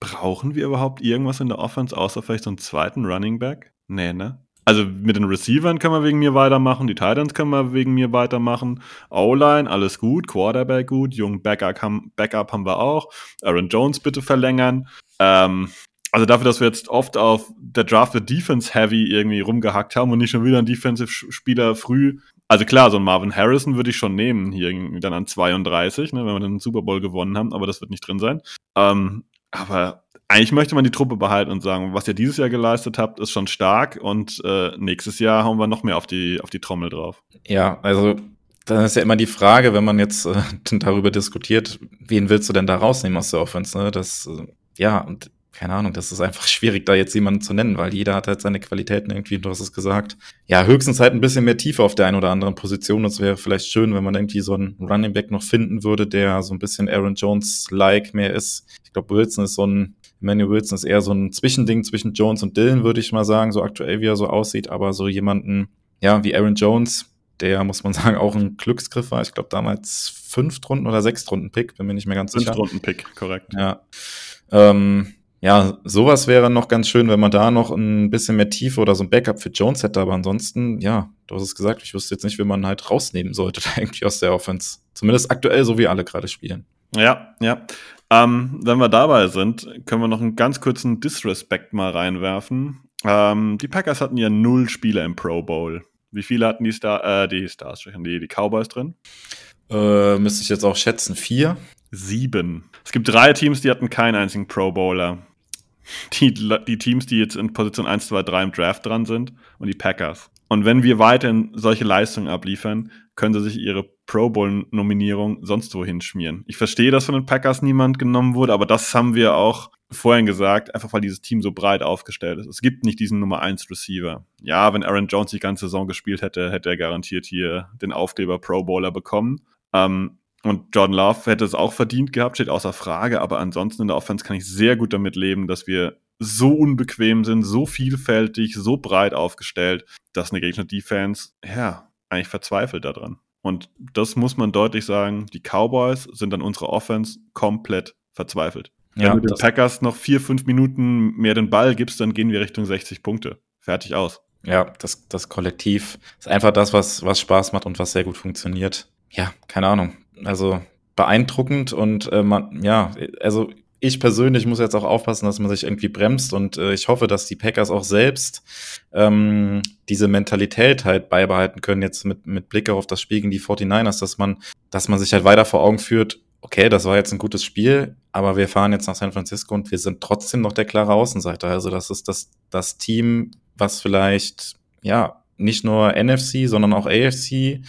S2: Brauchen wir überhaupt irgendwas in der Offense, außer vielleicht so einen zweiten Running Back? Nee, ne? Also mit den Receivern können wir wegen mir weitermachen, die Titans können wir wegen mir weitermachen. O-Line, alles gut, Quarterback gut, jungen Backup, Backup haben wir auch. Aaron Jones bitte verlängern. Ähm, also dafür, dass wir jetzt oft auf der Draft für Defense Heavy irgendwie rumgehackt haben und nicht schon wieder einen Defensive-Spieler früh also klar, so ein Marvin Harrison würde ich schon nehmen, hier dann an 32, ne, wenn wir den Super Bowl gewonnen haben, aber das wird nicht drin sein. Ähm, aber eigentlich möchte man die Truppe behalten und sagen, was ihr dieses Jahr geleistet habt, ist schon stark und äh, nächstes Jahr hauen wir noch mehr auf die, auf die Trommel drauf.
S1: Ja, also dann ist ja immer die Frage, wenn man jetzt äh, [laughs] darüber diskutiert, wen willst du denn da rausnehmen aus der Offense? Ne? Das, äh, ja, und keine Ahnung, das ist einfach [laughs] schwierig, da jetzt jemanden zu nennen, weil jeder hat halt seine Qualitäten irgendwie, du hast es gesagt. Ja, höchstens halt ein bisschen mehr Tiefe auf der einen oder anderen Position. Das wäre vielleicht schön, wenn man irgendwie so einen Running Back noch finden würde, der so ein bisschen Aaron Jones-like mehr ist. Ich glaube, Wilson ist so ein, Emmanuel Wilson ist eher so ein Zwischending zwischen Jones und Dylan, würde ich mal sagen, so aktuell, wie er so aussieht. Aber so jemanden, ja, wie Aaron Jones, der, muss man [laughs] sagen, auch ein Glücksgriff war. Ich glaube, damals fünf Runden oder sechs Runden Pick, bin mir nicht mehr ganz sicher.
S2: Fünf Runden Pick, korrekt.
S1: Ja. Ähm, ja, sowas wäre noch ganz schön, wenn man da noch ein bisschen mehr Tiefe oder so ein Backup für Jones hätte. Aber ansonsten, ja, du hast es gesagt, ich wüsste jetzt nicht, wie man halt rausnehmen sollte, [laughs] irgendwie aus der Offense. Zumindest aktuell, so wie alle gerade spielen.
S2: Ja, ja. Ähm, wenn wir dabei sind, können wir noch einen ganz kurzen Disrespect mal reinwerfen. Ähm, die Packers hatten ja null Spieler im Pro Bowl. Wie viele hatten die, Star äh, die Stars, die, die Cowboys drin?
S1: Äh, müsste ich jetzt auch schätzen, vier?
S2: Sieben. Es gibt drei Teams, die hatten keinen einzigen Pro Bowler. Die, die Teams, die jetzt in Position 1, 2, 3 im Draft dran sind und die Packers. Und wenn wir weiterhin solche Leistungen abliefern, können sie sich ihre Pro Bowl-Nominierung sonst wohin schmieren. Ich verstehe, dass von den Packers niemand genommen wurde, aber das haben wir auch vorhin gesagt, einfach weil dieses Team so breit aufgestellt ist. Es gibt nicht diesen Nummer 1 Receiver. Ja, wenn Aaron Jones die ganze Saison gespielt hätte, hätte er garantiert hier den Aufkleber Pro Bowler bekommen. Ähm, und Jordan Love hätte es auch verdient gehabt, steht außer Frage, aber ansonsten in der Offense kann ich sehr gut damit leben, dass wir so unbequem sind, so vielfältig, so breit aufgestellt, dass eine Gegner-Defense, ja, eigentlich verzweifelt daran. Und das muss man deutlich sagen, die Cowboys sind an unserer Offense komplett verzweifelt. Ja, Wenn du den Packers noch vier, fünf Minuten mehr den Ball gibst, dann gehen wir Richtung 60 Punkte. Fertig aus.
S1: Ja, das, das Kollektiv ist einfach das, was, was Spaß macht und was sehr gut funktioniert. Ja, keine Ahnung. Also beeindruckend und äh, man, ja, also ich persönlich muss jetzt auch aufpassen, dass man sich irgendwie bremst und äh, ich hoffe, dass die Packers auch selbst ähm, diese Mentalität halt beibehalten können, jetzt mit, mit Blick auf das Spiel gegen die 49ers, dass man, dass man sich halt weiter vor Augen führt, okay, das war jetzt ein gutes Spiel, aber wir fahren jetzt nach San Francisco und wir sind trotzdem noch der klare Außenseiter. Also das ist das, das Team, was vielleicht, ja, nicht nur NFC, sondern auch AFC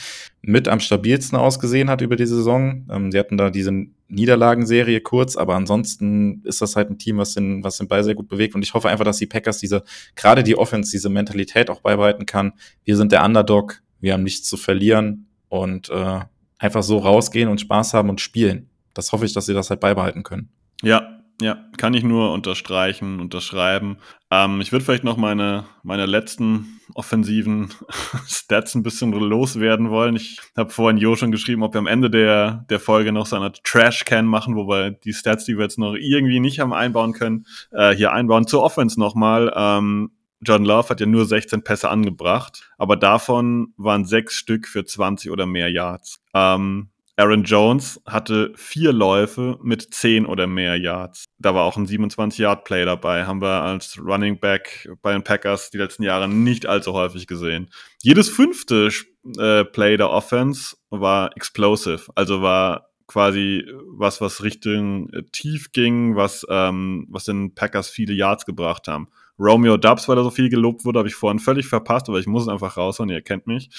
S1: mit am stabilsten ausgesehen hat über die Saison. Ähm, sie hatten da diese Niederlagenserie kurz, aber ansonsten ist das halt ein Team, was den, was den Ball sehr gut bewegt. Und ich hoffe einfach, dass die Packers diese, gerade die Offense, diese Mentalität auch beibehalten kann. Wir sind der Underdog, wir haben nichts zu verlieren und äh, einfach so rausgehen und Spaß haben und spielen. Das hoffe ich, dass sie das halt beibehalten können.
S2: Ja, ja, kann ich nur unterstreichen, unterschreiben. Ähm, ich würde vielleicht noch meine, meine letzten offensiven [laughs] Stats ein bisschen loswerden wollen. Ich habe vorhin Jo schon geschrieben, ob wir am Ende der, der Folge noch so eine Trash-Can machen, wo wir die Stats, die wir jetzt noch irgendwie nicht haben einbauen können, äh, hier einbauen. Zur Offense nochmal. Ähm, John Love hat ja nur 16 Pässe angebracht, aber davon waren sechs Stück für 20 oder mehr Yards. Ähm, Aaron Jones hatte vier Läufe mit zehn oder mehr Yards. Da war auch ein 27-Yard-Play dabei. Haben wir als Running Back bei den Packers die letzten Jahre nicht allzu häufig gesehen. Jedes fünfte äh, Play der Offense war explosive, also war quasi was, was Richtung äh, tief ging, was, ähm, was den Packers viele Yards gebracht haben. Romeo Dubs, weil er so viel gelobt wurde, habe ich vorhin völlig verpasst, aber ich muss es einfach raushauen, ihr kennt mich.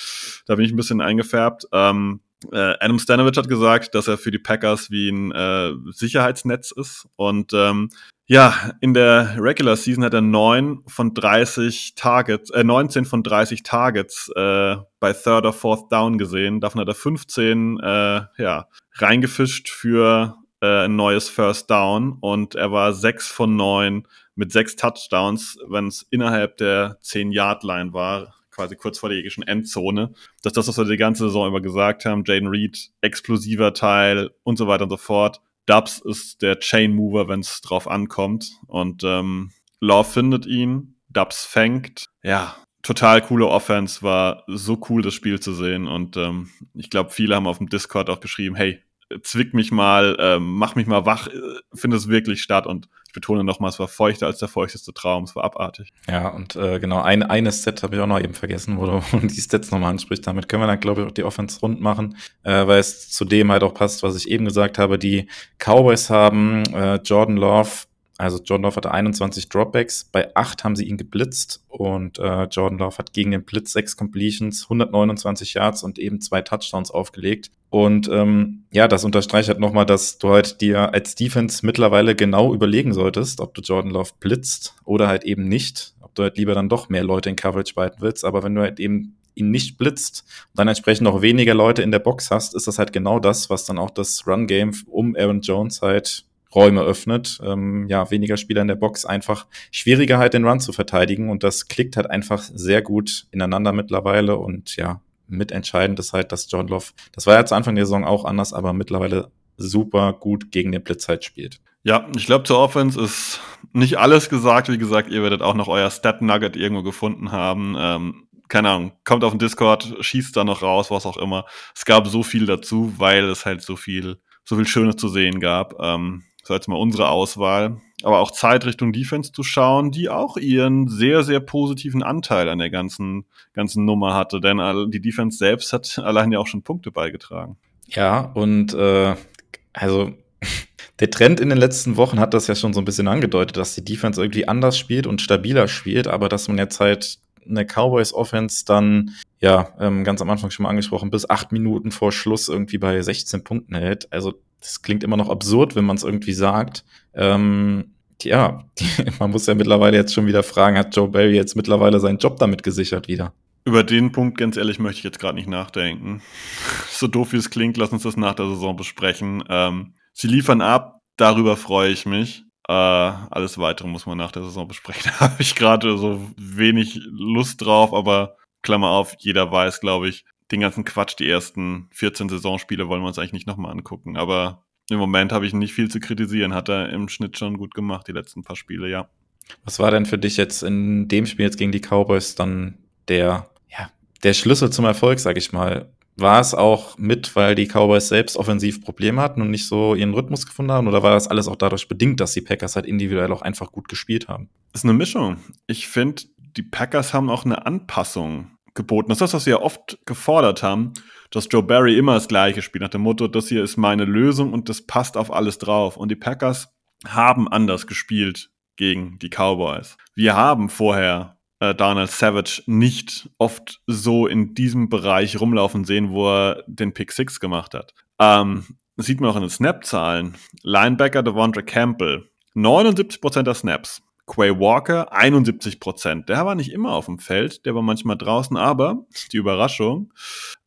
S2: Da bin ich ein bisschen eingefärbt. Ähm, äh, Adam Stanovich hat gesagt, dass er für die Packers wie ein äh, Sicherheitsnetz ist. Und ähm, ja, in der Regular Season hat er neun von 30 Targets, äh, 19 von 30 Targets äh, bei Third or Fourth Down gesehen. Davon hat er 15 äh, ja, reingefischt für äh, ein neues First Down und er war sechs von neun mit sechs Touchdowns, wenn es innerhalb der 10-Yard-Line war quasi kurz vor der jeglichen Endzone. Das ist das, was wir die ganze Saison über gesagt haben. Jaden Reed, explosiver Teil und so weiter und so fort. Dubs ist der Chain Mover, wenn es drauf ankommt. Und ähm, Law findet ihn, Dubs fängt. Ja, total coole Offense, war so cool, das Spiel zu sehen. Und ähm, ich glaube, viele haben auf dem Discord auch geschrieben, hey, zwick mich mal, ähm, mach mich mal wach, äh, finde es wirklich statt. Und ich betone nochmal, es war feuchter als der feuchteste Traum, es war abartig.
S1: Ja, und äh, genau, ein, eine Set habe ich auch noch eben vergessen, [laughs] wo du die Stats nochmal ansprichst. Damit können wir dann, glaube ich, auch die Offense rund machen, äh, weil es zu dem halt auch passt, was ich eben gesagt habe. Die Cowboys haben äh, Jordan Love also Jordan Love hatte 21 Dropbacks, bei 8 haben sie ihn geblitzt und äh, Jordan Love hat gegen den Blitz 6 Completions, 129 Yards und eben zwei Touchdowns aufgelegt. Und ähm, ja, das unterstreicht halt nochmal, dass du halt dir als Defense mittlerweile genau überlegen solltest, ob du Jordan Love blitzt oder halt eben nicht. Ob du halt lieber dann doch mehr Leute in Coverage behalten willst. Aber wenn du halt eben ihn nicht blitzt und dann entsprechend noch weniger Leute in der Box hast, ist das halt genau das, was dann auch das Run-Game um Aaron Jones halt Räume öffnet. Ähm, ja, weniger Spieler in der Box, einfach schwieriger halt den Run zu verteidigen und das klickt halt einfach sehr gut ineinander mittlerweile und ja, mitentscheidend ist halt, dass John Love, das war ja zu Anfang der Saison auch anders, aber mittlerweile super gut gegen den Blitz halt spielt.
S2: Ja, ich glaube, zur Offense ist nicht alles gesagt. Wie gesagt, ihr werdet auch noch euer Stat-Nugget irgendwo gefunden haben. Ähm, keine Ahnung, kommt auf den Discord, schießt da noch raus, was auch immer. Es gab so viel dazu, weil es halt so viel, so viel Schönes zu sehen gab. Ähm, so jetzt mal unsere Auswahl. Aber auch Zeit Richtung Defense zu schauen, die auch ihren sehr, sehr positiven Anteil an der ganzen, ganzen Nummer hatte. Denn die Defense selbst hat allein ja auch schon Punkte beigetragen.
S1: Ja, und äh, also [laughs] der Trend in den letzten Wochen hat das ja schon so ein bisschen angedeutet, dass die Defense irgendwie anders spielt und stabiler spielt, aber dass man jetzt halt eine Cowboys Offense dann, ja, ähm, ganz am Anfang schon mal angesprochen, bis acht Minuten vor Schluss irgendwie bei 16 Punkten hält. Also das klingt immer noch absurd, wenn man es irgendwie sagt. Ähm, ja, [laughs] man muss ja mittlerweile jetzt schon wieder fragen, hat Joe Barry jetzt mittlerweile seinen Job damit gesichert wieder?
S2: Über den Punkt, ganz ehrlich, möchte ich jetzt gerade nicht nachdenken. so doof wie es klingt, lass uns das nach der Saison besprechen. Ähm, sie liefern ab, darüber freue ich mich. Äh, alles weitere muss man nach der Saison besprechen. [laughs] Da habe ich gerade so wenig Lust drauf, aber Klammer auf, jeder weiß, glaube ich, den ganzen Quatsch, die ersten 14 Saisonspiele wollen wir uns eigentlich nicht nochmal angucken. Aber im Moment habe ich nicht viel zu kritisieren. Hat er im Schnitt schon gut gemacht, die letzten paar Spiele, ja.
S1: Was war denn für dich jetzt in dem Spiel jetzt gegen die Cowboys dann der, ja, der Schlüssel zum Erfolg, sag ich mal? War es auch mit, weil die Cowboys selbst offensiv Probleme hatten und nicht so ihren Rhythmus gefunden haben? Oder war das alles auch dadurch bedingt, dass die Packers halt individuell auch einfach gut gespielt haben?
S2: Das ist eine Mischung. Ich finde, die Packers haben auch eine Anpassung geboten. Das ist das, was wir ja oft gefordert haben, dass Joe Barry immer das Gleiche spielt, nach dem Motto, das hier ist meine Lösung und das passt auf alles drauf. Und die Packers haben anders gespielt gegen die Cowboys. Wir haben vorher äh, Donald Savage nicht oft so in diesem Bereich rumlaufen sehen, wo er den Pick 6 gemacht hat. Ähm, sieht man auch in den Snap-Zahlen. Linebacker Devondre Campbell, 79% der Snaps. Quay Walker 71%. Der war nicht immer auf dem Feld, der war manchmal draußen, aber die Überraschung.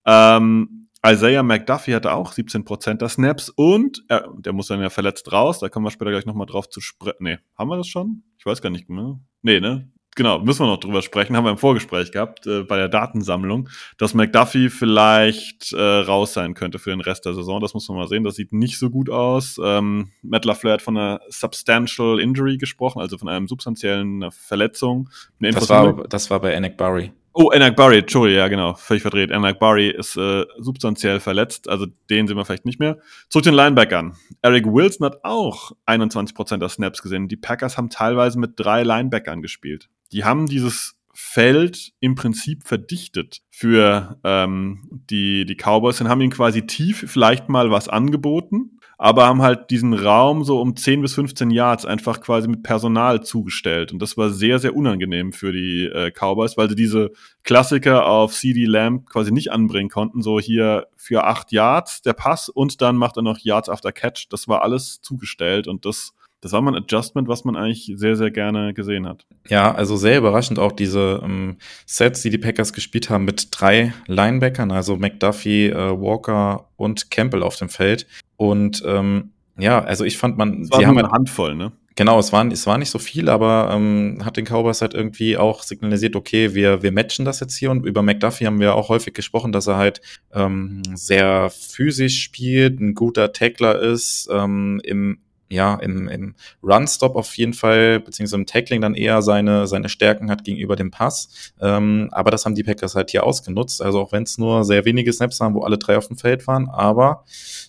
S2: Ähm, Isaiah McDuffie hatte auch 17% der Snaps und äh, der muss dann ja verletzt raus, da kommen wir später gleich nochmal drauf zu sprechen. Nee, haben wir das schon? Ich weiß gar nicht mehr. Nee, ne? Genau, müssen wir noch drüber sprechen, haben wir im Vorgespräch gehabt, äh, bei der Datensammlung, dass McDuffie vielleicht äh, raus sein könnte für den Rest der Saison. Das muss man mal sehen. Das sieht nicht so gut aus. Ähm, Matt LaFleur hat von einer substantial injury gesprochen, also von einem substanziellen Verletzung.
S1: Das war, das war bei Anik Barry.
S2: Oh, Enak Barry, Entschuldigung, ja, genau, völlig verdreht. Enak Barry ist äh, substanziell verletzt, also den sehen wir vielleicht nicht mehr. Zurück den Linebackern. Eric Wilson hat auch 21% der Snaps gesehen. Die Packers haben teilweise mit drei Linebackern gespielt die haben dieses Feld im Prinzip verdichtet für ähm, die, die Cowboys und haben ihnen quasi tief vielleicht mal was angeboten, aber haben halt diesen Raum so um 10 bis 15 Yards einfach quasi mit Personal zugestellt. Und das war sehr, sehr unangenehm für die äh, Cowboys, weil sie diese Klassiker auf CD Lamb quasi nicht anbringen konnten. So hier für 8 Yards der Pass und dann macht er noch Yards after Catch. Das war alles zugestellt und das das war mal ein Adjustment, was man eigentlich sehr, sehr gerne gesehen hat.
S1: Ja, also sehr überraschend auch diese ähm, Sets, die die Packers gespielt haben mit drei Linebackern, also McDuffie, äh, Walker und Campbell auf dem Feld. Und ähm, ja, also ich fand man,
S2: sie haben eine Handvoll, ne?
S1: Genau, es war, es war nicht so viel, aber ähm, hat den Cowboys halt irgendwie auch signalisiert, okay, wir, wir matchen das jetzt hier und über McDuffie haben wir auch häufig gesprochen, dass er halt ähm, sehr physisch spielt, ein guter Tackler ist, ähm, im ja, im, im Run-Stop auf jeden Fall, beziehungsweise im Tackling dann eher seine, seine Stärken hat gegenüber dem Pass. Ähm, aber das haben die Packers halt hier ausgenutzt. Also auch wenn es nur sehr wenige Snaps waren, wo alle drei auf dem Feld waren, aber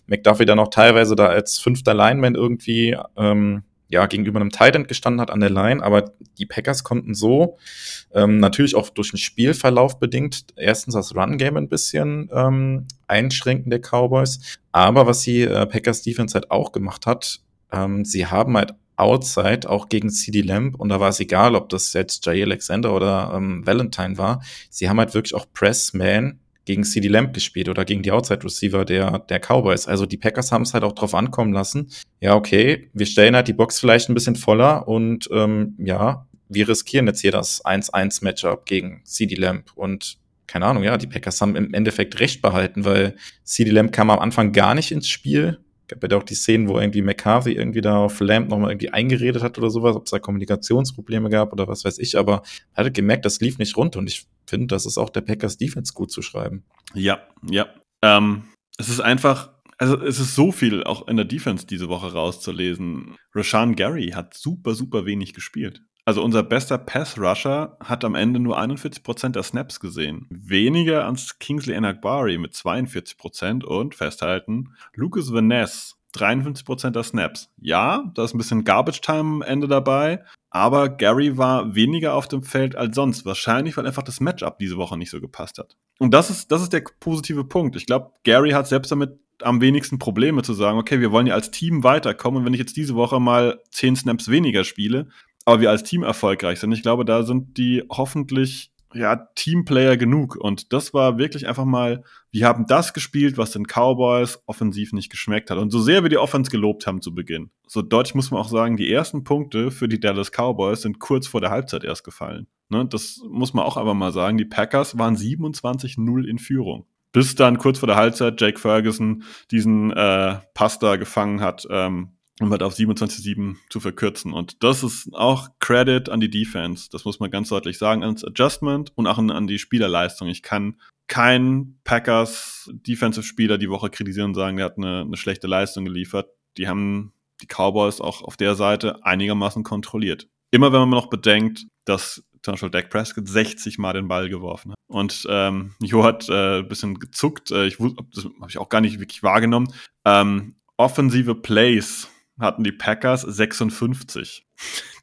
S1: McDuffie dann auch teilweise da als fünfter Lineman irgendwie ähm, ja, gegenüber einem Tight gestanden hat an der Line, aber die Packers konnten so, ähm, natürlich auch durch den Spielverlauf bedingt, erstens das Run-Game ein bisschen ähm, einschränken der Cowboys, aber was die äh, Packers Defense halt auch gemacht hat, ähm, sie haben halt Outside auch gegen CD Lamb und da war es egal, ob das jetzt Jay Alexander oder ähm, Valentine war. Sie haben halt wirklich auch Pressman gegen CD Lamb gespielt oder gegen die Outside Receiver der, der Cowboys. Also die Packers haben es halt auch drauf ankommen lassen. Ja, okay, wir stellen halt die Box vielleicht ein bisschen voller und ähm, ja, wir riskieren jetzt hier das 1-1 Matchup gegen CD Lamb und keine Ahnung, ja, die Packers haben im Endeffekt recht behalten, weil CD Lamb kam am Anfang gar nicht ins Spiel gab ja auch die Szenen, wo irgendwie McCarthy irgendwie da auf Lamp nochmal irgendwie eingeredet hat oder sowas, ob es da Kommunikationsprobleme gab oder was weiß ich, aber er hatte gemerkt, das lief nicht rund und ich finde, das ist auch der Packers Defense gut zu schreiben.
S2: Ja, ja. Ähm, es ist einfach, also es ist so viel auch in der Defense diese Woche rauszulesen. Rashan Gary hat super, super wenig gespielt. Also unser bester Pass-Rusher hat am Ende nur 41% der Snaps gesehen. Weniger als Kingsley Enagbari mit 42% und festhalten, Lucas Vaness 53% der Snaps. Ja, da ist ein bisschen Garbage-Time am Ende dabei, aber Gary war weniger auf dem Feld als sonst. Wahrscheinlich, weil einfach das Matchup diese Woche nicht so gepasst hat. Und das ist, das ist der positive Punkt. Ich glaube, Gary hat selbst damit am wenigsten Probleme zu sagen, okay, wir wollen ja als Team weiterkommen und wenn ich jetzt diese Woche mal 10 Snaps weniger spiele, aber wir als Team erfolgreich sind. Ich glaube, da sind die hoffentlich ja, Teamplayer genug. Und das war wirklich einfach mal, wir haben das gespielt, was den Cowboys offensiv nicht geschmeckt hat. Und so sehr wir die Offense gelobt haben zu Beginn, so deutlich muss man auch sagen, die ersten Punkte für die Dallas Cowboys sind kurz vor der Halbzeit erst gefallen. Ne, das muss man auch aber mal sagen. Die Packers waren 27-0 in Führung. Bis dann kurz vor der Halbzeit Jake Ferguson diesen äh, Pasta gefangen hat, ähm, um halt auf 27-7 zu verkürzen. Und das ist auch Credit an die Defense. Das muss man ganz deutlich sagen, ans Adjustment und auch an, die Spielerleistung. Ich kann keinen Packers Defensive Spieler die Woche kritisieren und sagen, der hat eine, eine schlechte Leistung geliefert. Die haben die Cowboys auch auf der Seite einigermaßen kontrolliert. Immer wenn man noch bedenkt, dass zum Beispiel Dak Prescott 60 Mal den Ball geworfen hat. Und ähm, Jo hat äh, ein bisschen gezuckt. Äh, ich das habe ich auch gar nicht wirklich wahrgenommen. Ähm, offensive Plays hatten die Packers 56,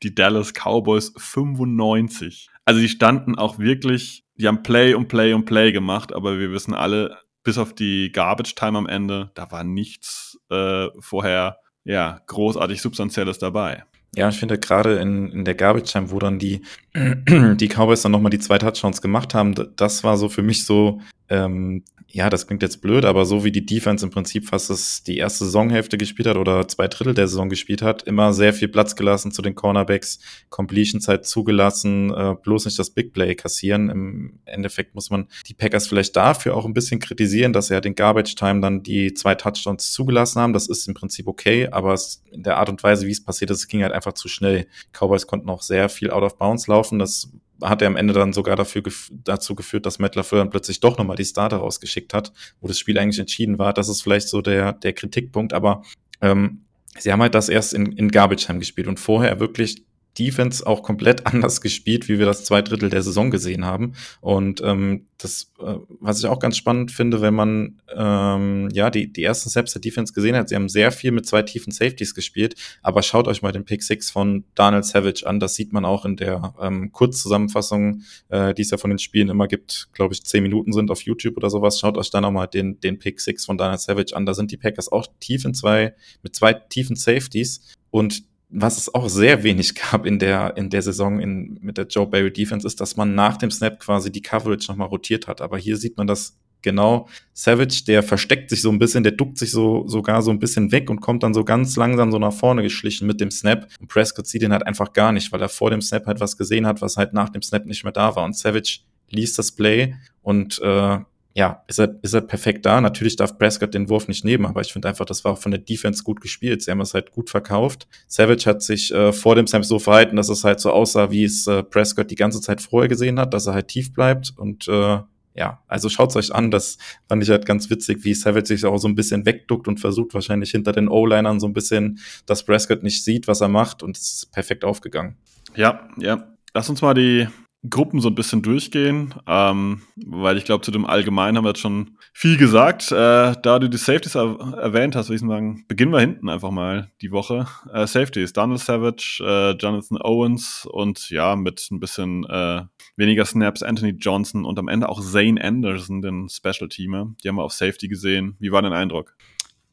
S2: die Dallas Cowboys 95. Also die standen auch wirklich, die haben Play und Play und Play gemacht, aber wir wissen alle, bis auf die Garbage Time am Ende, da war nichts äh, vorher ja großartig substanzielles dabei.
S1: Ja, ich finde gerade in, in der Garbage Time, wo dann die, [clears throat] die Cowboys dann nochmal die zwei Touchdowns gemacht haben, das war so für mich so ähm, ja, das klingt jetzt blöd, aber so wie die Defense im Prinzip fast das die erste Saisonhälfte gespielt hat oder zwei Drittel der Saison gespielt hat, immer sehr viel Platz gelassen zu den Cornerbacks, Completion-Zeit zugelassen, äh, bloß nicht das Big Play kassieren. Im Endeffekt muss man die Packers vielleicht dafür auch ein bisschen kritisieren, dass sie ja den Garbage Time dann die zwei Touchdowns zugelassen haben. Das ist im Prinzip okay, aber es, in der Art und Weise, wie es passiert ist, ging halt einfach zu schnell. Cowboys konnten auch sehr viel out of bounds laufen. Das hat er am Ende dann sogar dafür gef dazu geführt, dass Matt LaFleur dann plötzlich doch nochmal die Starter rausgeschickt hat, wo das Spiel eigentlich entschieden war. Das ist vielleicht so der, der Kritikpunkt, aber ähm, sie haben halt das erst in, in Garbage Time gespielt und vorher wirklich Defense auch komplett [laughs] anders gespielt, wie wir das zwei Drittel der Saison gesehen haben. Und ähm, das, äh, was ich auch ganz spannend finde, wenn man ähm, ja die, die ersten Steps der Defense gesehen hat, sie haben sehr viel mit zwei tiefen Safeties gespielt, aber schaut euch mal den Pick 6 von Daniel Savage an. Das sieht man auch in der ähm, Kurzzusammenfassung, äh, die es ja von den Spielen immer gibt, glaube ich, zehn Minuten sind auf YouTube oder sowas. Schaut euch dann auch mal den, den Pick 6 von Daniel Savage an. Da sind die Packers auch tief in zwei, mit zwei tiefen Safeties und was es auch sehr wenig gab in der, in der Saison in, mit der Joe Barry Defense, ist, dass man nach dem Snap quasi die Coverage nochmal rotiert hat. Aber hier sieht man das genau. Savage, der versteckt sich so ein bisschen, der duckt sich so sogar so ein bisschen weg und kommt dann so ganz langsam so nach vorne geschlichen mit dem Snap. Und Prescott sieht ihn halt einfach gar nicht, weil er vor dem Snap halt was gesehen hat, was halt nach dem Snap nicht mehr da war. Und Savage liest das Play und äh, ja, ist er, ist er perfekt da. Natürlich darf Prescott den Wurf nicht nehmen, aber ich finde einfach, das war auch von der Defense gut gespielt. Sie haben es halt gut verkauft. Savage hat sich äh, vor dem Snap so verhalten, dass es halt so aussah, wie es äh, Prescott die ganze Zeit vorher gesehen hat, dass er halt tief bleibt und äh, ja, also schaut's euch an, das fand ich halt ganz witzig, wie Savage sich auch so ein bisschen wegduckt und versucht wahrscheinlich hinter den O-Linern so ein bisschen, dass Prescott nicht sieht, was er macht und es ist perfekt aufgegangen.
S2: Ja, ja. Lass uns mal die Gruppen so ein bisschen durchgehen, ähm, weil ich glaube, zu dem Allgemeinen haben wir jetzt schon viel gesagt. Äh, da du die Safeties er erwähnt hast, würde ich sagen, beginnen wir hinten einfach mal die Woche. Äh, Safeties, Donald Savage, äh, Jonathan Owens und ja, mit ein bisschen äh, weniger Snaps Anthony Johnson und am Ende auch Zane Anderson, den Special-Teamer. Die haben wir auf Safety gesehen. Wie war dein Eindruck?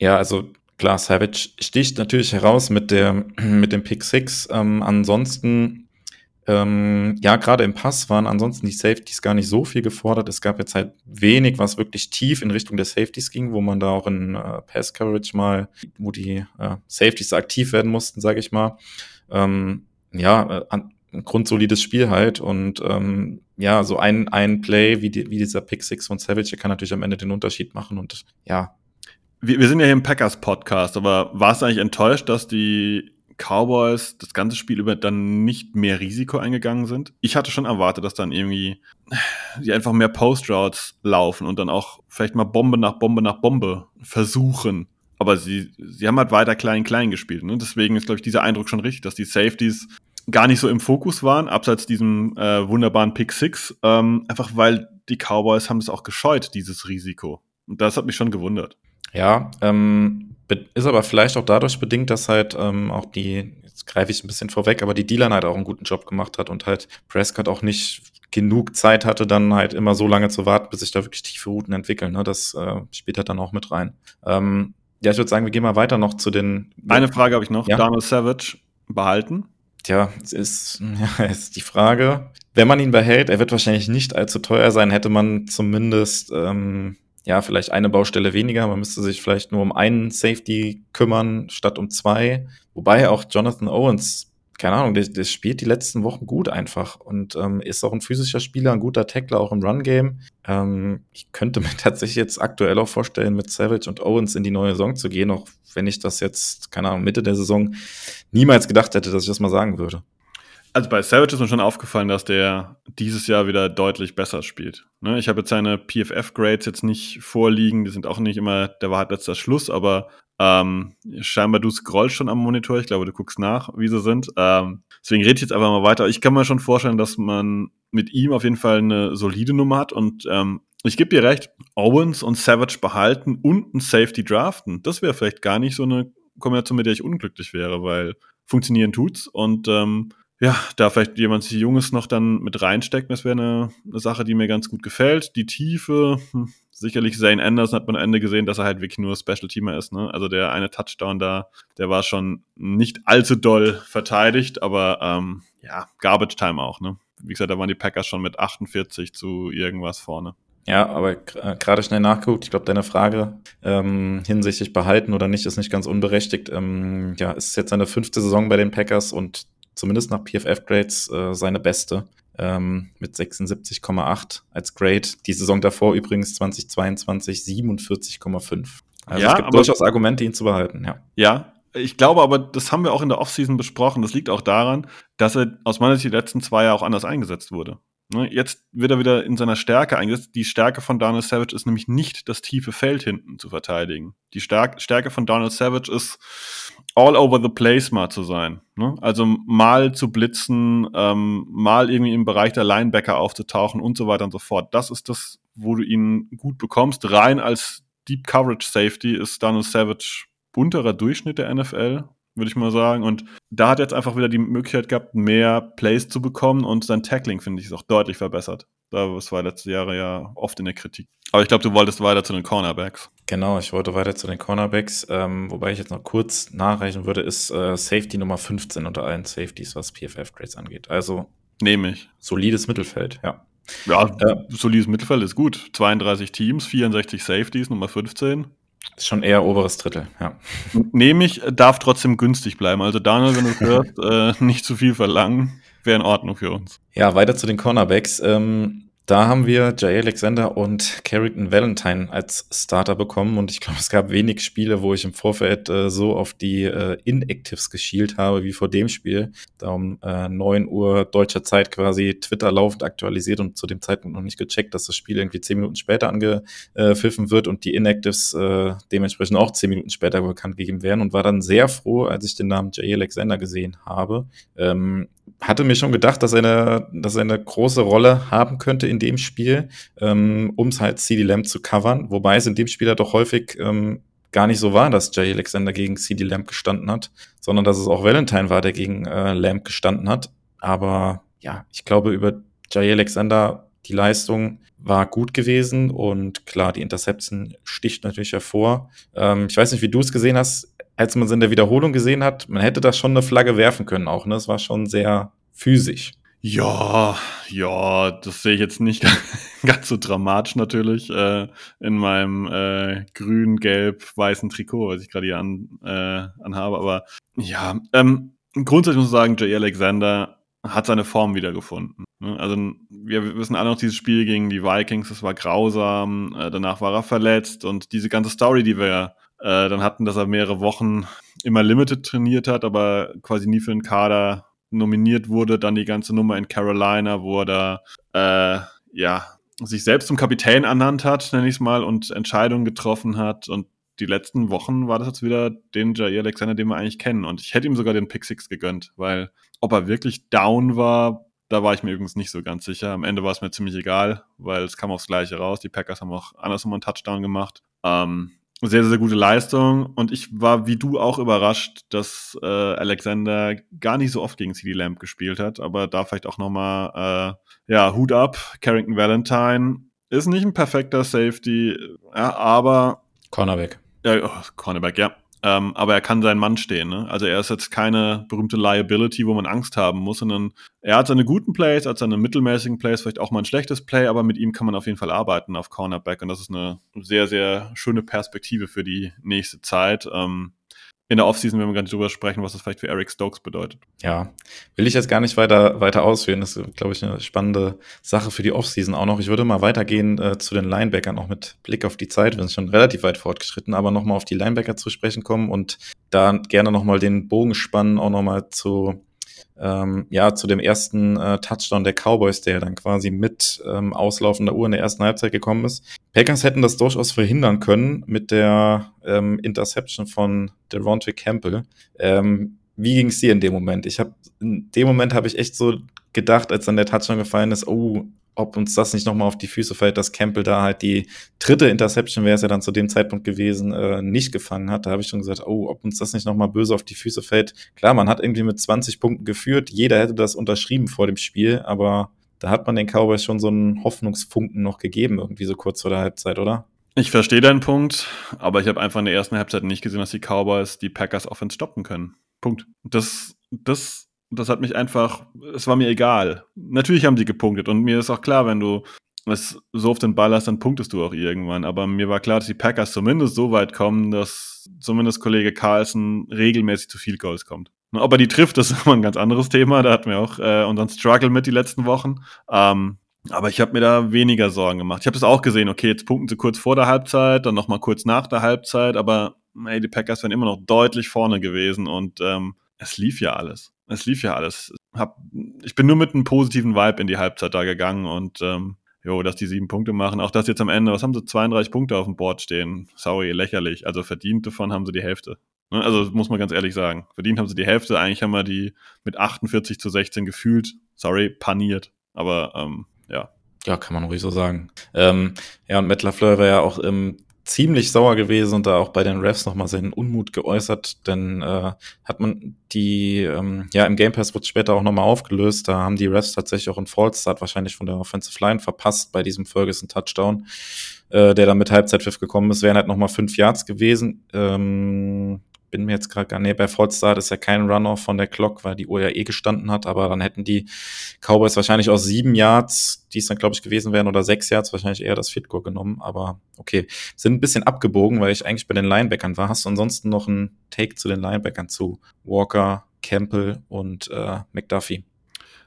S1: Ja, also klar, Savage sticht natürlich heraus mit, der, mit dem Pick 6. Ähm, ansonsten ähm, ja, gerade im Pass waren ansonsten die Safeties gar nicht so viel gefordert. Es gab jetzt halt wenig, was wirklich tief in Richtung der Safeties ging, wo man da auch in äh, Pass Coverage mal, wo die äh, Safeties aktiv werden mussten, sage ich mal. Ähm, ja, äh, ein grundsolides Spiel halt und ähm, ja, so ein, ein Play wie, die, wie dieser Pick Six von Savage kann natürlich am Ende den Unterschied machen und ja.
S2: Wir, wir sind ja hier im Packers Podcast, aber warst du eigentlich enttäuscht, dass die Cowboys das ganze Spiel über dann nicht mehr Risiko eingegangen sind. Ich hatte schon erwartet, dass dann irgendwie die einfach mehr Post-Routes laufen und dann auch vielleicht mal Bombe nach Bombe nach Bombe versuchen. Aber sie, sie haben halt weiter klein-klein gespielt. Ne? Deswegen ist, glaube ich, dieser Eindruck schon richtig, dass die Safeties gar nicht so im Fokus waren, abseits diesem äh, wunderbaren Pick Six. Ähm, einfach weil die Cowboys haben es auch gescheut, dieses Risiko. Und das hat mich schon gewundert.
S1: Ja, ähm, ist aber vielleicht auch dadurch bedingt, dass halt ähm, auch die, jetzt greife ich ein bisschen vorweg, aber die D-Line halt auch einen guten Job gemacht hat und halt Prescott auch nicht genug Zeit hatte, dann halt immer so lange zu warten, bis sich da wirklich tiefe Routen entwickeln. Ne? Das äh, spielt halt dann auch mit rein. Ähm, ja, ich würde sagen, wir gehen mal weiter noch zu den.
S2: Eine Frage habe ich noch. Ja? Donald Savage behalten.
S1: tja, es ist, [laughs] ja, ist die Frage. Wenn man ihn behält, er wird wahrscheinlich nicht allzu teuer sein, hätte man zumindest ähm, ja, vielleicht eine Baustelle weniger. Man müsste sich vielleicht nur um einen Safety kümmern, statt um zwei. Wobei auch Jonathan Owens, keine Ahnung, der, der spielt die letzten Wochen gut einfach und ähm, ist auch ein physischer Spieler, ein guter Tackler, auch im Run-Game. Ähm, ich könnte [laughs] mir tatsächlich jetzt aktuell auch vorstellen, mit Savage und Owens in die neue Saison zu gehen, auch wenn ich das jetzt, keine Ahnung, Mitte der Saison niemals gedacht hätte, dass ich das mal sagen würde.
S2: Also bei Savage ist mir schon aufgefallen, dass der dieses Jahr wieder deutlich besser spielt. Ne? Ich habe jetzt seine PFF-Grades jetzt nicht vorliegen, die sind auch nicht immer der Wahrheit letzter Schluss, aber ähm, scheinbar du scrollst schon am Monitor, ich glaube, du guckst nach, wie sie sind. Ähm, deswegen rede ich jetzt einfach mal weiter. Ich kann mir schon vorstellen, dass man mit ihm auf jeden Fall eine solide Nummer hat und ähm, ich gebe dir recht, Owens und Savage behalten und ein Safety draften. Das wäre vielleicht gar nicht so eine Kombination, mit der ich unglücklich wäre, weil funktionieren tut's und ähm, ja, da vielleicht jemand sich Junges noch dann mit reinsteckt, das wäre eine, eine, Sache, die mir ganz gut gefällt. Die Tiefe, hm, sicherlich Zane Anderson hat man am Ende gesehen, dass er halt wirklich nur Special-Teamer ist. Ne? Also der eine Touchdown da, der war schon nicht allzu doll verteidigt, aber ähm, ja, Garbage Time auch. Ne? Wie gesagt, da waren die Packers schon mit 48 zu irgendwas vorne.
S1: Ja, aber äh, gerade schnell nachgeguckt. Ich glaube, deine Frage ähm, hinsichtlich behalten oder nicht ist nicht ganz unberechtigt. Ähm, ja, es ist jetzt seine fünfte Saison bei den Packers und zumindest nach PFF-Grades äh, seine beste ähm, mit 76,8 als Grade. Die Saison davor übrigens 2022 47,5. Also ja, es gibt durchaus Argumente, ihn zu behalten, ja.
S2: Ja, ich glaube aber, das haben wir auch in der Offseason besprochen. Das liegt auch daran, dass er aus meiner Sicht die letzten zwei Jahre auch anders eingesetzt wurde. Ne, jetzt wird er wieder in seiner Stärke eingesetzt. Die Stärke von Donald Savage ist nämlich nicht das tiefe Feld hinten zu verteidigen. Die Stärke von Donald Savage ist all over the place mal zu sein. Ne? Also mal zu blitzen, ähm, mal irgendwie im Bereich der Linebacker aufzutauchen und so weiter und so fort. Das ist das, wo du ihn gut bekommst. Rein als Deep Coverage Safety ist Donald Savage unterer Durchschnitt der NFL, würde ich mal sagen. Und da hat er jetzt einfach wieder die Möglichkeit gehabt, mehr Plays zu bekommen und sein Tackling, finde ich, ist auch deutlich verbessert. Das war letzte Jahre ja oft in der Kritik. Aber ich glaube, du wolltest weiter zu den Cornerbacks.
S1: Genau, ich wollte weiter zu den Cornerbacks. Ähm, wobei ich jetzt noch kurz nachreichen würde, ist äh, Safety Nummer 15 unter allen Safeties, was PFF-Grades angeht. Also
S2: nehme ich.
S1: Solides Mittelfeld, ja.
S2: Ja, äh, solides Mittelfeld ist gut. 32 Teams, 64 Safeties, Nummer 15.
S1: Ist schon eher oberes Drittel, ja.
S2: Nehme ich, darf trotzdem günstig bleiben. Also Daniel, wenn du hörst, [laughs] äh, nicht zu viel verlangen wäre in Ordnung für uns.
S1: Ja, weiter zu den Cornerbacks. Ähm, da haben wir Jay Alexander und Carrington Valentine als Starter bekommen und ich glaube, es gab wenig Spiele, wo ich im Vorfeld äh, so auf die äh, Inactives geschielt habe wie vor dem Spiel. Da um äh, 9 Uhr deutscher Zeit quasi Twitter laufend aktualisiert und zu dem Zeitpunkt noch nicht gecheckt, dass das Spiel irgendwie 10 Minuten später angepfiffen wird und die Inactives äh, dementsprechend auch 10 Minuten später bekannt gegeben werden und war dann sehr froh, als ich den Namen Jay Alexander gesehen habe. Ähm, hatte mir schon gedacht, dass er eine, dass er eine große Rolle haben könnte in dem Spiel, ähm, um es halt CD Lamb zu covern, wobei es in dem Spiel ja doch häufig ähm, gar nicht so war, dass Jay Alexander gegen CD Lamb gestanden hat, sondern dass es auch Valentine war, der gegen äh, Lamb gestanden hat. Aber ja, ich glaube, über Jay Alexander die Leistung war gut gewesen und klar, die Interception sticht natürlich hervor. Ähm, ich weiß nicht, wie du es gesehen hast als man es in der Wiederholung gesehen hat, man hätte da schon eine Flagge werfen können auch. Ne? Es war schon sehr physisch.
S2: Ja, ja, das sehe ich jetzt nicht [laughs] ganz so dramatisch natürlich äh, in meinem äh, grün-gelb-weißen Trikot, was ich gerade hier an, äh, anhabe. Aber ja, ähm, grundsätzlich muss ich sagen, Jay Alexander hat seine Form wiedergefunden. Ne? Also wir wissen alle noch dieses Spiel gegen die Vikings, das war grausam. Äh, danach war er verletzt und diese ganze Story, die wir äh, dann hatten, dass er mehrere Wochen immer Limited trainiert hat, aber quasi nie für den Kader nominiert wurde. Dann die ganze Nummer in Carolina, wo er da äh, ja sich selbst zum Kapitän ernannt hat, nenne ich es mal, und Entscheidungen getroffen hat. Und die letzten Wochen war das jetzt wieder den Jair Alexander, den wir eigentlich kennen. Und ich hätte ihm sogar den Pick Six gegönnt, weil ob er wirklich down war, da war ich mir übrigens nicht so ganz sicher. Am Ende war es mir ziemlich egal, weil es kam aufs Gleiche raus. Die Packers haben auch andersrum einen Touchdown gemacht. Ähm, sehr, sehr gute Leistung. Und ich war wie du auch überrascht, dass äh, Alexander gar nicht so oft gegen CD Lamb gespielt hat. Aber da vielleicht auch nochmal, äh, ja, Hut ab. Carrington Valentine ist nicht ein perfekter Safety, ja, aber.
S1: Cornerback.
S2: Ja, oh, Cornerback, ja. Ähm, aber er kann seinen Mann stehen. Ne? Also er ist jetzt keine berühmte Liability, wo man Angst haben muss, sondern er hat seine guten Plays, hat seine mittelmäßigen Plays, vielleicht auch mal ein schlechtes Play, aber mit ihm kann man auf jeden Fall arbeiten auf Cornerback und das ist eine sehr, sehr schöne Perspektive für die nächste Zeit. Ähm, in der Offseason werden wir gar nicht drüber sprechen, was das vielleicht für Eric Stokes bedeutet.
S1: Ja, will ich jetzt gar nicht weiter, weiter ausführen. Das ist, glaube ich, eine spannende Sache für die Offseason auch noch. Ich würde mal weitergehen äh, zu den Linebackern, auch mit Blick auf die Zeit. Wir sind schon relativ weit fortgeschritten, aber nochmal auf die Linebacker zu sprechen kommen und da gerne nochmal den Bogen spannen, auch nochmal zu ähm, ja, zu dem ersten äh, Touchdown der Cowboys, der dann quasi mit ähm, auslaufender Uhr in der ersten Halbzeit gekommen ist. Packers hätten das durchaus verhindern können mit der ähm, Interception von Devontae Campbell. Ähm, wie ging es dir in dem Moment? Ich habe in dem Moment habe ich echt so gedacht, als dann der Touchdown gefallen ist, oh, ob uns das nicht nochmal auf die Füße fällt, dass Campbell da halt die dritte Interception wäre es ja dann zu dem Zeitpunkt gewesen, äh, nicht gefangen hat. Da habe ich schon gesagt, oh, ob uns das nicht nochmal böse auf die Füße fällt. Klar, man hat irgendwie mit 20 Punkten geführt. Jeder hätte das unterschrieben vor dem Spiel, aber da hat man den Cowboys schon so einen Hoffnungsfunken noch gegeben, irgendwie so kurz vor der Halbzeit, oder?
S2: Ich verstehe deinen Punkt, aber ich habe einfach in der ersten Halbzeit nicht gesehen, dass die Cowboys die Packers Offense stoppen können. Punkt. Das, das das hat mich einfach, es war mir egal. Natürlich haben die gepunktet und mir ist auch klar, wenn du es so auf den Ball hast, dann punktest du auch irgendwann. Aber mir war klar, dass die Packers zumindest so weit kommen, dass zumindest Kollege Carlson regelmäßig zu viel Goals kommt. Ob er die trifft, das [laughs] ist immer ein ganz anderes Thema. Da hatten wir auch äh, unseren Struggle mit die letzten Wochen. Ähm, aber ich habe mir da weniger Sorgen gemacht. Ich habe das auch gesehen, okay, jetzt punkten sie kurz vor der Halbzeit, dann nochmal kurz nach der Halbzeit, aber ey, die Packers wären immer noch deutlich vorne gewesen und ähm, es lief ja alles es lief ja alles. Hab, ich bin nur mit einem positiven Vibe in die Halbzeit da gegangen und ähm, jo, dass die sieben Punkte machen. Auch dass jetzt am Ende, was haben sie, 32 Punkte auf dem Board stehen. Sorry, lächerlich. Also verdient davon haben sie die Hälfte. Ne? Also muss man ganz ehrlich sagen. Verdient haben sie die Hälfte. Eigentlich haben wir die mit 48 zu 16 gefühlt. Sorry, paniert. Aber ähm, ja.
S1: Ja, kann man ruhig so sagen. Ähm, ja, und Matt LaFleur war ja auch im ziemlich sauer gewesen und da auch bei den Refs nochmal seinen Unmut geäußert, denn äh, hat man die, ähm, ja, im Game Pass wird später auch nochmal aufgelöst, da haben die Refs tatsächlich auch einen Fallstart wahrscheinlich von der Offensive Line verpasst bei diesem Ferguson Touchdown, äh, der dann mit Halbzeitpfiff gekommen ist, wären halt nochmal fünf Yards gewesen. Ähm, bin mir jetzt gerade gar nicht, bei Fallstart ist ja kein Runoff von der Clock, weil die Uhr ja eh gestanden hat, aber dann hätten die Cowboys wahrscheinlich aus sieben Yards, die es dann glaube ich gewesen wären, oder sechs Yards wahrscheinlich eher das Field genommen, aber okay, sind ein bisschen abgebogen, weil ich eigentlich bei den Linebackern war. Hast du ansonsten noch einen Take zu den Linebackern zu Walker, Campbell und äh, McDuffie?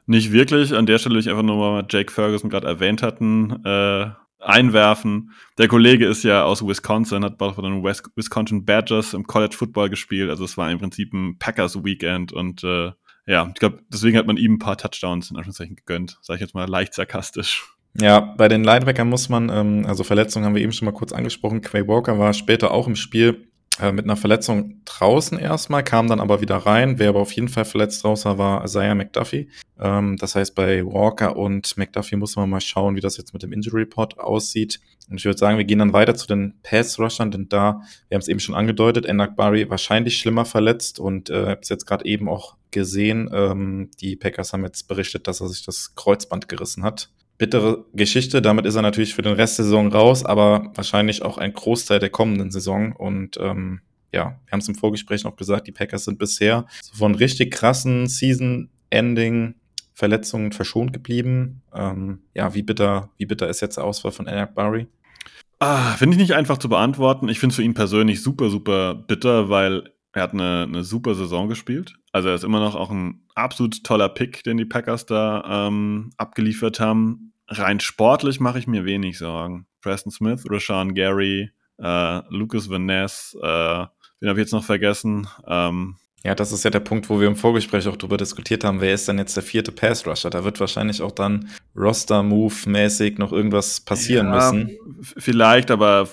S2: Nicht wirklich. An der Stelle ich einfach nur mal Jake Ferguson gerade erwähnt hatten, äh, einwerfen. Der Kollege ist ja aus Wisconsin, hat bei den Wisconsin Badgers im College Football gespielt. Also es war im Prinzip ein Packers Weekend und äh, ja, ich glaube, deswegen hat man ihm ein paar Touchdowns in Anführungszeichen gegönnt. Sag ich jetzt mal leicht sarkastisch.
S1: Ja, bei den Linebackern muss man, ähm, also Verletzungen haben wir eben schon mal kurz angesprochen. Quay Walker war später auch im Spiel äh, mit einer Verletzung draußen erstmal, kam dann aber wieder rein. Wer aber auf jeden Fall verletzt war, war Isaiah McDuffie. Ähm, das heißt, bei Walker und McDuffie muss man mal schauen, wie das jetzt mit dem Injury Report aussieht. Und ich würde sagen, wir gehen dann weiter zu den Pass-Rushern, denn da, wir haben es eben schon angedeutet, Enak Barry wahrscheinlich schlimmer verletzt und äh, habe es jetzt gerade eben auch gesehen. Ähm, die Packers haben jetzt berichtet, dass er sich das Kreuzband gerissen hat bittere Geschichte. Damit ist er natürlich für den Rest der Saison raus, aber wahrscheinlich auch ein Großteil der kommenden Saison. Und ähm, ja, wir haben es im Vorgespräch noch gesagt, die Packers sind bisher von richtig krassen Season-Ending Verletzungen verschont geblieben. Ähm, ja, wie bitter, wie bitter ist jetzt der Ausfall von Enoch Barry?
S2: Ah, finde ich nicht einfach zu beantworten. Ich finde es für ihn persönlich super, super bitter, weil er hat eine, eine super Saison gespielt. Also er ist immer noch auch ein absolut toller Pick, den die Packers da ähm, abgeliefert haben. Rein sportlich mache ich mir wenig Sorgen. Preston Smith, Rashawn Gary, äh, Lucas Van Ness, äh, den habe ich jetzt noch vergessen. Ähm,
S1: ja, das ist ja der Punkt, wo wir im Vorgespräch auch drüber diskutiert haben, wer ist denn jetzt der vierte Pass-Rusher? Da wird wahrscheinlich auch dann Roster-Move-mäßig noch irgendwas passieren ja, müssen.
S2: Vielleicht, aber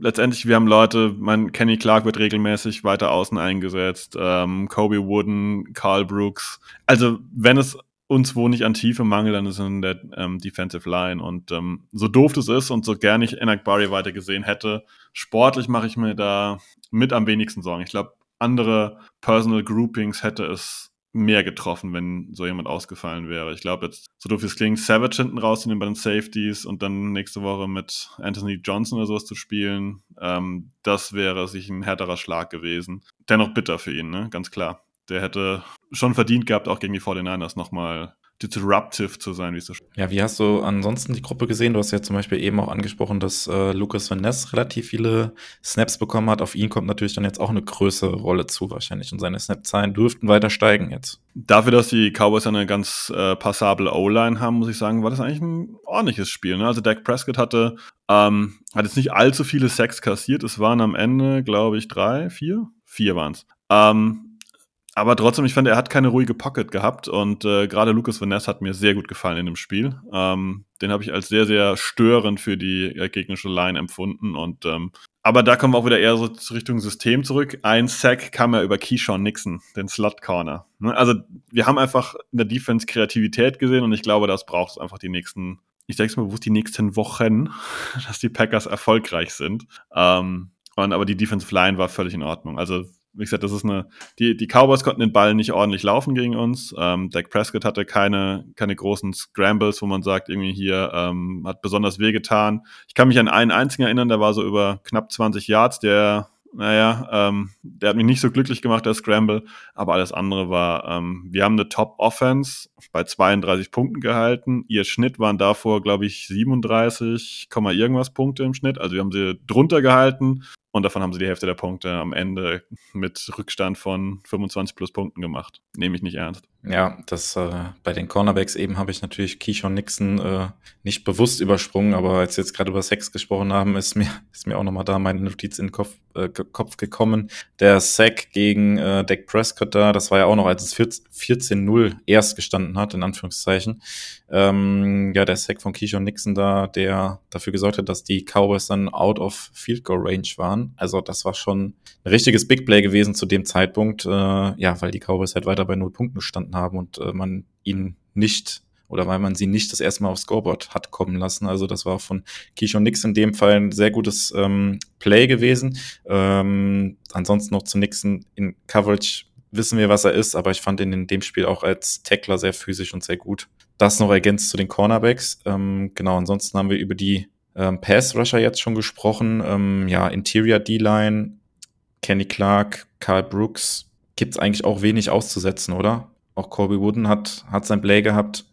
S2: letztendlich, wir haben Leute, mein Kenny Clark wird regelmäßig weiter außen eingesetzt, ähm, Kobe Wooden, Carl Brooks. Also, wenn es uns wo nicht an Tiefe mangelt, dann ist es in der ähm, Defensive Line. Und ähm, so doof das ist und so gern ich Enak Barry weiter gesehen hätte, sportlich mache ich mir da mit am wenigsten Sorgen. Ich glaube, andere Personal Groupings hätte es mehr getroffen, wenn so jemand ausgefallen wäre. Ich glaube jetzt, so doof es klingt, Savage hinten rauszunehmen bei den Safeties und dann nächste Woche mit Anthony Johnson oder sowas zu spielen, ähm, das wäre sich ein härterer Schlag gewesen. Dennoch bitter für ihn, ne? ganz klar. Der hätte schon verdient gehabt, auch gegen die 49ers nochmal disruptive zu sein, wie es so
S1: Ja, wie hast du ansonsten die Gruppe gesehen? Du hast ja zum Beispiel eben auch angesprochen, dass äh, Lucas Van Ness relativ viele Snaps bekommen hat. Auf ihn kommt natürlich dann jetzt auch eine größere Rolle zu wahrscheinlich und seine Snap-Zahlen dürften weiter steigen jetzt.
S2: Dafür, dass die Cowboys eine ganz äh, passable O-Line haben, muss ich sagen, war das eigentlich ein ordentliches Spiel. Ne? Also Dak Prescott hatte, ähm, hat jetzt nicht allzu viele Sacks kassiert. Es waren am Ende, glaube ich, drei, vier? Vier waren es. Ähm, aber trotzdem, ich fand, er hat keine ruhige Pocket gehabt und äh, gerade Lucas Van Ness hat mir sehr gut gefallen in dem Spiel. Ähm, den habe ich als sehr, sehr störend für die äh, gegnerische Line empfunden und ähm, aber da kommen wir auch wieder eher so Richtung System zurück. Ein Sack kam ja über Keyshawn Nixon, den Slot Corner. Ne? Also wir haben einfach in der Defense Kreativität gesehen und ich glaube, das braucht es einfach die nächsten, ich denke mal bewusst die nächsten Wochen, [laughs] dass die Packers erfolgreich sind. Ähm, und, aber die Defensive Line war völlig in Ordnung. Also wie gesagt, das ist eine, die, die Cowboys konnten den Ball nicht ordentlich laufen gegen uns. Ähm, Dak Prescott hatte keine, keine großen Scrambles, wo man sagt, irgendwie hier ähm, hat besonders wehgetan. Ich kann mich an einen einzigen erinnern, der war so über knapp 20 Yards, der naja, ähm, der hat mich nicht so glücklich gemacht, der Scramble, aber alles andere war, ähm, wir haben eine Top-Offense bei 32 Punkten gehalten. Ihr Schnitt waren davor, glaube ich, 37, irgendwas Punkte im Schnitt. Also wir haben sie drunter gehalten und davon haben sie die Hälfte der Punkte am Ende mit Rückstand von 25 plus Punkten gemacht. Nehme ich nicht ernst.
S1: Ja, das äh, bei den Cornerbacks eben habe ich natürlich Keyshawn Nixon äh, nicht bewusst übersprungen, aber als wir jetzt gerade über Sex gesprochen haben, ist mir, [laughs] ist mir auch nochmal da meine Notiz in den Kopf, äh, Kopf gekommen. Der Sack gegen äh, Dak Prescott da, das war ja auch noch, als es 14-0 erst gestanden hat, in Anführungszeichen. Ähm, ja, der Sack von Keyshawn Nixon da, der dafür gesorgt hat, dass die Cowboys dann out of Field Goal Range waren. Also das war schon ein richtiges Big Play gewesen zu dem Zeitpunkt, äh, ja, weil die Cowboys halt weiter bei null Punkten standen haben und äh, man ihn nicht oder weil man sie nicht das erste Mal aufs Scoreboard hat kommen lassen. Also das war von Keyshawn Nix in dem Fall ein sehr gutes ähm, Play gewesen. Ähm, ansonsten noch zu Nixon in Coverage wissen wir, was er ist, aber ich fand ihn in dem Spiel auch als Tackler sehr physisch und sehr gut. Das noch ergänzt zu den Cornerbacks. Ähm, genau, ansonsten haben wir über die ähm, Pass-Rusher jetzt schon gesprochen. Ähm, ja, Interior D-Line, Kenny Clark, Carl Brooks, gibt's eigentlich auch wenig auszusetzen, oder? Auch Colby Wooden hat, hat sein Play gehabt.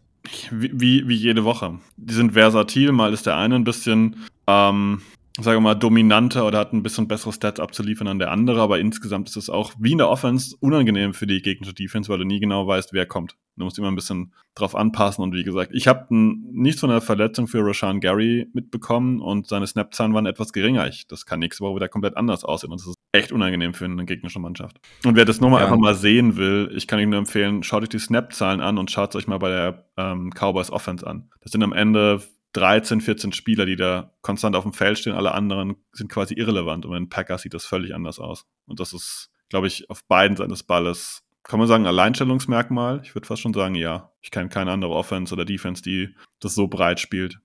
S2: Wie, wie, wie jede Woche. Die sind versatil, mal ist der eine ein bisschen ähm, sage mal, dominanter oder hat ein bisschen bessere Stats abzuliefern an der andere, aber insgesamt ist es auch wie in der Offense unangenehm für die gegnerische Defense, weil du nie genau weißt, wer kommt. Du musst immer ein bisschen drauf anpassen und wie gesagt, ich habe nichts von der Verletzung für Rashan Gary mitbekommen und seine Snap-Zahlen waren etwas geringer. Ich, das kann nächste Woche wieder komplett anders aussehen und das ist echt unangenehm für eine gegnerische Mannschaft. Und wer das nochmal ja. einfach mal sehen will, ich kann Ihnen nur empfehlen, schaut euch die Snap-Zahlen an und schaut es euch mal bei der ähm, Cowboys Offense an. Das sind am Ende 13, 14 Spieler, die da konstant auf dem Feld stehen, alle anderen sind quasi irrelevant. Und bei den Packers sieht das völlig anders aus. Und das ist, glaube ich, auf beiden Seiten des Balles, kann man sagen, Alleinstellungsmerkmal? Ich würde fast schon sagen, ja. Ich kenne keine andere Offense oder Defense, die das so breit spielt.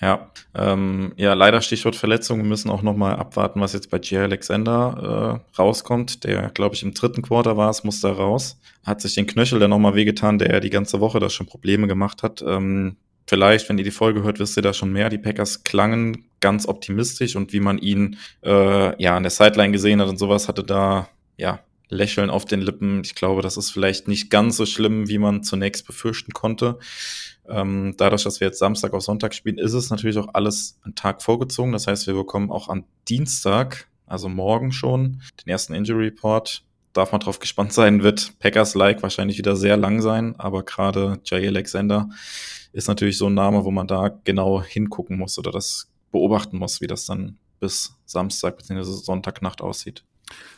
S1: Ja, ähm, ja, leider Stichwort Verletzungen. Wir müssen auch nochmal abwarten, was jetzt bei J. Alexander äh, rauskommt. Der, glaube ich, im dritten Quarter war es, musste raus. Hat sich den Knöchel dann nochmal wehgetan, der ja die ganze Woche das schon Probleme gemacht hat. Ähm, vielleicht, wenn ihr die Folge hört, wisst ihr da schon mehr. Die Packers klangen ganz optimistisch und wie man ihn äh, ja an der Sideline gesehen hat und sowas, hatte da ja Lächeln auf den Lippen. Ich glaube, das ist vielleicht nicht ganz so schlimm, wie man zunächst befürchten konnte. Ähm, dadurch, dass wir jetzt Samstag auf Sonntag spielen, ist es natürlich auch alles einen Tag vorgezogen. Das heißt, wir bekommen auch am Dienstag, also morgen schon, den ersten Injury Report. Darf man drauf gespannt sein, wird Packers-like wahrscheinlich wieder sehr lang sein, aber gerade Jay Alexander ist natürlich so ein Name, wo man da genau hingucken muss oder das beobachten muss, wie das dann bis Samstag bzw. Sonntagnacht aussieht.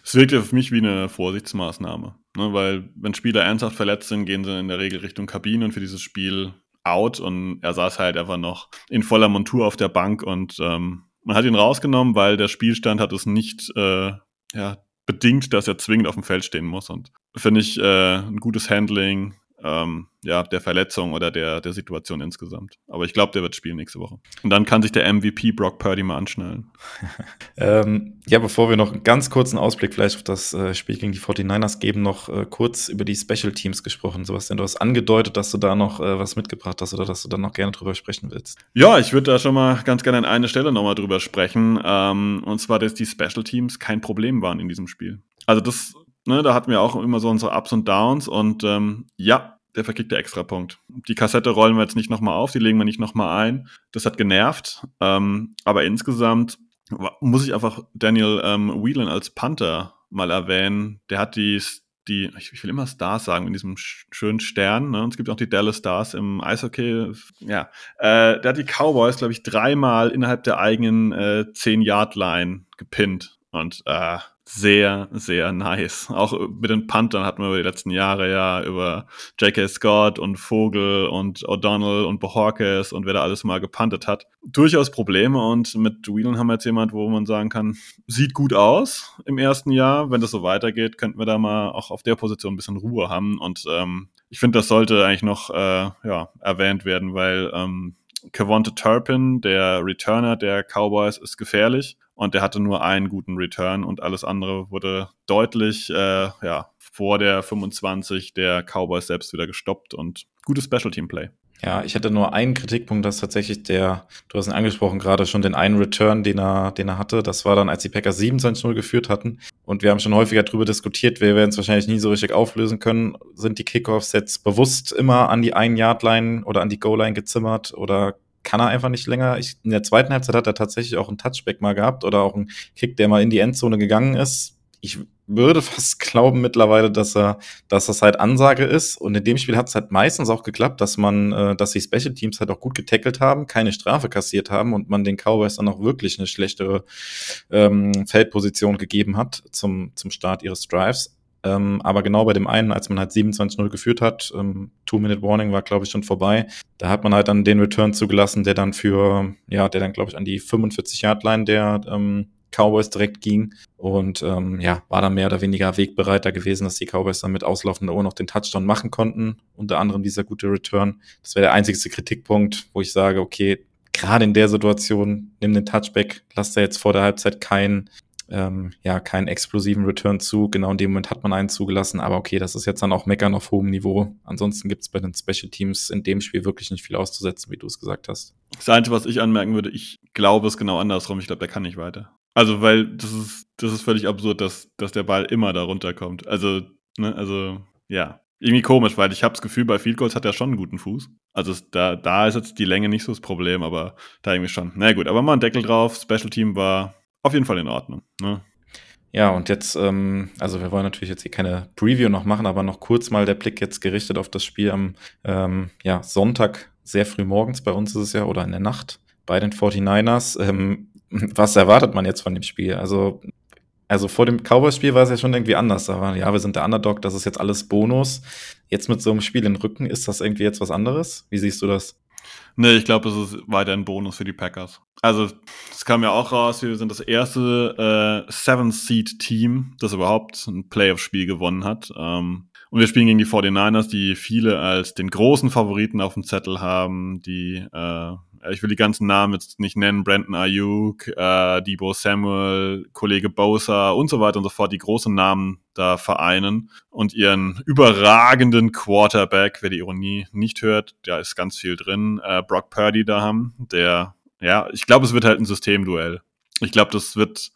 S2: Es wirkt für mich wie eine Vorsichtsmaßnahme, ne? weil wenn Spieler ernsthaft verletzt sind, gehen sie in der Regel Richtung Kabine und für dieses Spiel out und er saß halt einfach noch in voller Montur auf der Bank und ähm, man hat ihn rausgenommen, weil der Spielstand hat es nicht äh, ja, bedingt, dass er zwingend auf dem Feld stehen muss. Und finde ich äh, ein gutes Handling, ähm, ja, der Verletzung oder der, der Situation insgesamt. Aber ich glaube, der wird spielen nächste Woche. Und dann kann sich der MVP Brock Purdy mal anschnallen. [laughs]
S1: ähm, ja, bevor wir noch einen ganz kurzen Ausblick vielleicht auf das äh, Spiel gegen die 49ers geben, noch äh, kurz über die Special Teams gesprochen. Sebastian, du hast angedeutet, dass du da noch äh, was mitgebracht hast oder dass du da noch gerne drüber sprechen willst.
S2: Ja, ich würde da schon mal ganz gerne an eine Stelle nochmal drüber sprechen. Ähm, und zwar, dass die Special Teams kein Problem waren in diesem Spiel. Also das Ne, da hatten wir auch immer so unsere Ups und Downs und ähm, ja, der verkickte Extrapunkt. Die Kassette rollen wir jetzt nicht nochmal auf, die legen wir nicht nochmal ein. Das hat genervt. Ähm, aber insgesamt muss ich einfach Daniel ähm, Whelan als Panther mal erwähnen. Der hat die, die, ich will immer Stars sagen, in diesem schönen Stern. Ne? Und es gibt auch die Dallas Stars im Eishockey. Ja, äh, der hat die Cowboys, glaube ich, dreimal innerhalb der eigenen äh, 10-Yard-Line gepinnt. Und äh, sehr, sehr nice. Auch mit den Panthern hatten wir über die letzten Jahre ja über J.K. Scott und Vogel und O'Donnell und Bohorkes und wer da alles mal gepantet hat. Durchaus Probleme und mit Whelan haben wir jetzt jemand, wo man sagen kann, sieht gut aus im ersten Jahr. Wenn das so weitergeht, könnten wir da mal auch auf der Position ein bisschen Ruhe haben und ähm, ich finde, das sollte eigentlich noch äh, ja, erwähnt werden, weil ähm, Kevonte Turpin, der Returner der Cowboys, ist gefährlich und der hatte nur einen guten Return und alles andere wurde deutlich äh, ja, vor der 25 der Cowboys selbst wieder gestoppt und gutes Special Team Play.
S1: Ja, ich hätte nur einen Kritikpunkt, dass tatsächlich der, du hast ihn angesprochen, gerade schon den einen Return, den er, den er hatte. Das war dann, als die Packers 27-0 geführt hatten. Und wir haben schon häufiger darüber diskutiert, wir werden es wahrscheinlich nie so richtig auflösen können. Sind die Kickoffs jetzt bewusst immer an die Ein-Yard-Line oder an die Goal-Line gezimmert oder kann er einfach nicht länger. Ich, in der zweiten Halbzeit hat er tatsächlich auch einen Touchback mal gehabt oder auch einen Kick, der mal in die Endzone gegangen ist. Ich würde [laughs] fast glauben mittlerweile, dass er, dass das halt Ansage ist. Und in dem Spiel hat es halt meistens auch geklappt, dass man, äh, dass die Special Teams halt auch gut getackelt haben, keine Strafe kassiert haben und man den Cowboys dann auch wirklich eine schlechtere ähm, Feldposition gegeben hat zum, zum Start ihres Drives. Ähm, aber genau bei dem einen, als man halt 27-0 geführt hat, ähm, Two-Minute-Warning war, glaube ich, schon vorbei. Da hat man halt dann den Return zugelassen, der dann für, ja, der dann, glaube ich, an die 45-Yard-Line der ähm, Cowboys direkt ging. Und ähm, ja, war dann mehr oder weniger wegbereiter gewesen, dass die Cowboys dann mit auslaufender Uhr noch den Touchdown machen konnten. Unter anderem dieser gute Return. Das wäre der einzigste Kritikpunkt, wo ich sage, okay, gerade in der Situation, nimm den Touchback, lass da jetzt vor der Halbzeit keinen ähm, ja, keinen explosiven Return zu. Genau in dem Moment hat man einen zugelassen, aber okay, das ist jetzt dann auch Meckern auf hohem Niveau. Ansonsten gibt es bei den Special Teams in dem Spiel wirklich nicht viel auszusetzen, wie du es gesagt hast.
S2: Das Einzige, was ich anmerken würde, ich glaube es genau andersrum. Ich glaube, der kann nicht weiter. Also, weil das ist, das ist völlig absurd, dass, dass der Ball immer da runterkommt. Also, ne, also, ja. Irgendwie komisch, weil ich habe das Gefühl, bei Field Goals hat er schon einen guten Fuß. Also da, da ist jetzt die Länge nicht so das Problem, aber da irgendwie schon. Na gut, aber mal ein Deckel drauf. Special Team war auf jeden Fall in Ordnung. Ne?
S1: Ja, und jetzt, ähm, also wir wollen natürlich jetzt hier keine Preview noch machen, aber noch kurz mal der Blick jetzt gerichtet auf das Spiel am ähm, ja, Sonntag, sehr früh morgens, bei uns ist es ja, oder in der Nacht bei den 49ers. Ähm, [laughs] was erwartet man jetzt von dem Spiel? Also, also vor dem Cowboys-Spiel war es ja schon irgendwie anders. War, ja, wir sind der Underdog, das ist jetzt alles Bonus. Jetzt mit so einem Spiel den Rücken, ist das irgendwie jetzt was anderes? Wie siehst du das?
S2: Nee, ich glaube, es ist weiter ein Bonus für die Packers. Also, es kam ja auch raus, wir sind das erste äh, Seven-Seed-Team, das überhaupt ein Playoff-Spiel gewonnen hat. Ähm, und wir spielen gegen die 49ers, die viele als den großen Favoriten auf dem Zettel haben, die äh, ich will die ganzen Namen jetzt nicht nennen, Brandon Ayuk, äh, Debo Samuel, Kollege Bosa und so weiter und so fort, die großen Namen da vereinen. Und ihren überragenden Quarterback, wer die Ironie nicht hört, da ist ganz viel drin, äh, Brock Purdy da haben, der, ja, ich glaube, es wird halt ein Systemduell. Ich glaube, das wird,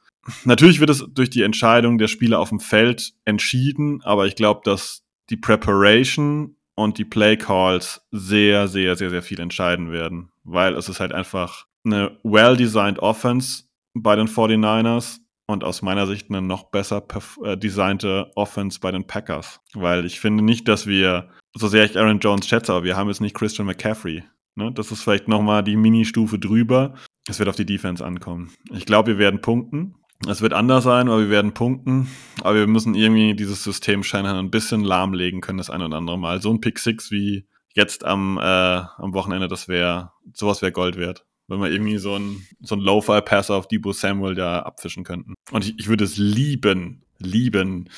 S2: natürlich wird es durch die Entscheidung der Spieler auf dem Feld entschieden, aber ich glaube, dass die Preparation und die Play Calls sehr, sehr, sehr, sehr viel entscheiden werden, weil es ist halt einfach eine well-designed Offense bei den 49ers und aus meiner Sicht eine noch besser äh, designte Offense bei den Packers, weil ich finde nicht, dass wir, so sehr ich Aaron Jones schätze, aber wir haben jetzt nicht Christian McCaffrey. Ne? Das ist vielleicht nochmal die Mini-Stufe drüber. Es wird auf die Defense ankommen. Ich glaube, wir werden punkten. Es wird anders sein, aber wir werden punkten. Aber wir müssen irgendwie dieses System scheinbar ein bisschen lahmlegen können, das ein oder andere Mal. So ein Pick Six wie jetzt am, äh, am Wochenende, das wäre, sowas wäre Gold wert. Wenn wir irgendwie so ein, so ein Low-File-Passer auf Debo Samuel da abfischen könnten. Und ich, ich würde es lieben, lieben,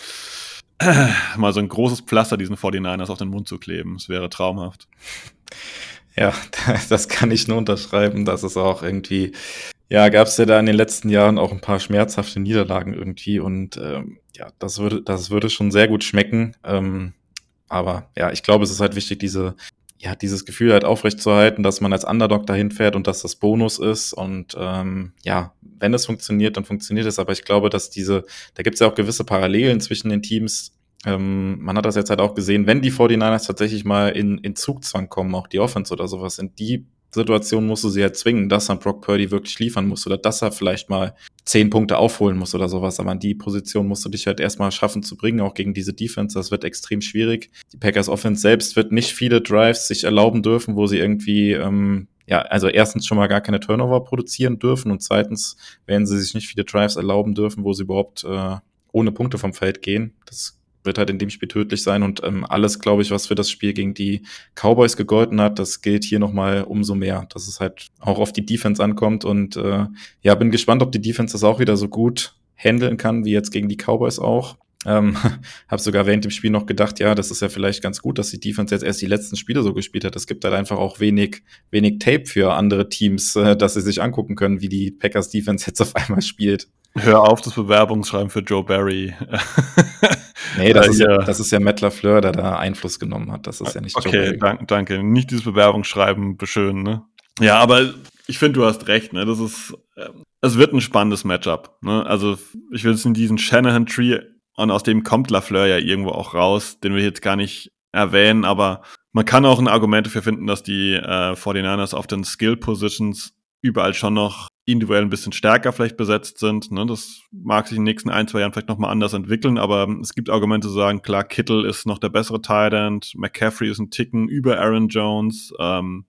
S2: [clears throat] mal so ein großes Pflaster diesen 49ers auf den Mund zu kleben. Es wäre traumhaft.
S1: Ja, [laughs] das kann ich nur unterschreiben. Das ist auch irgendwie, ja, gab es ja da in den letzten Jahren auch ein paar schmerzhafte Niederlagen irgendwie und ähm, ja, das würde, das würde schon sehr gut schmecken. Ähm, aber ja, ich glaube, es ist halt wichtig, diese, ja, dieses Gefühl halt aufrechtzuerhalten, dass man als Underdog dahin fährt und dass das Bonus ist. Und ähm, ja, wenn es funktioniert, dann funktioniert es. Aber ich glaube, dass diese, da gibt es ja auch gewisse Parallelen zwischen den Teams. Ähm, man hat das jetzt halt auch gesehen, wenn die 49ers tatsächlich mal in, in Zugzwang kommen, auch die Offense oder sowas, in die Situation musst du sie halt zwingen, dass dann Brock Purdy wirklich liefern muss oder dass er vielleicht mal zehn Punkte aufholen muss oder sowas. Aber an die Position musst du dich halt erstmal schaffen zu bringen, auch gegen diese Defense. Das wird extrem schwierig. Die Packers Offense selbst wird nicht viele Drives sich erlauben dürfen, wo sie irgendwie, ähm, ja, also erstens schon mal gar keine Turnover produzieren dürfen und zweitens werden sie sich nicht viele Drives erlauben dürfen, wo sie überhaupt äh, ohne Punkte vom Feld gehen. Das wird halt in dem Spiel tödlich sein und ähm, alles, glaube ich, was für das Spiel gegen die Cowboys gegolten hat, das gilt hier nochmal umso mehr, dass es halt auch auf die Defense ankommt und äh, ja, bin gespannt, ob die Defense das auch wieder so gut handeln kann, wie jetzt gegen die Cowboys auch. Ähm, [laughs] habe sogar während dem Spiel noch gedacht, ja, das ist ja vielleicht ganz gut, dass die Defense jetzt erst die letzten Spiele so gespielt hat. Es gibt halt einfach auch wenig, wenig Tape für andere Teams, [laughs] äh, dass sie sich angucken können, wie die Packers Defense jetzt auf einmal spielt.
S2: Hör auf, das Bewerbungsschreiben für Joe Barry. [laughs]
S1: nee, das, ist ja, das ist ja Matt LaFleur, der da Einfluss genommen hat. Das ist ja nicht
S2: okay, Joe Barry. Danke, danke. Nicht dieses Bewerbungsschreiben beschönen, ne? Ja, aber ich finde, du hast recht, ne? Das ist, äh, es wird ein spannendes Matchup, ne? Also, ich will es in diesen Shanahan-Tree und aus dem kommt LaFleur ja irgendwo auch raus, den wir jetzt gar nicht erwähnen, aber man kann auch ein Argument dafür finden, dass die äh, 49ers auf den Skill-Positions überall schon noch individuell ein bisschen stärker vielleicht besetzt sind. Ne? Das mag sich in den nächsten ein, zwei Jahren vielleicht nochmal anders entwickeln, aber es gibt Argumente zu sagen, klar, Kittle ist noch der bessere Tight End, McCaffrey ist ein Ticken über Aaron Jones. Ähm,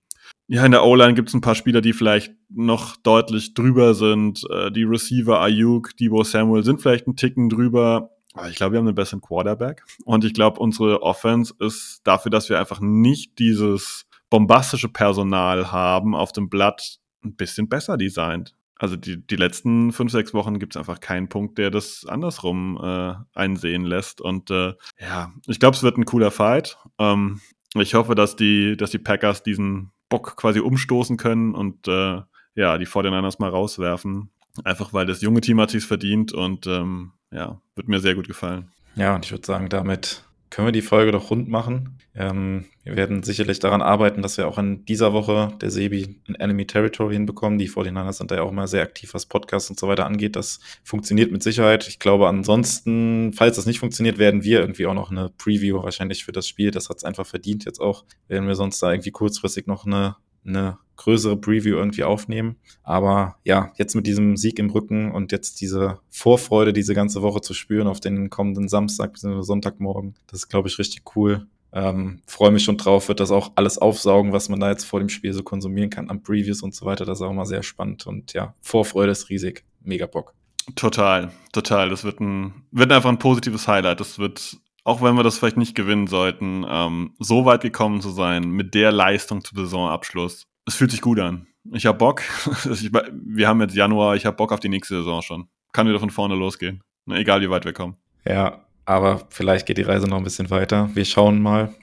S2: ja, in der O-Line gibt es ein paar Spieler, die vielleicht noch deutlich drüber sind. Äh, die Receiver Ayuk, Debo Samuel sind vielleicht ein Ticken drüber. Aber ich glaube, wir haben einen besseren Quarterback. Und ich glaube, unsere Offense ist dafür, dass wir einfach nicht dieses bombastische Personal haben auf dem Blatt, ein bisschen besser designt. Also die, die letzten fünf, sechs Wochen gibt es einfach keinen Punkt, der das andersrum äh, einsehen lässt. Und äh, ja, ich glaube, es wird ein cooler Fight. Ähm, ich hoffe, dass die, dass die Packers diesen Bock quasi umstoßen können und äh, ja, die 49ers mal rauswerfen. Einfach weil das junge Team hat sich verdient und ähm, ja, wird mir sehr gut gefallen.
S1: Ja, und ich würde sagen, damit können wir die Folge doch rund machen. Ähm, wir werden sicherlich daran arbeiten, dass wir auch in dieser Woche der Sebi ein Enemy Territory hinbekommen. Die 49ers sind da ja auch mal sehr aktiv, was Podcasts und so weiter angeht. Das funktioniert mit Sicherheit. Ich glaube, ansonsten, falls das nicht funktioniert, werden wir irgendwie auch noch eine Preview wahrscheinlich für das Spiel. Das hat es einfach verdient jetzt auch. Werden wir sonst da irgendwie kurzfristig noch eine eine größere Preview irgendwie aufnehmen. Aber ja, jetzt mit diesem Sieg im Rücken und jetzt diese Vorfreude, diese ganze Woche zu spüren auf den kommenden Samstag bzw. Sonntagmorgen, das ist, glaube ich, richtig cool. Ähm, Freue mich schon drauf, wird das auch alles aufsaugen, was man da jetzt vor dem Spiel so konsumieren kann an Previews und so weiter. Das ist auch mal sehr spannend und ja, Vorfreude ist riesig. Mega Bock.
S2: Total, total. Das wird ein, wird einfach ein positives Highlight. Das wird auch wenn wir das vielleicht nicht gewinnen sollten, ähm, so weit gekommen zu sein mit der Leistung zu Saisonabschluss. Es fühlt sich gut an. Ich habe Bock. [laughs] wir haben jetzt Januar, ich habe Bock auf die nächste Saison schon. Kann wieder von vorne losgehen. Egal wie weit wir kommen.
S1: Ja, aber vielleicht geht die Reise noch ein bisschen weiter. Wir schauen mal.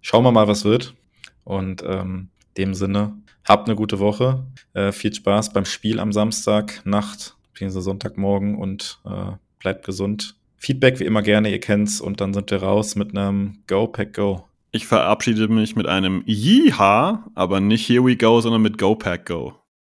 S1: Schauen wir mal, was wird. Und ähm, dem Sinne, habt eine gute Woche. Äh, viel Spaß beim Spiel am Samstag, Nacht, beziehungsweise Sonntagmorgen und äh, bleibt gesund. Feedback wie immer gerne, ihr kennt's. Und dann sind wir raus mit einem Go Pack Go.
S2: Ich verabschiede mich mit einem Yeehaw, aber nicht Here We Go, sondern mit Go Pack Go.